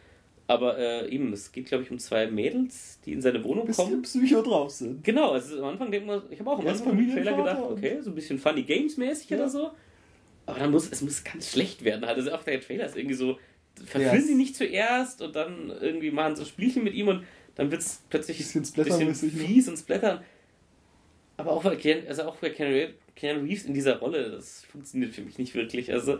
Aber äh, eben, es geht, glaube ich, um zwei Mädels, die in seine Wohnung bisschen kommen. Psycho drauf sind. Genau, also am Anfang denkt man, ich habe auch am Anfang im Trailer gedacht, okay, so ein bisschen Funny Games-mäßig ja. oder so. Aber dann muss es muss ganz schlecht werden. Halt. Also auch der Trailer ist irgendwie so, verführen ja. sie nicht zuerst und dann irgendwie machen so Spielchen mit ihm und dann wird es plötzlich bisschen, bisschen fies ne? und splattern. Aber auch bei, Ken, also auch bei Keanu Reeves in dieser Rolle, das funktioniert für mich nicht wirklich. Also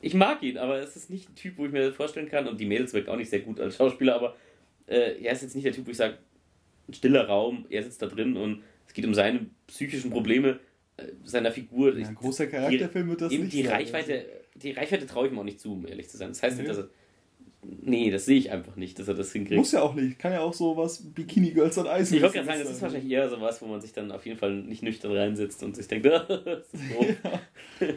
ich mag ihn, aber es ist nicht ein Typ, wo ich mir das vorstellen kann. Und die Mädels wirkt auch nicht sehr gut als Schauspieler, aber äh, er ist jetzt nicht der Typ, wo ich sage, ein stiller Raum, er sitzt da drin und es geht um seine psychischen Probleme äh, seiner Figur. Ja, ein großer Charakterfilm wird das eben nicht. Die sein, Reichweite, also. die Reichweite traue ich mir auch nicht zu, um ehrlich zu sein. Das heißt nee. nicht, dass er. Nee, das sehe ich einfach nicht, dass er das hinkriegt. Muss ja auch nicht. Kann ja auch so was Bikini Girls on Eis Ich wollte gerade sagen, das ist wahrscheinlich eher so was, wo man sich dann auf jeden Fall nicht nüchtern reinsetzt und sich denkt, das ist doof. ja.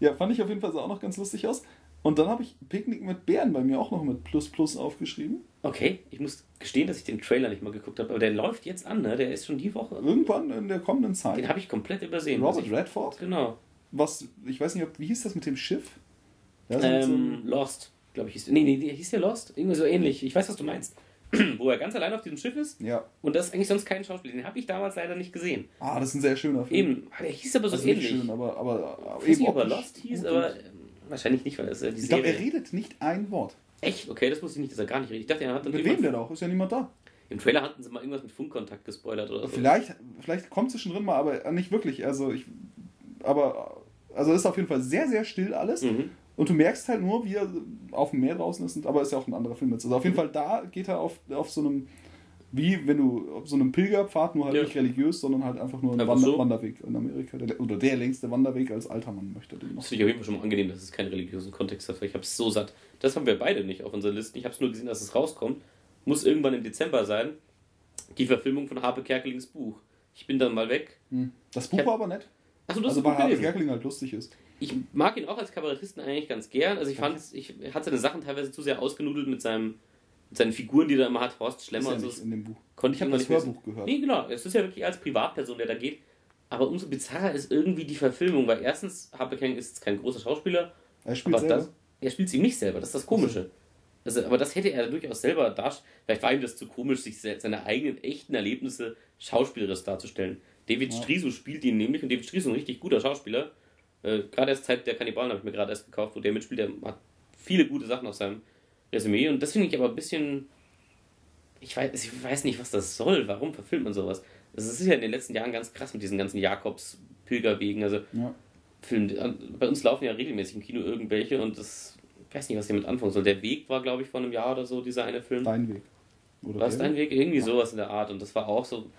Ja, fand ich auf jeden Fall auch noch ganz lustig aus. Und dann habe ich Picknick mit Bären bei mir auch noch mit Plus Plus aufgeschrieben. Okay, ich muss gestehen, dass ich den Trailer nicht mal geguckt habe, aber der läuft jetzt an, ne? Der ist schon die Woche. Irgendwann in der kommenden Zeit. Den habe ich komplett übersehen. Robert Redford? Genau. Was, ich weiß nicht, ob, wie hieß das mit dem Schiff? Ähm, so Lost, glaube ich. Hieß, nee, nee, hieß der Lost? Irgendwie so ähnlich. Ich weiß, was du meinst. wo er ganz allein auf diesem Schiff ist. Ja. Und das ist eigentlich sonst kein Schauspieler. Den habe ich damals leider nicht gesehen. Ah, das ist ein sehr schöner Film. Eben, der hieß aber so also ähnlich. schön, aber, aber, aber ich weiß nicht, ob er Lost hieß, aber äh, wahrscheinlich nicht, weil das äh, die Ich glaube, er redet nicht ein Wort. Echt? Okay, das wusste ich nicht, dass er gar nicht redet. Ich dachte, er hat dann Mit wem denn auch? Ist ja niemand da. Im Trailer hatten sie mal irgendwas mit Funkkontakt gespoilert oder so. Vielleicht, vielleicht kommt es schon drin mal, aber nicht wirklich. Also ich, aber also ist auf jeden Fall sehr, sehr still alles. Mhm. Und du merkst halt nur, wie er auf dem Meer draußen ist, aber ist ja auch ein anderer Film jetzt. Also auf jeden Fall da geht er auf, auf so einem wie wenn du auf so einem Pilgerpfad, nur halt ja. nicht religiös, sondern halt einfach nur ein Wander so. Wanderweg in Amerika. Der, oder der längste Wanderweg als alter Mann möchte den. Das finde ich auf jeden Fall schon mal angenehm, dass es keinen religiösen Kontext hat. Ich habe es so satt. Das haben wir beide nicht auf unserer Liste. Ich habe es nur gesehen, dass es rauskommt. Muss irgendwann im Dezember sein. Die Verfilmung von Harpe Kerkelings Buch. Ich bin dann mal weg. Hm. Das Buch hab... war aber nett. Achso, das also weil Harpe Kerkeling halt lustig ist. Ich mag ihn auch als Kabarettisten eigentlich ganz gern. Also ich fand, ich hatte seine Sachen teilweise zu sehr ausgenudelt mit seinem seine Figuren, die er immer hat, Horst Schlemmer und so. in dem Buch. Konnte ich, habe das Hörbuch gehört. Nee, genau. Es ist ja wirklich als Privatperson, der da geht. Aber umso bizarrer ist irgendwie die Verfilmung, weil erstens, Harpe Kang ist kein großer Schauspieler. Er spielt selber. Das, er spielt sie nicht selber, das ist das Komische. Also, aber das hätte er durchaus selber darstellen. Vielleicht war ihm das zu komisch, sich seine eigenen echten Erlebnisse schauspielerisch darzustellen. David ja. Striso spielt ihn nämlich und David Striso ist ein richtig guter Schauspieler. Äh, gerade erst Zeit der Kannibalen habe ich mir gerade erst gekauft, wo der mitspielt. Der hat viele gute Sachen auf seinem Resümee und das finde ich aber ein bisschen ich weiß, ich weiß nicht, was das soll. Warum verfilmt man sowas? Das ist ja in den letzten Jahren ganz krass mit diesen ganzen Jakobs-Pilgerwegen. Also, ja. Film, bei uns laufen ja regelmäßig im Kino irgendwelche und das, ich weiß nicht, was damit anfangen soll. Der Weg war, glaube ich, vor einem Jahr oder so, dieser eine Film. Dein Weg. Oder war es dein Weg? Irgendwie ja. sowas in der Art. Und das war auch so,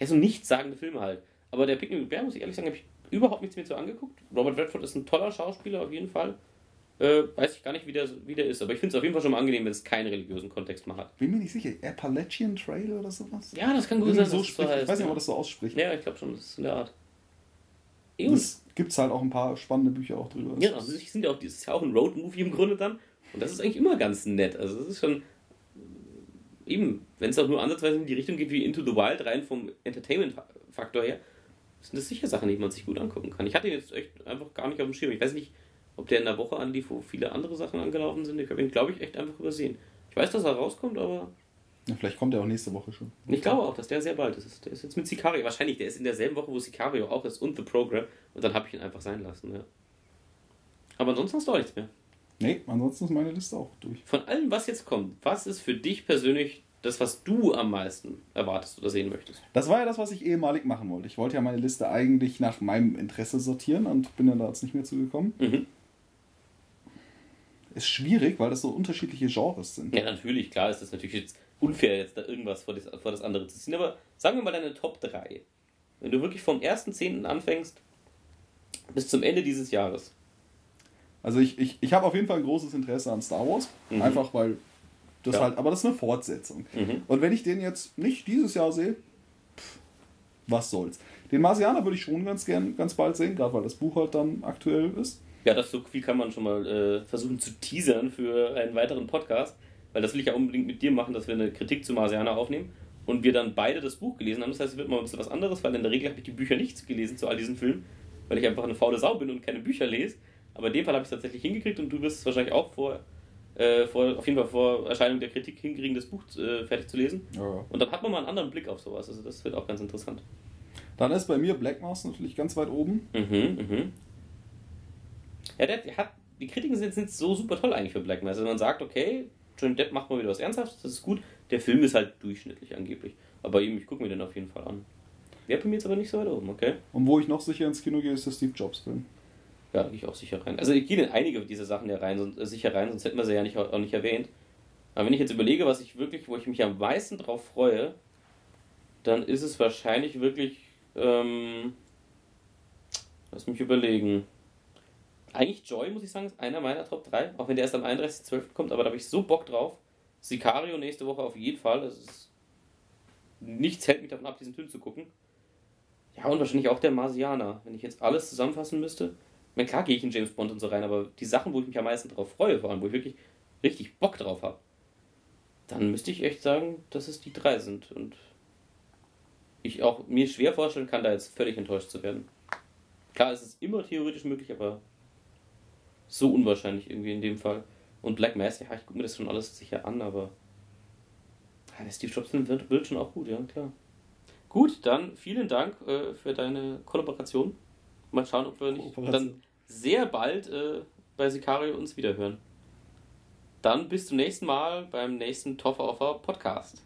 ja, so nichtssagende Filme halt. Aber der Picknick Bär, muss ich ehrlich sagen, habe ich überhaupt nichts mehr so angeguckt. Robert Redford ist ein toller Schauspieler auf jeden Fall. Äh, weiß ich gar nicht, wie der, wie der ist, aber ich finde es auf jeden Fall schon mal angenehm, wenn es keinen religiösen Kontext mehr hat. Bin mir nicht sicher, Appalachian Trail oder sowas? Ja, das kann gut sein. So spricht, so heißt, ich weiß nicht, ja. ob das so ausspricht. Ja, ich glaube schon, das ist in der Art. Es gibt halt auch ein paar spannende Bücher auch drüber. Ja, also ich sind ja auch, das ist ja auch ein Road-Movie im Grunde dann. Und das ist eigentlich immer ganz nett. Also das ist schon eben, wenn es auch nur ansatzweise in die Richtung geht wie Into the Wild, rein vom Entertainment-Faktor her, sind das sicher Sachen, die man sich gut angucken kann. Ich hatte ihn jetzt echt einfach gar nicht auf dem Schirm. Ich weiß nicht, ob der in der Woche anlief, wo viele andere Sachen angelaufen sind. Ich habe ihn, glaube ich, echt einfach übersehen. Ich weiß, dass er rauskommt, aber. Ja, vielleicht kommt er auch nächste Woche schon. Ich glaube auch, dass der sehr bald ist. Der ist jetzt mit Sicario. Wahrscheinlich, der ist in derselben Woche, wo Sicario auch ist und The Program. Und dann habe ich ihn einfach sein lassen, ja. Aber ansonsten hast du auch nichts mehr. Nee, ansonsten ist meine Liste auch durch. Von allem, was jetzt kommt, was ist für dich persönlich das, was du am meisten erwartest oder sehen möchtest? Das war ja das, was ich ehemalig machen wollte. Ich wollte ja meine Liste eigentlich nach meinem Interesse sortieren und bin dann da jetzt nicht mehr zugekommen. Mhm. Ist schwierig, weil das so unterschiedliche Genres sind. Ja, natürlich, klar ist das natürlich jetzt unfair, jetzt da irgendwas vor das, vor das andere zu ziehen. Aber sagen wir mal deine Top 3. Wenn du wirklich vom 1.10. anfängst bis zum Ende dieses Jahres. Also ich, ich, ich habe auf jeden Fall ein großes Interesse an Star Wars. Mhm. Einfach weil das ja. halt, aber das ist eine Fortsetzung. Mhm. Und wenn ich den jetzt nicht dieses Jahr sehe, pff, was soll's. Den Marsianer würde ich schon ganz gern ganz bald sehen, gerade weil das Buch halt dann aktuell ist. Ja, das so viel kann man schon mal äh, versuchen zu teasern für einen weiteren Podcast, weil das will ich ja unbedingt mit dir machen, dass wir eine Kritik zu Marsianer aufnehmen und wir dann beide das Buch gelesen haben. Das heißt, es wird mal ein bisschen was anderes, weil in der Regel habe ich die Bücher nicht gelesen zu all diesen Filmen, weil ich einfach eine faule Sau bin und keine Bücher lese. Aber in dem Fall habe ich es tatsächlich hingekriegt und du wirst es wahrscheinlich auch vor, äh, vor, auf jeden Fall vor Erscheinung der Kritik hinkriegen, das Buch äh, fertig zu lesen. Ja. Und dann hat man mal einen anderen Blick auf sowas. Also das wird auch ganz interessant. Dann ist bei mir Black Mask natürlich ganz weit oben. Mhm, mhm. Ja, der, der hat, die Kritiken sind jetzt so super toll eigentlich für Black Mask. Also man sagt, okay, Johnny Depp macht mal wieder was Ernsthaftes, das ist gut. Der Film ist halt durchschnittlich angeblich. Aber eben, ich gucke mir den auf jeden Fall an. Wäre bei mir jetzt aber nicht so weit oben, okay? Und wo ich noch sicher ins Kino gehe, ist der Steve Jobs Film. Ja, gehe ich auch sicher rein. Also ich gehe in einige dieser Sachen ja rein, äh, sicher rein, sonst hätten wir sie ja nicht, auch nicht erwähnt. Aber wenn ich jetzt überlege, was ich wirklich, wo ich mich am meisten drauf freue, dann ist es wahrscheinlich wirklich, ähm, lass mich überlegen. Eigentlich Joy, muss ich sagen, ist einer meiner Top 3, auch wenn der erst am 31.12. kommt, aber da habe ich so Bock drauf. Sicario nächste Woche auf jeden Fall. Ist, nichts hält mich davon ab, diesen Film zu gucken. Ja, und wahrscheinlich auch der Marsianer, wenn ich jetzt alles zusammenfassen müsste meine, klar gehe ich in James Bond und so rein, aber die Sachen, wo ich mich am meisten drauf freue, vor allem, wo ich wirklich richtig Bock drauf habe, dann müsste ich echt sagen, dass es die drei sind. Und ich auch mir schwer vorstellen kann, da jetzt völlig enttäuscht zu werden. Klar, es ist immer theoretisch möglich, aber so unwahrscheinlich irgendwie in dem Fall. Und Black Mass, ja, ich gucke mir das schon alles sicher an, aber der Steve Jobs wird, wird schon auch gut, ja, klar. Gut, dann vielen Dank äh, für deine Kollaboration. Mal schauen, ob wir nicht dann sehr bald äh, bei Sicario uns wiederhören. Dann bis zum nächsten Mal beim nächsten Toffer Offer Podcast.